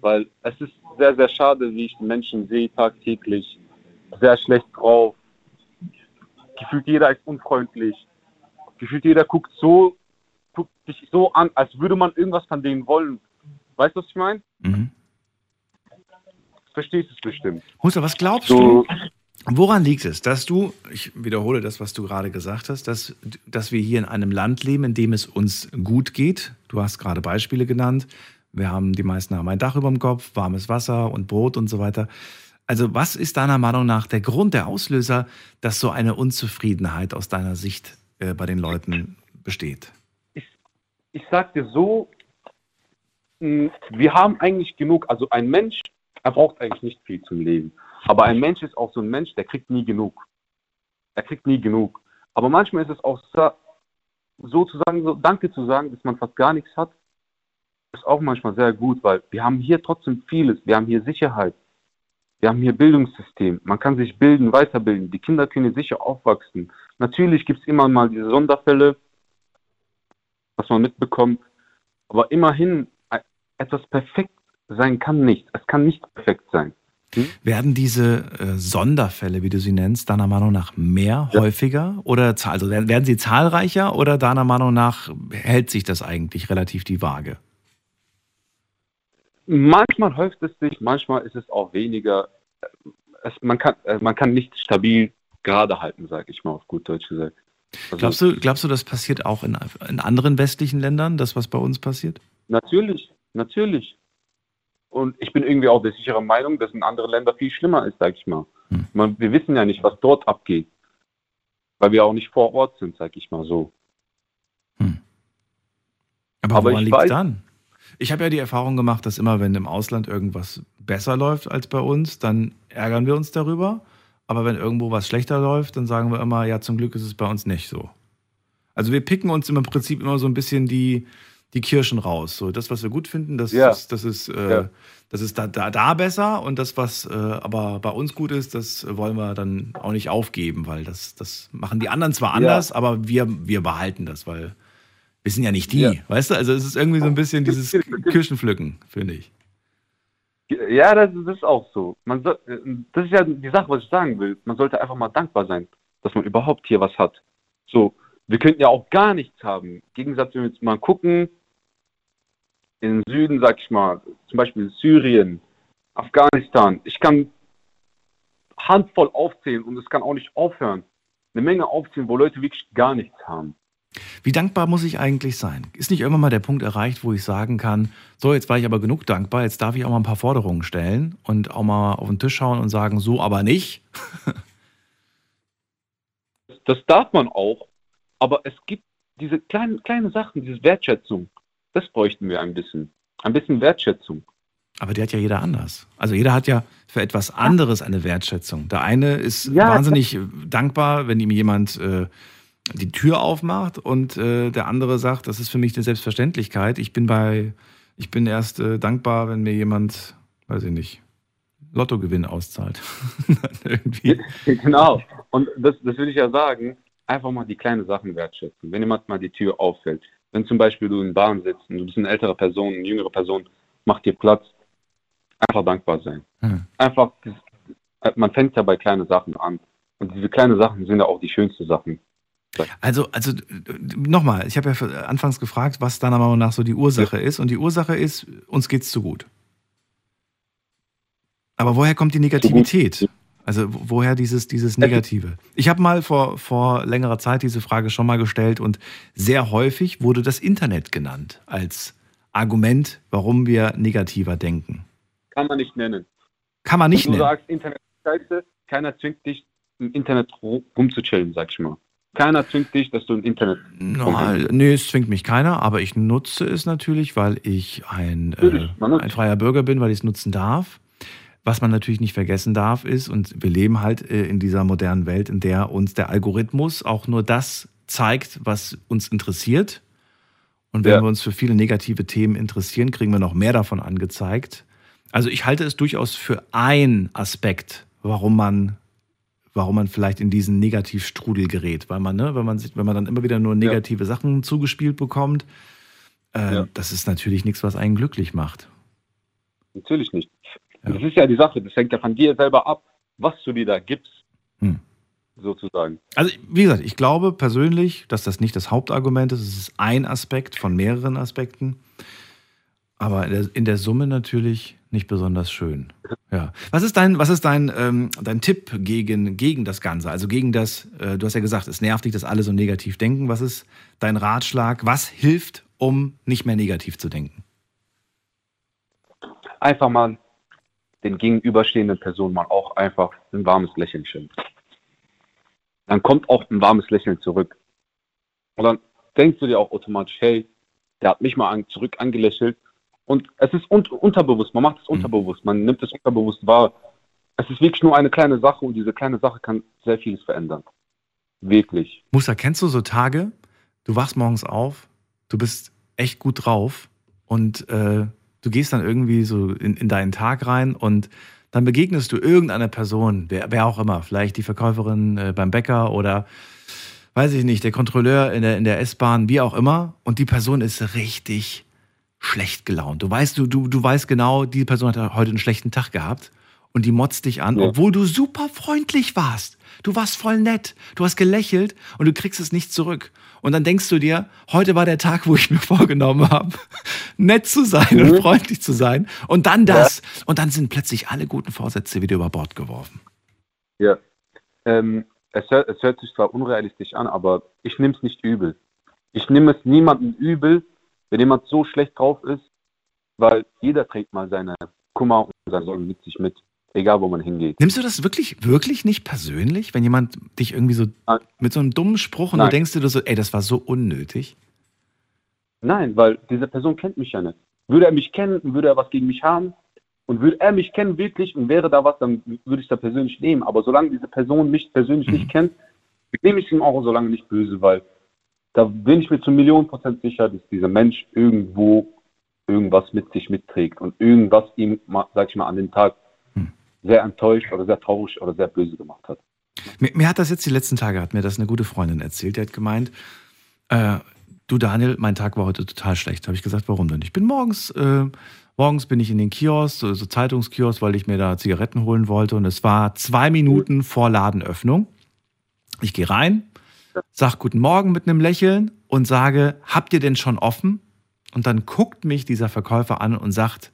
Weil es ist sehr, sehr schade, wie ich die Menschen sehe tagtäglich, sehr schlecht drauf. Gefühlt jeder ist unfreundlich. Gefühlt jeder guckt so, guckt dich so an, als würde man irgendwas von denen wollen. Weißt du, was ich meine? Mhm. Verstehst du es bestimmt. Musa, was glaubst So- du? Woran liegt es, dass du, ich wiederhole das, was du gerade gesagt hast, dass, dass wir hier in einem Land leben, in dem es uns gut geht? Du hast gerade Beispiele genannt. Wir haben, die meisten haben ein Dach über dem Kopf, warmes Wasser und Brot und so weiter. Also, was ist deiner Meinung nach der Grund, der Auslöser, dass so eine Unzufriedenheit aus deiner Sicht äh, bei den Leuten besteht? Ich sag dir so, mh, wir haben eigentlich genug, also ein Mensch, er braucht eigentlich nicht viel zum Leben. Aber ein Mensch ist auch so ein Mensch, der kriegt nie genug. Er kriegt nie genug. Aber manchmal ist es auch so, sozusagen so, Danke zu sagen, dass man fast gar nichts hat, ist auch manchmal sehr gut, weil wir haben hier trotzdem vieles. Wir haben hier Sicherheit. Wir haben hier Bildungssystem. Man kann sich bilden, weiterbilden. Die Kinder können sicher aufwachsen. Natürlich gibt es immer mal diese Sonderfälle, was man mitbekommt. Aber immerhin, äh, etwas perfekt sein kann nicht. Es kann nicht perfekt sein. Werden diese äh, Sonderfälle, wie du sie nennst, deiner Meinung nach mehr, häufiger? Oder also werden, werden sie zahlreicher oder deiner Meinung nach hält sich das eigentlich relativ die Waage? Manchmal häuft es sich, manchmal ist es auch weniger. Es, man, kann, äh, man kann nicht stabil gerade halten, sage ich mal auf gut Deutsch gesagt. Also, Glaubst du, glaubst du, das passiert auch in, in anderen westlichen Ländern, das, was bei uns passiert? Natürlich, natürlich. Und ich bin irgendwie auch der sicheren Meinung, dass in anderen Ländern viel schlimmer ist, sag ich mal. Hm. Man, wir wissen ja nicht, was dort abgeht. Weil wir auch nicht vor Ort sind, sag ich mal so. Aber, Aber woran liegt weiß- dann? Ich habe ja die Erfahrung gemacht, dass immer, wenn im Ausland irgendwas besser läuft als bei uns, dann ärgern wir uns darüber. Aber wenn irgendwo was schlechter läuft, dann sagen wir immer, ja, zum Glück ist es bei uns nicht so. Also wir picken uns im Prinzip immer so ein bisschen die, die Kirschen raus. So das, was wir gut finden, das, Ja. das, das ist, äh, Ja. das ist da, da, da besser. Und das, was äh, aber bei uns gut ist, das wollen wir dann auch nicht aufgeben, weil das, das machen die anderen zwar Ja. anders, aber wir, wir behalten das, weil wir sind ja nicht die. Ja. Weißt du, also es ist irgendwie so ein bisschen dieses Kirschenpflücken, finde ich. Ja, das, ist auch so. Man soll, das ist ja die Sache, was ich sagen will. Man sollte einfach mal dankbar sein, dass man überhaupt hier was hat. So, wir könnten ja auch gar nichts haben. Im Gegensatz, wenn wir jetzt mal gucken, im Süden, sag ich mal, zum Beispiel Syrien, Afghanistan. Ich kann handvoll aufzählen und es kann auch nicht aufhören. Eine Menge aufzählen, wo Leute wirklich gar nichts haben. Wie dankbar muss ich eigentlich sein? Ist nicht irgendwann mal der Punkt erreicht, wo ich sagen kann, so, jetzt war ich aber genug dankbar, jetzt darf ich auch mal ein paar Forderungen stellen und auch mal auf den Tisch schauen und sagen, so aber nicht? Das darf man auch, aber es gibt diese kleinen, kleine Sachen, diese Wertschätzung. Das bräuchten wir ein bisschen. Ein bisschen Wertschätzung. Aber die hat ja jeder anders. Also jeder hat ja für etwas anderes eine Wertschätzung. Der eine ist Ja, wahnsinnig dankbar, wenn ihm jemand äh, die Tür aufmacht und äh, der andere sagt, das ist für mich eine Selbstverständlichkeit. Ich bin bei, ich bin erst äh, dankbar, wenn mir jemand, weiß ich nicht, Lottogewinn auszahlt. Genau. Und das, das will ich ja sagen, einfach mal die kleinen Sachen wertschätzen. Wenn jemand mal die Tür auffällt, wenn zum Beispiel du in der Bahn sitzt und du bist eine ältere Person, eine jüngere Person, macht dir Platz, einfach dankbar sein. Hm. Einfach, das- man fängt ja bei kleinen Sachen an. Und diese kleinen Sachen sind ja auch die schönsten Sachen. Also, also nochmal, ich habe ja für- anfangs gefragt, was deiner Meinung nach so die Ursache ist. Und die Ursache ist, uns geht's zu gut. Aber woher kommt die Negativität? Also wo- woher dieses, dieses Negative? Ich habe mal vor, vor längerer Zeit diese Frage schon mal gestellt und sehr häufig wurde das Internet genannt als Argument, warum wir negativer denken. Kann man nicht nennen. Kann man nicht Wenn du nennen. sagst, Internet ist scheiße, keiner zwingt dich, im Internet ru- rumzuchillen, sag ich mal. Keiner zwingt dich, dass du im Internet No, nee, es zwingt mich keiner, aber ich nutze es natürlich, weil ich ein, äh, ein freier Bürger bin, weil ich es nutzen darf. Was man natürlich nicht vergessen darf, ist, und wir leben halt äh, in dieser modernen Welt, in der uns der Algorithmus auch nur das zeigt, was uns interessiert. Und wenn Ja. wir uns für viele negative Themen interessieren, kriegen wir noch mehr davon angezeigt. Also ich halte es durchaus für ein Aspekt, warum man, warum man vielleicht in diesen Negativstrudel gerät. Weil man, ne, wenn man sich, wenn man dann immer wieder nur negative Sachen zugespielt bekommt, äh, das ist natürlich nichts, was einen glücklich macht. Natürlich nicht. Das ist ja die Sache, das hängt ja von dir selber ab, was du dir da gibst, Hm. sozusagen. Also, wie gesagt, ich glaube persönlich, dass das nicht das Hauptargument ist. Es ist ein Aspekt von mehreren Aspekten. Aber in der, in der Summe natürlich nicht besonders schön. Ja. Was ist dein, was ist dein, ähm, dein Tipp gegen, gegen das Ganze? Also gegen das, äh, du hast ja gesagt, es nervt dich, dass alle so negativ denken. Was ist dein Ratschlag? Was hilft, um nicht mehr negativ zu denken? Einfach mal den gegenüberstehenden Personen mal auch einfach ein warmes Lächeln schenken. Dann kommt auch ein warmes Lächeln zurück. Und dann denkst du dir auch automatisch, hey, der hat mich mal an, zurück angelächelt. Und es ist un unterbewusst, man macht es unterbewusst, man nimmt es unterbewusst wahr. Es ist wirklich nur eine kleine Sache und diese kleine Sache kann sehr vieles verändern. Wirklich. Musa, kennst du so Tage, du wachst morgens auf, du bist echt gut drauf und äh, du gehst dann irgendwie so in, in deinen Tag rein und dann begegnest du irgendeiner Person, wer, wer auch immer, vielleicht die Verkäuferin äh, beim Bäcker oder weiß ich nicht, der Kontrolleur in der, in der S-Bahn, wie auch immer, und die Person ist richtig schlecht gelaunt. Du weißt, du, du, du weißt genau, die Person hat heute einen schlechten Tag gehabt und die motzt dich an, Ja. obwohl du super freundlich warst. Du warst voll nett, du hast gelächelt und du kriegst es nicht zurück. Und dann denkst du dir, heute war der Tag, wo ich mir vorgenommen habe, nett zu sein und Mhm. freundlich zu sein. Und dann das. Und dann sind plötzlich alle guten Vorsätze wieder über Bord geworfen. Ja. Ähm, es hört, es hört sich zwar unrealistisch an, aber ich nehme es nicht übel. Ich nehme es niemandem übel, wenn jemand so schlecht drauf ist, weil jeder trägt mal seine Kummer und seine Sorgen mit sich mit, egal wo man hingeht. Nimmst du das wirklich, wirklich nicht persönlich, wenn jemand dich irgendwie so mit so einem dummen Spruch und Nein. du denkst dir so, ey, das war so unnötig? Nein, weil diese Person kennt mich ja nicht. Würde er mich kennen, würde er was gegen mich haben und würde er mich kennen wirklich und wäre da was, dann würde ich da persönlich nehmen. Aber solange diese Person mich persönlich nicht kennt, nehme ich ihm auch so lange nicht böse, weil da bin ich mir zu Millionen Prozent sicher, dass dieser Mensch irgendwo irgendwas mit sich mitträgt und irgendwas ihm, sag ich mal, an dem Tag sehr enttäuscht oder sehr traurig oder sehr böse gemacht hat. Mir, mir hat das jetzt die letzten Tage, hat mir das eine gute Freundin erzählt. Die hat gemeint, äh, du Daniel, mein Tag war heute total schlecht. Habe ich gesagt, warum denn? Ich bin morgens, äh, morgens bin ich in den Kiosk, so, so Zeitungskiosk, weil ich mir da Zigaretten holen wollte. Und es war zwei Minuten vor Ladenöffnung. Ich gehe rein, sag guten Morgen mit einem Lächeln und sage, habt ihr denn schon offen? Und dann guckt mich dieser Verkäufer an und sagt,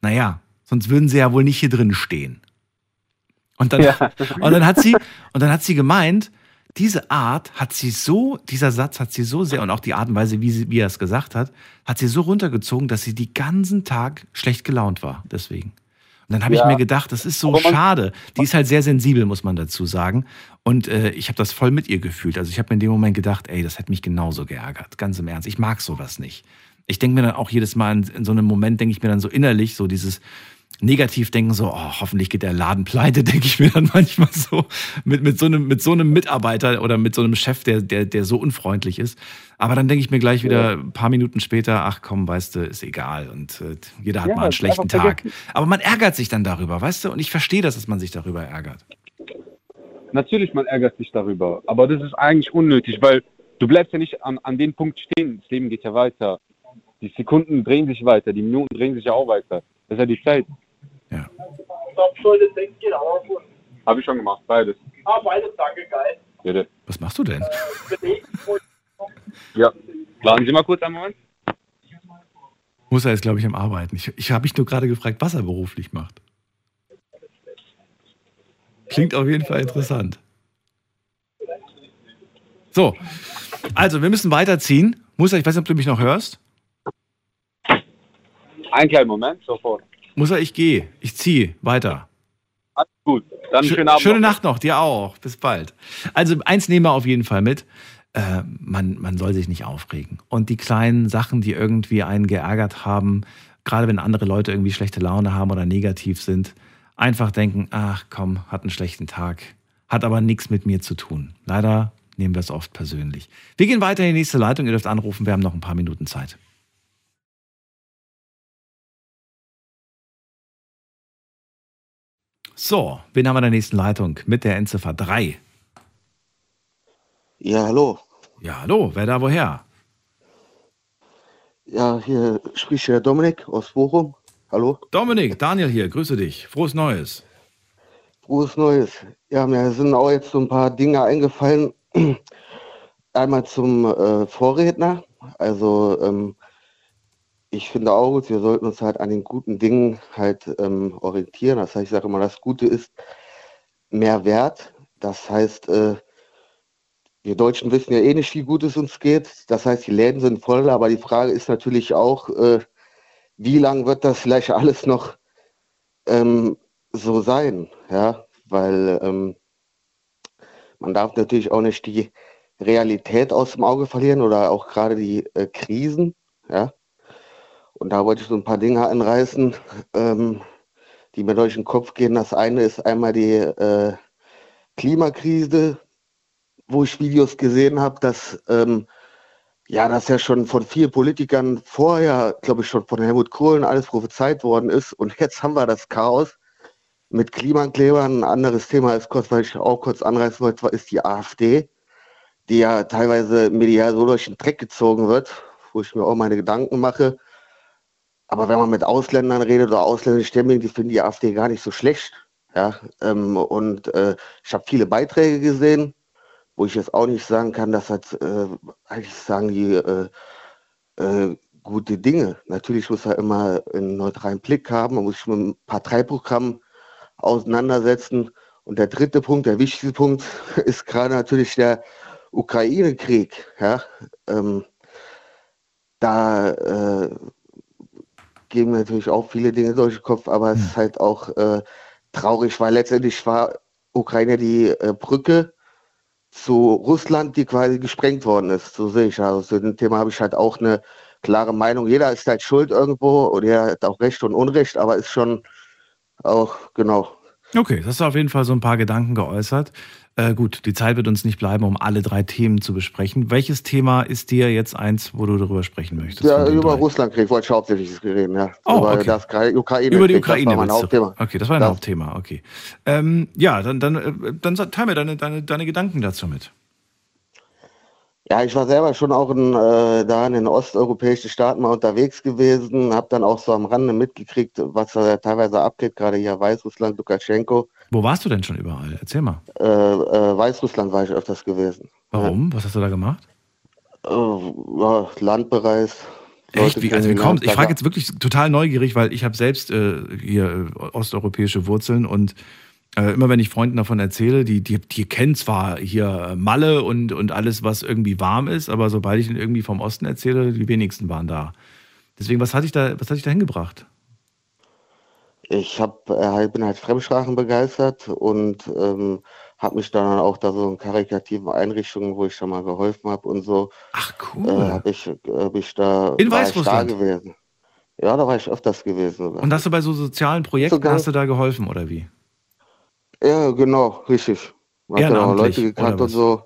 naja, sonst würden sie ja wohl nicht hier drin stehen. Und dann, Ja. und dann hat sie, und dann hat sie gemeint, diese Art hat sie so, dieser Satz hat sie so sehr und auch die Art und Weise, wie, sie, wie er es gesagt hat, hat sie so runtergezogen, dass sie die ganzen Tag schlecht gelaunt war. Deswegen. Und dann habe ich Ja. mir gedacht, das ist so schade. Die ist halt sehr sensibel, muss man dazu sagen. Und äh, ich habe das voll mit ihr gefühlt. Also ich habe mir in dem Moment gedacht, ey, das hätte mich genauso geärgert. Ganz im Ernst. Ich mag sowas nicht. Ich denke mir dann auch jedes Mal in, in so einem Moment, denke ich mir dann so innerlich, so dieses Negativdenken, so, oh, hoffentlich geht der Laden pleite, denke ich mir dann manchmal so, mit, mit, so einem, mit so einem Mitarbeiter oder mit so einem Chef, der, der, der so unfreundlich ist. Aber dann denke ich mir gleich wieder ein paar Minuten später, ach komm, weißt du, ist egal. Und äh, jeder hat Ja, mal einen schlechten Tag. Aber man ärgert sich dann darüber, weißt du? Und ich verstehe das, dass man sich darüber ärgert. Natürlich, man ärgert sich darüber, aber das ist eigentlich unnötig, weil du bleibst ja nicht an, an dem Punkt stehen. Das Leben geht ja weiter. Die Sekunden drehen sich weiter, die Minuten drehen sich ja auch weiter. Das ist ja die Zeit. Ja. Habe ich schon gemacht, beides. Ah, beides, danke, geil. Bitte. Was machst du denn? Ja. Warten Sie mal kurz einen Moment. Muss er jetzt, glaube ich, am Arbeiten. Ich, ich habe mich nur gerade gefragt, was er beruflich macht. Klingt auf jeden Fall interessant. So, also wir müssen weiterziehen. Musa, ich weiß nicht, ob du mich noch hörst. Einen kleinen Moment, sofort. Musa, ich gehe. Ich ziehe weiter. Alles gut. Dann Schö- schönen Abend. Schöne noch. Nacht noch, dir auch. Bis bald. Also eins nehmen wir auf jeden Fall mit. Äh, man, man soll sich nicht aufregen. Und die kleinen Sachen, die irgendwie einen geärgert haben, gerade wenn andere Leute irgendwie schlechte Laune haben oder negativ sind, einfach denken, ach komm, hat einen schlechten Tag, hat aber nichts mit mir zu tun. Leider nehmen wir es oft persönlich. Wir gehen weiter in die nächste Leitung. Ihr dürft anrufen, wir haben noch ein paar Minuten Zeit. So, wen haben wir in der nächsten Leitung mit der Endziffer 3? Ja, hallo. Ja, hallo, wer da woher? Ja, hier spricht der Dominik aus Bochum. Hallo. Dominik, Daniel hier, grüße dich. Frohes Neues. Frohes Neues. Ja, mir sind auch jetzt so ein paar Dinge eingefallen. Einmal zum äh, Vorredner. Also ähm, ich finde auch wir sollten uns halt an den guten Dingen halt ähm, orientieren. Das heißt, ich sage immer, das Gute ist mehr wert. Das heißt, äh, wir Deutschen wissen ja eh nicht, wie gut es uns geht. Das heißt, die Läden sind voll, aber die Frage ist natürlich auch, äh, wie lange wird das vielleicht alles noch ähm, so sein? Ja, weil ähm, man darf natürlich auch nicht die Realität aus dem Auge verlieren oder auch gerade die äh, Krisen. Ja, und da wollte ich so ein paar Dinge anreißen, ähm, die mir durch den Kopf gehen. Das eine ist einmal die äh, Klimakrise, wo ich Videos gesehen habe, dass ähm, ja, das ja schon von vielen Politikern vorher, glaube ich, schon von Helmut Kohl und alles prophezeit worden ist. Und jetzt haben wir das Chaos mit Klimaklebern. Ein anderes Thema ist kurz, weil ich auch kurz anreißen wollte, ist die AfD, die ja teilweise medial so durch den Dreck gezogen wird, wo ich mir auch meine Gedanken mache. Aber wenn man mit Ausländern redet oder ausländischstämmigen, die finden die AfD gar nicht so schlecht. Ja, ähm, und äh, ich habe viele Beiträge gesehen, wo ich jetzt auch nicht sagen kann, dass das äh, eigentlich sagen die äh, äh, gute Dinge. Natürlich muss er immer einen neutralen Blick haben, man muss sich mit einem Parteiprogramm auseinandersetzen Und der dritte Punkt, der wichtigste Punkt, ist gerade natürlich der Ukraine-Krieg. Ja? Ähm, da äh, gehen mir natürlich auch viele Dinge durch den Kopf, aber es ist halt auch äh, traurig, weil letztendlich war Ukraine die äh, Brücke zu Russland, die quasi gesprengt worden ist. So sehe ich. Also zu dem Thema habe ich halt auch eine klare Meinung. Jeder ist halt schuld irgendwo und er hat auch Recht und Unrecht, aber ist schon auch, genau. Okay, das hast du auf jeden Fall so ein paar Gedanken geäußert. Äh, gut, die Zeit wird uns nicht bleiben, um alle drei Themen zu besprechen. Welches Thema ist dir jetzt eins, wo du darüber sprechen möchtest? Ja, über Russlandkrieg wollte ich hauptsächlich reden, ja. Oh, über okay. das Ukraine Über die das war Ukraine. mein Hauptthema. Okay, das war dein Hauptthema, okay. Ähm, ja, dann, dann, äh, dann teil mir deine, deine, deine Gedanken dazu mit. Ja, ich war selber schon auch in, äh, da in den osteuropäischen Staaten mal unterwegs gewesen, habe dann auch so am Rande mitgekriegt, was da teilweise abgeht, gerade hier Weißrussland, Lukaschenko. Wo warst du denn schon überall? Erzähl mal. Äh, äh, Weißrussland war ich öfters gewesen. Warum? Was hast du da gemacht? Äh, ja, Landbereis. Echt? Wie, also wie kommt? Ich frage jetzt wirklich total neugierig, weil ich habe selbst äh, hier äh, osteuropäische Wurzeln und äh, immer wenn ich Freunden davon erzähle, die, die, die kennen zwar hier Malle und, und alles, was irgendwie warm ist, aber sobald ich ihnen irgendwie vom Osten erzähle, die wenigsten waren da. Deswegen, was hat dich da, was hat dich da hingebracht? Ich hab, äh, bin halt Fremdsprachen begeistert und ähm, habe mich dann auch da so in karikativen Einrichtungen, wo ich schon mal geholfen habe und so. Ach cool. Äh, habe ich, hab ich da In war ich da gewesen. Ja, da war ich öfters gewesen. Und hast du bei so sozialen Projekten, Sogar- hast du da geholfen oder wie? Ja, genau, richtig. Man hat dann auch Leute gekannt und so.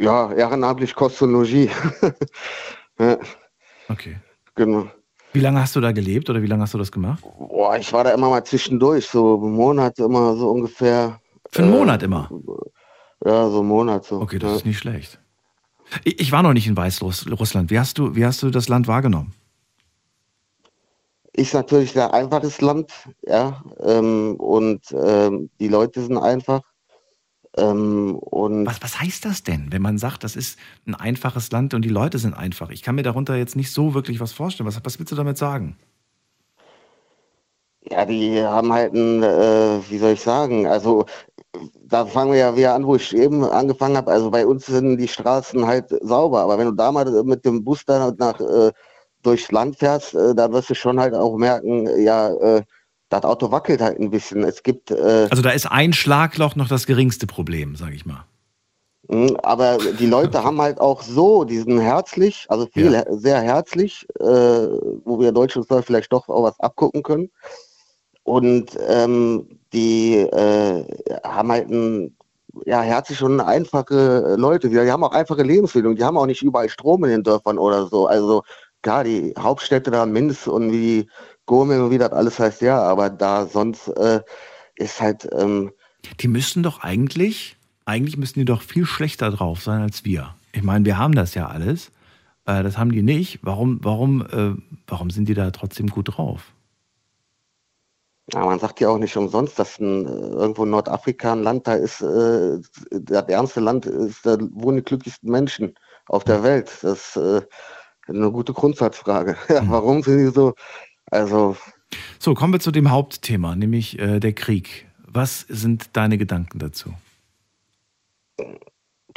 Ja, ehrenamtlich Kost und Logis. ja, Okay. genau. Wie lange hast du da gelebt oder wie lange hast du das gemacht? Boah, ich war da immer mal zwischendurch, so einen Monat immer so ungefähr. Für einen Äh, Monat immer? Ja, so einen Monat so. Okay, das ja. ist nicht schlecht. Ich, ich war noch nicht in Weißrussland. Wie hast du, wie hast du das Land wahrgenommen? Ist natürlich ein einfaches Land, ja, ähm, und ähm, die Leute sind einfach. Ähm, und Was, was heißt das denn, wenn man sagt, das ist ein einfaches Land und die Leute sind einfach? Ich kann mir darunter jetzt nicht so wirklich was vorstellen. Was, was willst du damit sagen? Ja, die haben halt ein, äh, wie soll ich sagen, also da fangen wir ja wieder an, wo ich eben angefangen habe. Also bei uns sind die Straßen halt sauber, aber wenn du da mal mit dem Bus dann nach äh, durchs Land fährst, äh, dann wirst du schon halt auch merken, ja, äh, das Auto wackelt halt ein bisschen. Es gibt äh, Also da ist ein Schlagloch noch das geringste Problem, sage ich mal. Mm, Aber die Leute haben halt auch so diesen herzlich, also viel her- sehr herzlich, äh, wo wir Deutschen uns da vielleicht doch auch was abgucken können. Und ähm, die äh, haben halt ein, ja, herzlich und einfache Leute. Die haben auch einfache Lebensbildung. Die haben auch nicht überall Strom in den Dörfern oder so. Also klar, die Hauptstädte da, Minsk und wie Gomel und wie das alles heißt, ja, aber da sonst äh, ist halt ähm, Die müssten doch eigentlich, eigentlich müssten die doch viel schlechter drauf sein als wir. Ich meine, wir haben das ja alles. Äh, das haben die nicht. Warum, warum, äh, warum sind die da trotzdem gut drauf? Ja, man sagt ja auch nicht umsonst, dass ein, äh, irgendwo in Nordafrika ein Land da ist, äh, das ärmste Land ist, da wohnen die glücklichsten Menschen auf der Welt. Das äh, eine gute Grundsatzfrage. Ja, warum sind die so? Also, So, kommen wir zu dem Hauptthema, nämlich äh, der Krieg. Was sind deine Gedanken dazu?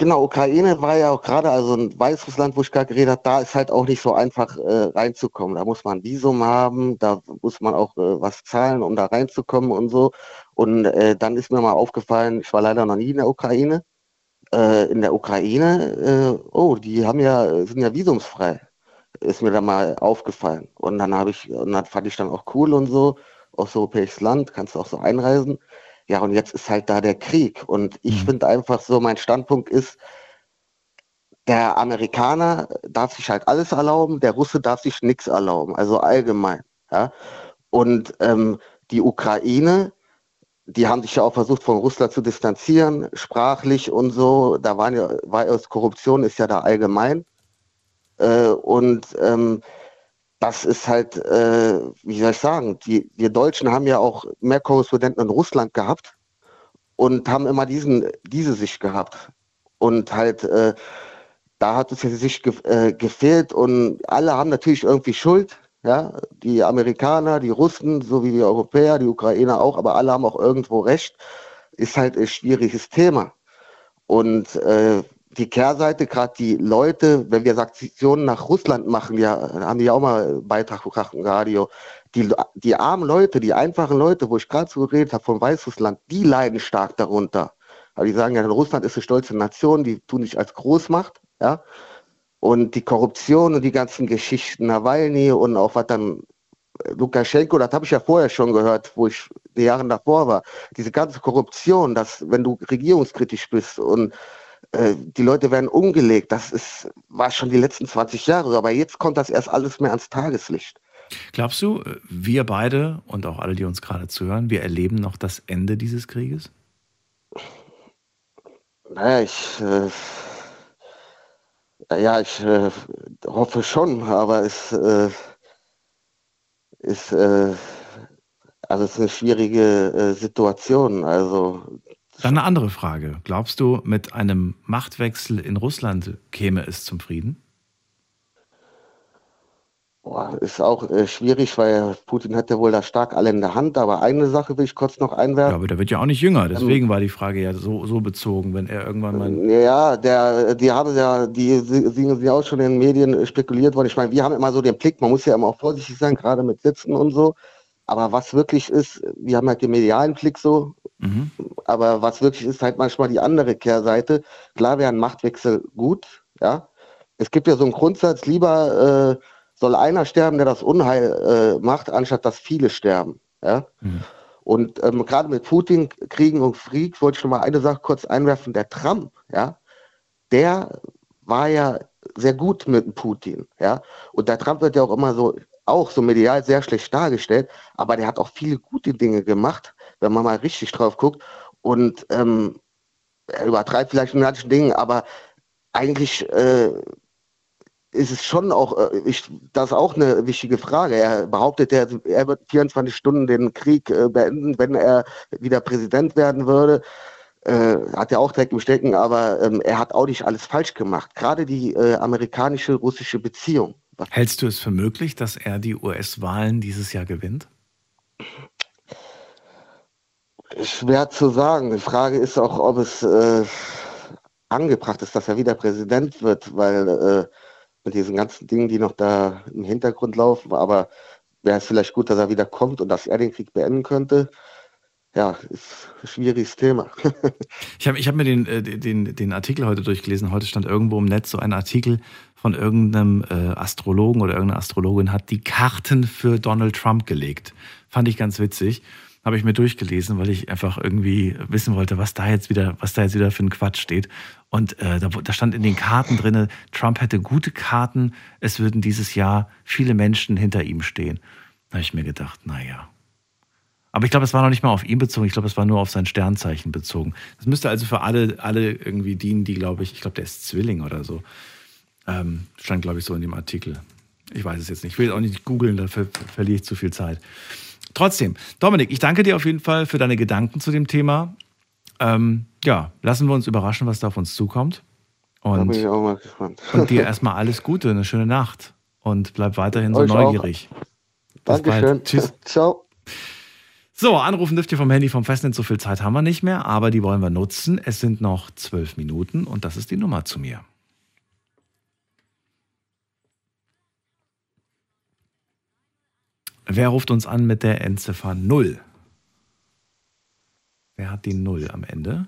genau, Ukraine war ja auch gerade, also in Weißrussland, wo ich gerade geredet habe, da ist halt auch nicht so einfach äh, reinzukommen. Da muss man ein Visum haben, da muss man auch äh, was zahlen, um da reinzukommen und so. Und äh, dann ist mir mal aufgefallen, ich war leider noch nie in der Ukraine. Äh, in der Ukraine, äh, oh, die haben ja, sind ja visumsfrei. Ist mir dann mal aufgefallen. Und dann habe ich, und dann fand ich dann auch cool und so, osteuropäisches Land, kannst du auch so einreisen. Ja, und jetzt ist halt da der Krieg. Und ich finde einfach so, mein Standpunkt ist, der Amerikaner darf sich halt alles erlauben, der Russe darf sich nichts erlauben, also allgemein. Ja? Und ähm, die Ukraine, die haben sich ja auch versucht, von Russland zu distanzieren, sprachlich und so. Da waren ja, war ja Korruption ist ja da allgemein. Äh, und ähm, das ist halt, äh, wie soll ich sagen, die, wir Deutschen haben ja auch mehr Korrespondenten in Russland gehabt und haben immer diesen, diese Sicht gehabt. Und halt, äh, da hat es ja die Sicht ge äh, gefehlt und alle haben natürlich irgendwie Schuld. Ja, die Amerikaner, die Russen, so wie die Europäer, die Ukrainer auch, aber alle haben auch irgendwo recht. ist halt ein schwieriges Thema. Und äh, die Kehrseite, gerade die Leute, wenn wir Sanktionen nach Russland machen, ja, haben die auch mal einen Beitrag gebracht im Radio. Die, die armen Leute, die einfachen Leute, wo ich gerade so geredet habe, von Weißrussland, die leiden stark darunter. Aber die sagen ja, Russland ist eine stolze Nation, die tun sich als Großmacht, ja. Und die Korruption und die ganzen Geschichten, Nawalny und auch was dann Lukaschenko, das habe ich ja vorher schon gehört, wo ich die Jahre davor war. Diese ganze Korruption, dass wenn du regierungskritisch bist und äh, die Leute werden umgelegt, das ist, war schon die letzten 20 Jahre, aber jetzt kommt das erst alles mehr ans Tageslicht. Glaubst du, wir beide und auch alle, die uns gerade zuhören, wir erleben noch das Ende dieses Krieges? Naja, ich, äh, ja, ich äh, hoffe schon, aber es äh, ist, äh, also es ist eine schwierige äh, Situation. Also Dann eine andere Frage. Glaubst du, mit einem Machtwechsel in Russland käme es zum Frieden? Boah, ist auch äh, schwierig, weil Putin hat ja wohl da stark alle in der Hand. Aber eine Sache will ich kurz noch einwerfen. Ja, aber der wird ja auch nicht jünger. Deswegen war die Frage ja so, so bezogen, wenn er irgendwann mal. Ja, der, die haben ja, die sind ja auch schon in den Medien spekuliert worden. Ich meine, wir haben immer so den Blick, man muss ja immer auch vorsichtig sein, gerade mit Sitzen und so. Aber was wirklich ist, wir haben halt den medialen Blick so, Mhm. aber was wirklich ist, halt manchmal die andere Kehrseite. Klar wäre ein Machtwechsel gut, ja. Es gibt ja so einen Grundsatz, lieber äh, soll einer sterben, der das Unheil äh, macht, anstatt dass viele sterben, ja. Und ähm, gerade mit Putin, Kriegen und Krieg wollte ich noch mal eine Sache kurz einwerfen. Der Trump, ja, der war ja sehr gut mit Putin, ja. Und der Trump wird ja auch immer so, auch so medial sehr schlecht dargestellt, aber der hat auch viele gute Dinge gemacht, wenn man mal richtig drauf guckt. Und ähm, er übertreibt vielleicht in manchen Dingen, aber eigentlich äh, ist es schon auch, äh, ich, das ist auch eine wichtige Frage. Er behauptet, er, er wird 24 Stunden den Krieg äh, beenden, wenn er wieder Präsident werden würde. Äh, hat er auch direkt im Stecken, aber ähm, er hat auch nicht alles falsch gemacht. Gerade die äh, amerikanische-russische Beziehung. Hältst du es für möglich, dass er die US-Wahlen dieses Jahr gewinnt? Schwer zu sagen. Die Frage ist auch, ob es äh, angebracht ist, dass er wieder Präsident wird, weil äh, mit diesen ganzen Dingen, die noch da im Hintergrund laufen, aber wäre es vielleicht gut, dass er wieder kommt und dass er den Krieg beenden könnte. Ja, ist ein schwieriges Thema. Ich habe ich hab mir den, äh, den, den Artikel heute durchgelesen. Heute stand irgendwo im Netz so ein Artikel von irgendeinem äh, Astrologen oder irgendeine Astrologin hat die Karten für Donald Trump gelegt. Fand ich ganz witzig. Habe ich mir durchgelesen, weil ich einfach irgendwie wissen wollte, was da jetzt wieder, was da jetzt wieder für ein Quatsch steht. Und äh, da, da stand in den Karten drinne, Trump hätte gute Karten, es würden dieses Jahr viele Menschen hinter ihm stehen. Da habe ich mir gedacht, naja, aber ich glaube, es war noch nicht mal auf ihn bezogen. Ich glaube, es war nur auf sein Sternzeichen bezogen. Das müsste also für alle, alle irgendwie dienen, die, glaube ich, ich glaube, der ist Zwilling oder so. Ähm, stand, glaube ich, so in dem Artikel. Ich weiß es jetzt nicht. Ich will auch nicht googeln, dafür verliere ich zu viel Zeit. Trotzdem, Dominik, ich danke dir auf jeden Fall für deine Gedanken zu dem Thema. Ähm, ja, lassen wir uns überraschen, was da auf uns zukommt. Und, da bin ich auch mal gespannt. und dir erstmal alles Gute, eine schöne Nacht. Und bleib weiterhin so Euch auch. neugierig. Bis Dankeschön. bald. Tschüss. Ciao. So, anrufen dürft ihr vom Handy vom Festnetz. So viel Zeit haben wir nicht mehr, aber die wollen wir nutzen. Es sind noch zwölf Minuten und das ist die Nummer zu mir. Wer ruft uns an mit der Endziffer 0? Wer hat die 0 am Ende?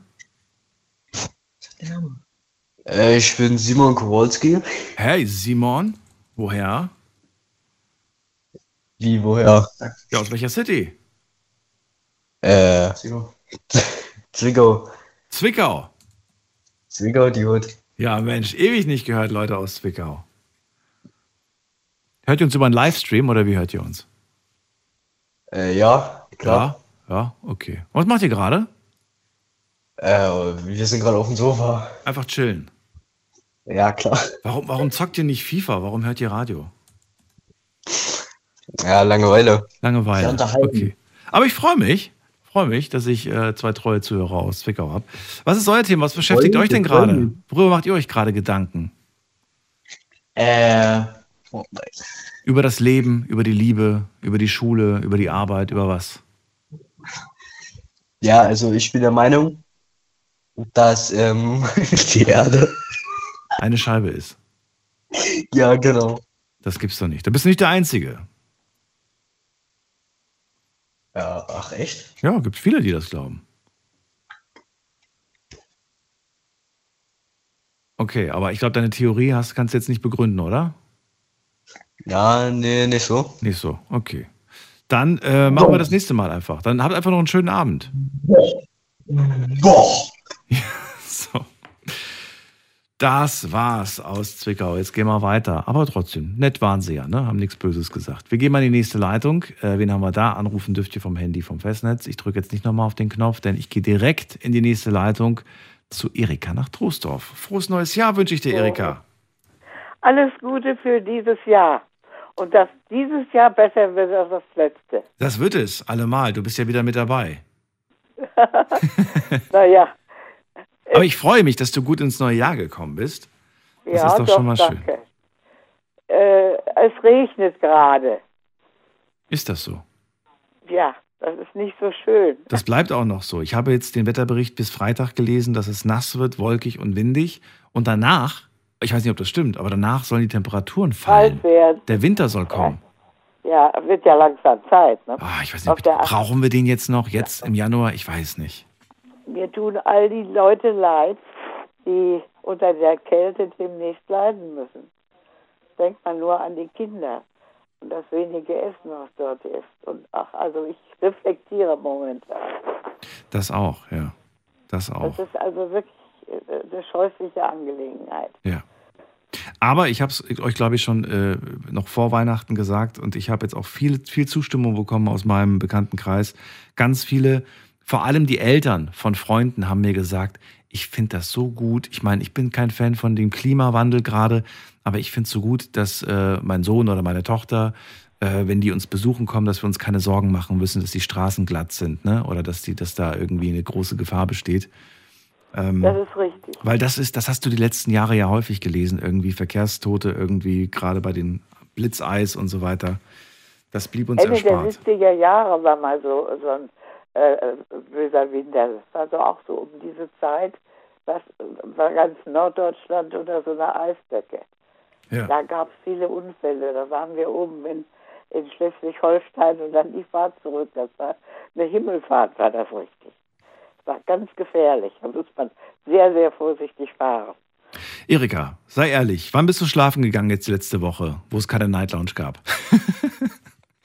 Äh, ich bin Simon Kowalski. Hey, Simon. Woher? Wie, woher? Ja, aus welcher City? Äh, Zwickau. Zwickau. Zwickau, die Hut. Ja, Mensch, ewig nicht gehört, Leute aus Zwickau. Hört ihr uns über einen Livestream oder wie hört ihr uns? Äh, ja, klar. Ja, ja, okay. Was macht ihr gerade? Äh, wir sind gerade auf dem Sofa. Einfach chillen. Ja, klar. Warum, warum zockt ihr nicht FIFA? Warum hört ihr Radio? Ja, Langeweile. Langeweile. Okay. Aber ich freue mich, freue mich, dass ich äh, zwei treue Zuhörer aus Zwickau habe. Was ist euer Thema? Was beschäftigt Freuen euch denn gerade? Worüber macht ihr euch gerade Gedanken? Äh, Über das Leben, über die Liebe, über die Schule, über die Arbeit, über was? Ja, also ich bin der Meinung, dass ähm, die Erde. Eine Scheibe ist. Ja, genau. Das gibt's doch nicht. Da bist du nicht der Einzige. Ja, ach echt? Ja, gibt viele, die das glauben. Okay, aber ich glaube, deine Theorie hast, kannst du jetzt nicht begründen, oder? Ja, nee, nicht so. Nicht so, okay. Dann äh, machen wir das nächste Mal einfach. Dann habt einfach noch einen schönen Abend. Boah. so. Das war's aus Zwickau. Jetzt gehen wir weiter. Aber trotzdem, nett waren sie ja, ne? Haben nichts Böses gesagt. Wir gehen mal in die nächste Leitung. Äh, wen haben wir da? Anrufen dürft ihr vom Handy vom Festnetz. Ich drücke jetzt nicht nochmal auf den Knopf, denn ich gehe direkt in die nächste Leitung zu Erika nach Troisdorf. Frohes neues Jahr wünsche ich dir, Erika. Alles Gute für dieses Jahr. Und dass dieses Jahr besser wird als das letzte. Das wird es, allemal. Du bist ja wieder mit dabei. naja, Aber ich freue mich, dass du gut ins neue Jahr gekommen bist. Das ja, ist doch, schon mal schön. danke. Äh, es regnet gerade. Ist das so? Ja, das ist nicht so schön. Das bleibt auch noch so. Ich habe jetzt den Wetterbericht bis Freitag gelesen, dass es nass wird, wolkig und windig. Und danach, ich weiß nicht, ob das stimmt, aber danach sollen die Temperaturen fallen. Kalt werden. Der Winter soll kommen. Ja, wird ja langsam Zeit. Ne? Ah, ich weiß nicht, der brauchen wir den jetzt noch, jetzt im Januar? Ich weiß nicht. Mir tun all die Leute leid, die unter der Kälte demnächst leiden müssen. Denkt man nur an die Kinder und das wenige Essen, was dort ist. Und ach, also ich reflektiere momentan. Das auch, ja. Das auch. Das ist also wirklich äh, eine scheußliche Angelegenheit. Ja. Aber ich habe es euch, glaube ich, schon äh, noch vor Weihnachten gesagt und ich habe jetzt auch viel, viel Zustimmung bekommen aus meinem Bekanntenkreis. Ganz viele, vor allem die Eltern von Freunden haben mir gesagt, ich finde das so gut. Ich meine, ich bin kein Fan von dem Klimawandel gerade, aber ich finde es so gut, dass äh, mein Sohn oder meine Tochter, äh, wenn die uns besuchen kommen, dass wir uns keine Sorgen machen müssen, dass die Straßen glatt sind, ne? Oder dass die, dass da irgendwie eine große Gefahr besteht. Ähm, Das ist richtig. weil das ist, das hast du die letzten Jahre ja häufig gelesen, irgendwie Verkehrstote, irgendwie gerade bei den Blitzeis und so weiter. Das blieb uns Ende der erspart. 70er Jahre war mal so, so ein äh, böser Winter. Das war so auch so um diese Zeit. Das war ganz Norddeutschland unter so einer Eisdecke. Ja. Da gab es viele Unfälle. Da waren wir oben in, in Schleswig-Holstein und dann die Fahrt zurück. Das war eine Himmelfahrt, war das richtig. Das war ganz gefährlich. Da muss man sehr, sehr vorsichtig fahren. Erika, sei ehrlich, wann bist du schlafen gegangen jetzt letzte Woche, wo es keine Night Lounge gab?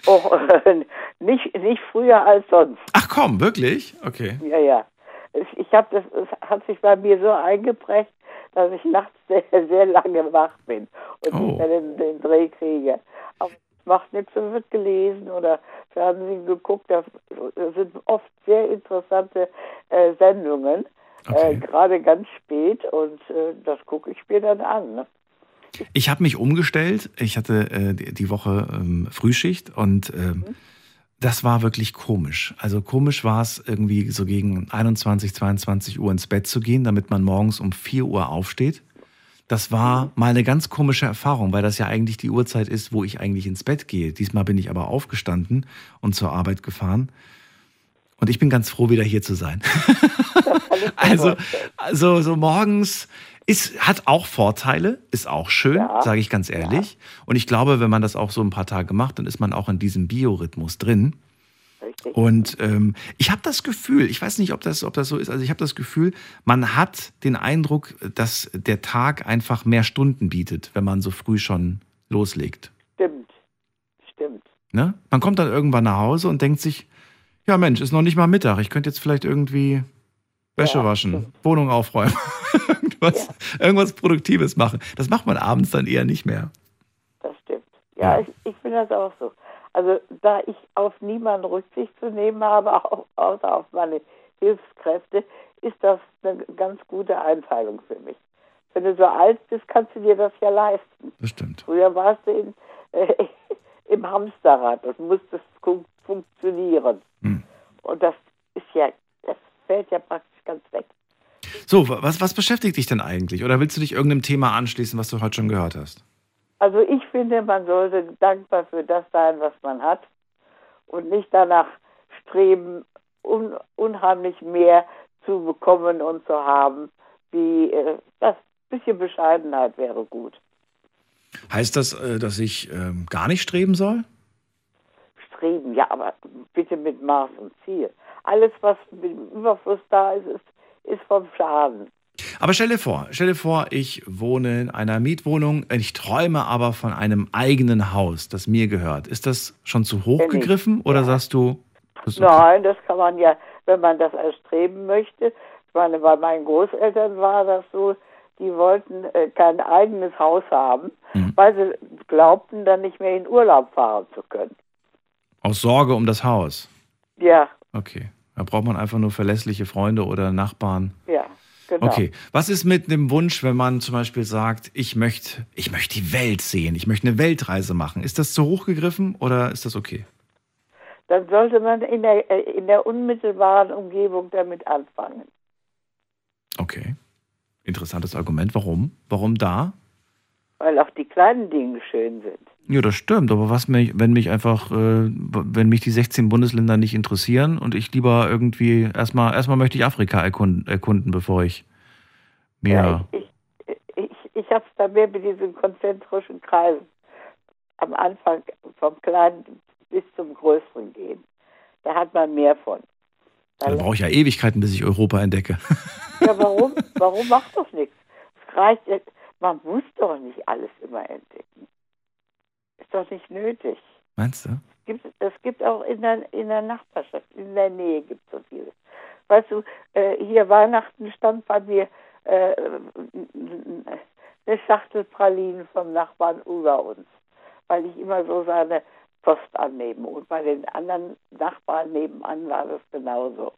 Oh, nicht, nicht früher als sonst. Ach komm, wirklich? Okay. Ja, ja. Es- Ich habe das, es hat sich bei mir so eingeprägt, dass ich nachts sehr, sehr lange wach bin und Oh. nicht mehr den, den Dreh kriege. Aber macht nichts, es wird gelesen oder Fernsehen geguckt. Da sind oft sehr interessante äh, Sendungen, äh, gerade ganz spät und äh, das gucke ich mir dann an. Ne? Ich habe mich umgestellt. Ich hatte äh, die Woche ähm, Frühschicht und ähm, das war wirklich komisch. Also komisch war es irgendwie so gegen 21, 22 Uhr ins Bett zu gehen, damit man morgens um 4 Uhr aufsteht. Das war mal eine ganz komische Erfahrung, weil das ja eigentlich die Uhrzeit ist, wo ich eigentlich ins Bett gehe. Diesmal bin ich aber aufgestanden und zur Arbeit gefahren. Und ich bin ganz froh, wieder hier zu sein. also, also so morgens ist, hat auch Vorteile, ist auch schön, sage ich ganz ehrlich. Und ich glaube, wenn man das auch so ein paar Tage macht, dann ist man auch in diesem Biorhythmus drin. Und ähm, ich habe das Gefühl, ich weiß nicht, ob das, ob das so ist, also ich habe das Gefühl, man hat den Eindruck, dass der Tag einfach mehr Stunden bietet, wenn man so früh schon loslegt. Stimmt, stimmt. Ne? Man kommt dann irgendwann nach Hause und denkt sich, ja Mensch, ist noch nicht mal Mittag, ich könnte jetzt vielleicht irgendwie Wäsche waschen, Wohnung aufräumen, irgendwas, irgendwas Produktives machen. Das macht man abends dann eher nicht mehr. Das stimmt. Ja, Ich, ich finde das auch so. Also da ich auf niemanden Rücksicht zu nehmen habe, außer auf meine Hilfskräfte, ist das eine ganz gute Einteilung für mich. Wenn du so alt bist, kannst du dir das ja leisten. Das stimmt. Früher warst du in, äh, im Hamsterrad und musstest fun funktionieren. Hm. Und das ist ja, das fällt ja praktisch ganz weg. So, was, was beschäftigt dich denn eigentlich? Oder willst du dich irgendeinem Thema anschließen, was du heute schon gehört hast? Also ich finde, man sollte dankbar für das sein, was man hat und nicht danach streben, un, unheimlich mehr zu bekommen und zu haben, wie äh, das bisschen Bescheidenheit wäre gut. Heißt das, äh, dass ich ähm, gar nicht streben soll? Streben, ja, aber bitte mit Maß und Ziel. Alles, was mit Überfluss da ist, ist, ist vom Schaden. Aber stell dir vor, stell dir vor, ich wohne in einer Mietwohnung, ich träume aber von einem eigenen Haus, das mir gehört. Ist das schon zu hoch ich. gegriffen oder sagst du, das okay? Nein, das kann man ja, wenn man das erstreben möchte. Ich meine, bei meinen Großeltern war das so, die wollten äh, kein eigenes Haus haben, Mhm. weil sie glaubten, dann nicht mehr in Urlaub fahren zu können. aus Sorge um das Haus? Ja, Okay. Da braucht man einfach nur verlässliche Freunde oder Nachbarn. ja, genau. Okay. Was ist mit dem Wunsch, wenn man zum Beispiel sagt, ich möchte, ich möchte die Welt sehen, ich möchte eine Weltreise machen? Ist das zu hoch gegriffen oder ist das okay? Dann sollte man in der, in der unmittelbaren Umgebung damit anfangen. Okay. Interessantes Argument. Warum? Warum da? Weil auch die kleinen Dinge schön sind. Ja, das stimmt. Aber was mich, wenn mich einfach, äh, wenn mich die 16 Bundesländer nicht interessieren und ich lieber irgendwie erstmal, erstmal möchte ich Afrika erkunden, erkunden bevor ich mir. Ich, ich, ich habe es da mehr mit diesen konzentrischen Kreisen am Anfang vom Kleinen bis zum Größeren gehen. Da hat man mehr von. Da brauche ich ja Ewigkeiten, bis ich Europa entdecke. Ja, warum? warum macht das nichts? Es reicht, ja- man muss doch nicht alles immer entdecken. Ist doch nicht nötig. Meinst du? Es gibt, es gibt auch in der, in der Nachbarschaft, in der Nähe gibt es so vieles. Weißt du, äh, hier Weihnachten stand bei mir äh, eine Schachtel Pralinen vom Nachbarn über uns, weil ich immer so seine Post annehme. Und bei den anderen Nachbarn nebenan war das genauso.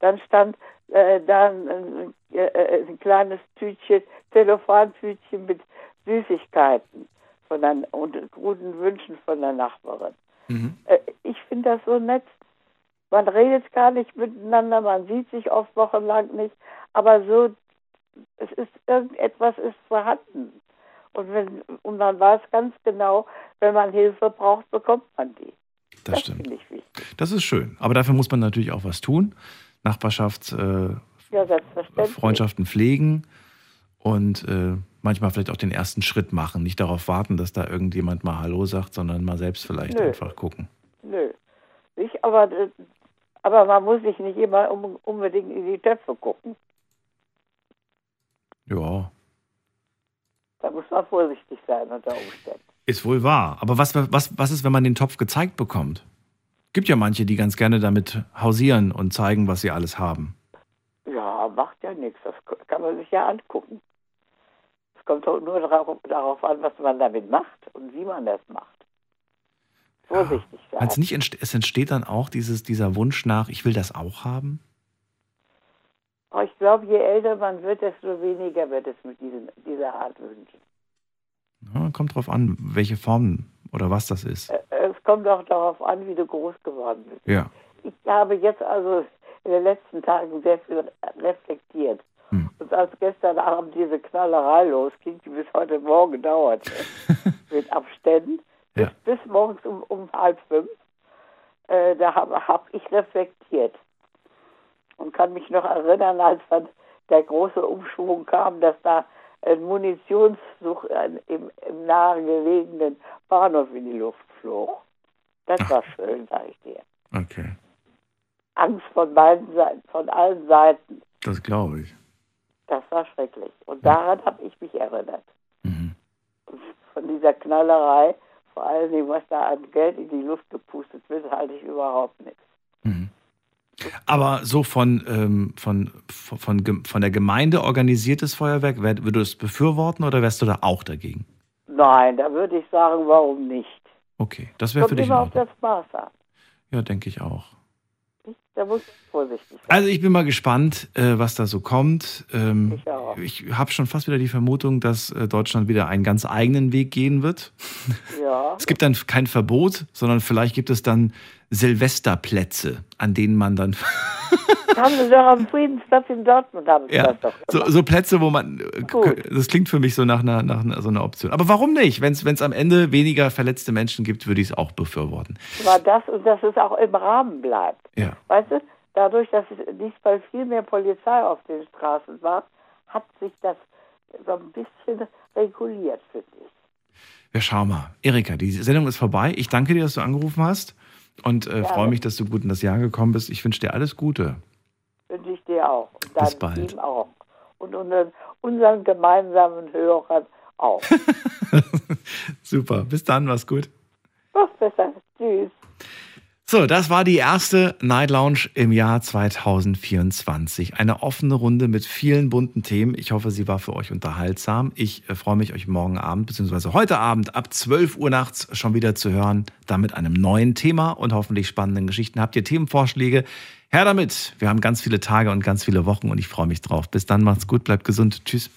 Dann stand äh, da ein, äh, ein kleines Tütchen, Telefontütchen mit Süßigkeiten von der, und guten Wünschen von der Nachbarin. Äh, ich finde das so nett. Man redet gar nicht miteinander, man sieht sich oft wochenlang nicht, aber so, es ist irgendetwas ist vorhanden. Und, wenn, und man weiß ganz genau, wenn man Hilfe braucht, bekommt man die. Das, stimmt. ich wichtig. Das ist schön. Aber dafür muss man natürlich auch was tun. Nachbarschaft, äh, Ja. Freundschaften pflegen und äh, manchmal vielleicht auch den ersten Schritt machen. Nicht darauf warten, dass da irgendjemand mal Hallo sagt, sondern mal selbst vielleicht Nö. einfach gucken. Nö. Ich, aber, äh, aber man muss sich nicht immer um, unbedingt in die Töpfe gucken. Ja, Da muss man vorsichtig sein unter Umständen. ist wohl wahr. Aber was, was, was ist, wenn man den Topf gezeigt bekommt? Gibt ja manche, die ganz gerne damit hausieren und zeigen, was sie alles haben. Ja, macht ja nichts. Das kann man sich ja angucken. Es kommt nur darauf, darauf an, was man damit macht und wie man das macht. Vorsichtig sein. Meinst du nicht, entste- es entsteht dann auch dieses, dieser Wunsch nach, ich will das auch haben? Ich glaube, je älter man wird, desto weniger wird es mit diesen, dieser Art wünschen. Ja, kommt drauf an, welche Form oder was das ist. Äh, kommt auch darauf an, wie du groß geworden bist. Ja. Ich habe jetzt also in den letzten Tagen sehr viel reflektiert. Und als gestern Abend diese Knallerei losging, die bis heute Morgen dauerte, mit Abständen, bis, bis morgens um, um halb fünf, äh, da habe hab ich reflektiert. Und kann mich noch erinnern, als dann der große Umschwung kam, dass da ein Munitionszug ein- im, im nahegelegenen Bahnhof in die Luft flog. Das war schön, sag ich dir. Okay, Angst von beiden Seiten, von allen Seiten. das glaube ich. Das war schrecklich. Und daran habe ich mich erinnert. Und Von dieser Knallerei, vor allen Dingen, was da an Geld in die Luft gepustet wird, halte ich überhaupt nichts. Aber so von, ähm, von, von, von, von der Gemeinde organisiertes Feuerwerk, würdest du es befürworten oder wärst du da auch dagegen? Nein, da würde ich sagen, warum nicht? Okay, das wäre für Kommt dich in immer auf das Maß an. Ja, denke ich auch. Da muss man vorsichtig sein. Also ich bin mal gespannt, äh, was da so kommt. Ähm, Ich auch. ich habe schon fast wieder die Vermutung, dass äh, Deutschland wieder einen ganz eigenen Weg gehen wird. Ja. Es gibt dann kein Verbot, sondern vielleicht gibt es dann Silvesterplätze, an denen man dann haben sie doch am Friedensplatz in Dortmund haben sie ja, das doch so, gemacht. so Plätze, wo man äh, Gut. das klingt für mich so nach einer, nach einer so einer Option. Aber warum nicht? Wenn es am Ende weniger verletzte Menschen gibt, würde ich es auch befürworten. War das und dass es auch im Rahmen bleibt. Ja. Weißt du, dadurch, dass es diesmal viel mehr Polizei auf den Straßen war, hat sich das so ein bisschen reguliert, finde ich. Ja, schau mal. Erika, die Sendung ist vorbei. Ich danke dir, dass du angerufen hast und äh, Ja. freue mich, dass du gut in das Jahr gekommen bist. Ich wünsche dir alles Gute. Wünsche ich dir auch. Und Bis bald. Team auch. Und unseren, unseren gemeinsamen Hörern auch. Super. Bis dann, mach's gut. Ach, besser. Tschüss. So, das war die erste Night Lounge im Jahr 2024. Eine offene Runde mit vielen bunten Themen. Ich hoffe, sie war für euch unterhaltsam. Ich äh, freue mich, euch morgen Abend bzw. heute Abend ab 12 Uhr nachts schon wieder zu hören, dann mit einem neuen Thema und hoffentlich spannenden Geschichten. Habt ihr Themenvorschläge? Her damit. Wir haben ganz viele Tage und ganz viele Wochen und ich freue mich drauf. Bis dann, macht's gut, bleibt gesund. Tschüss.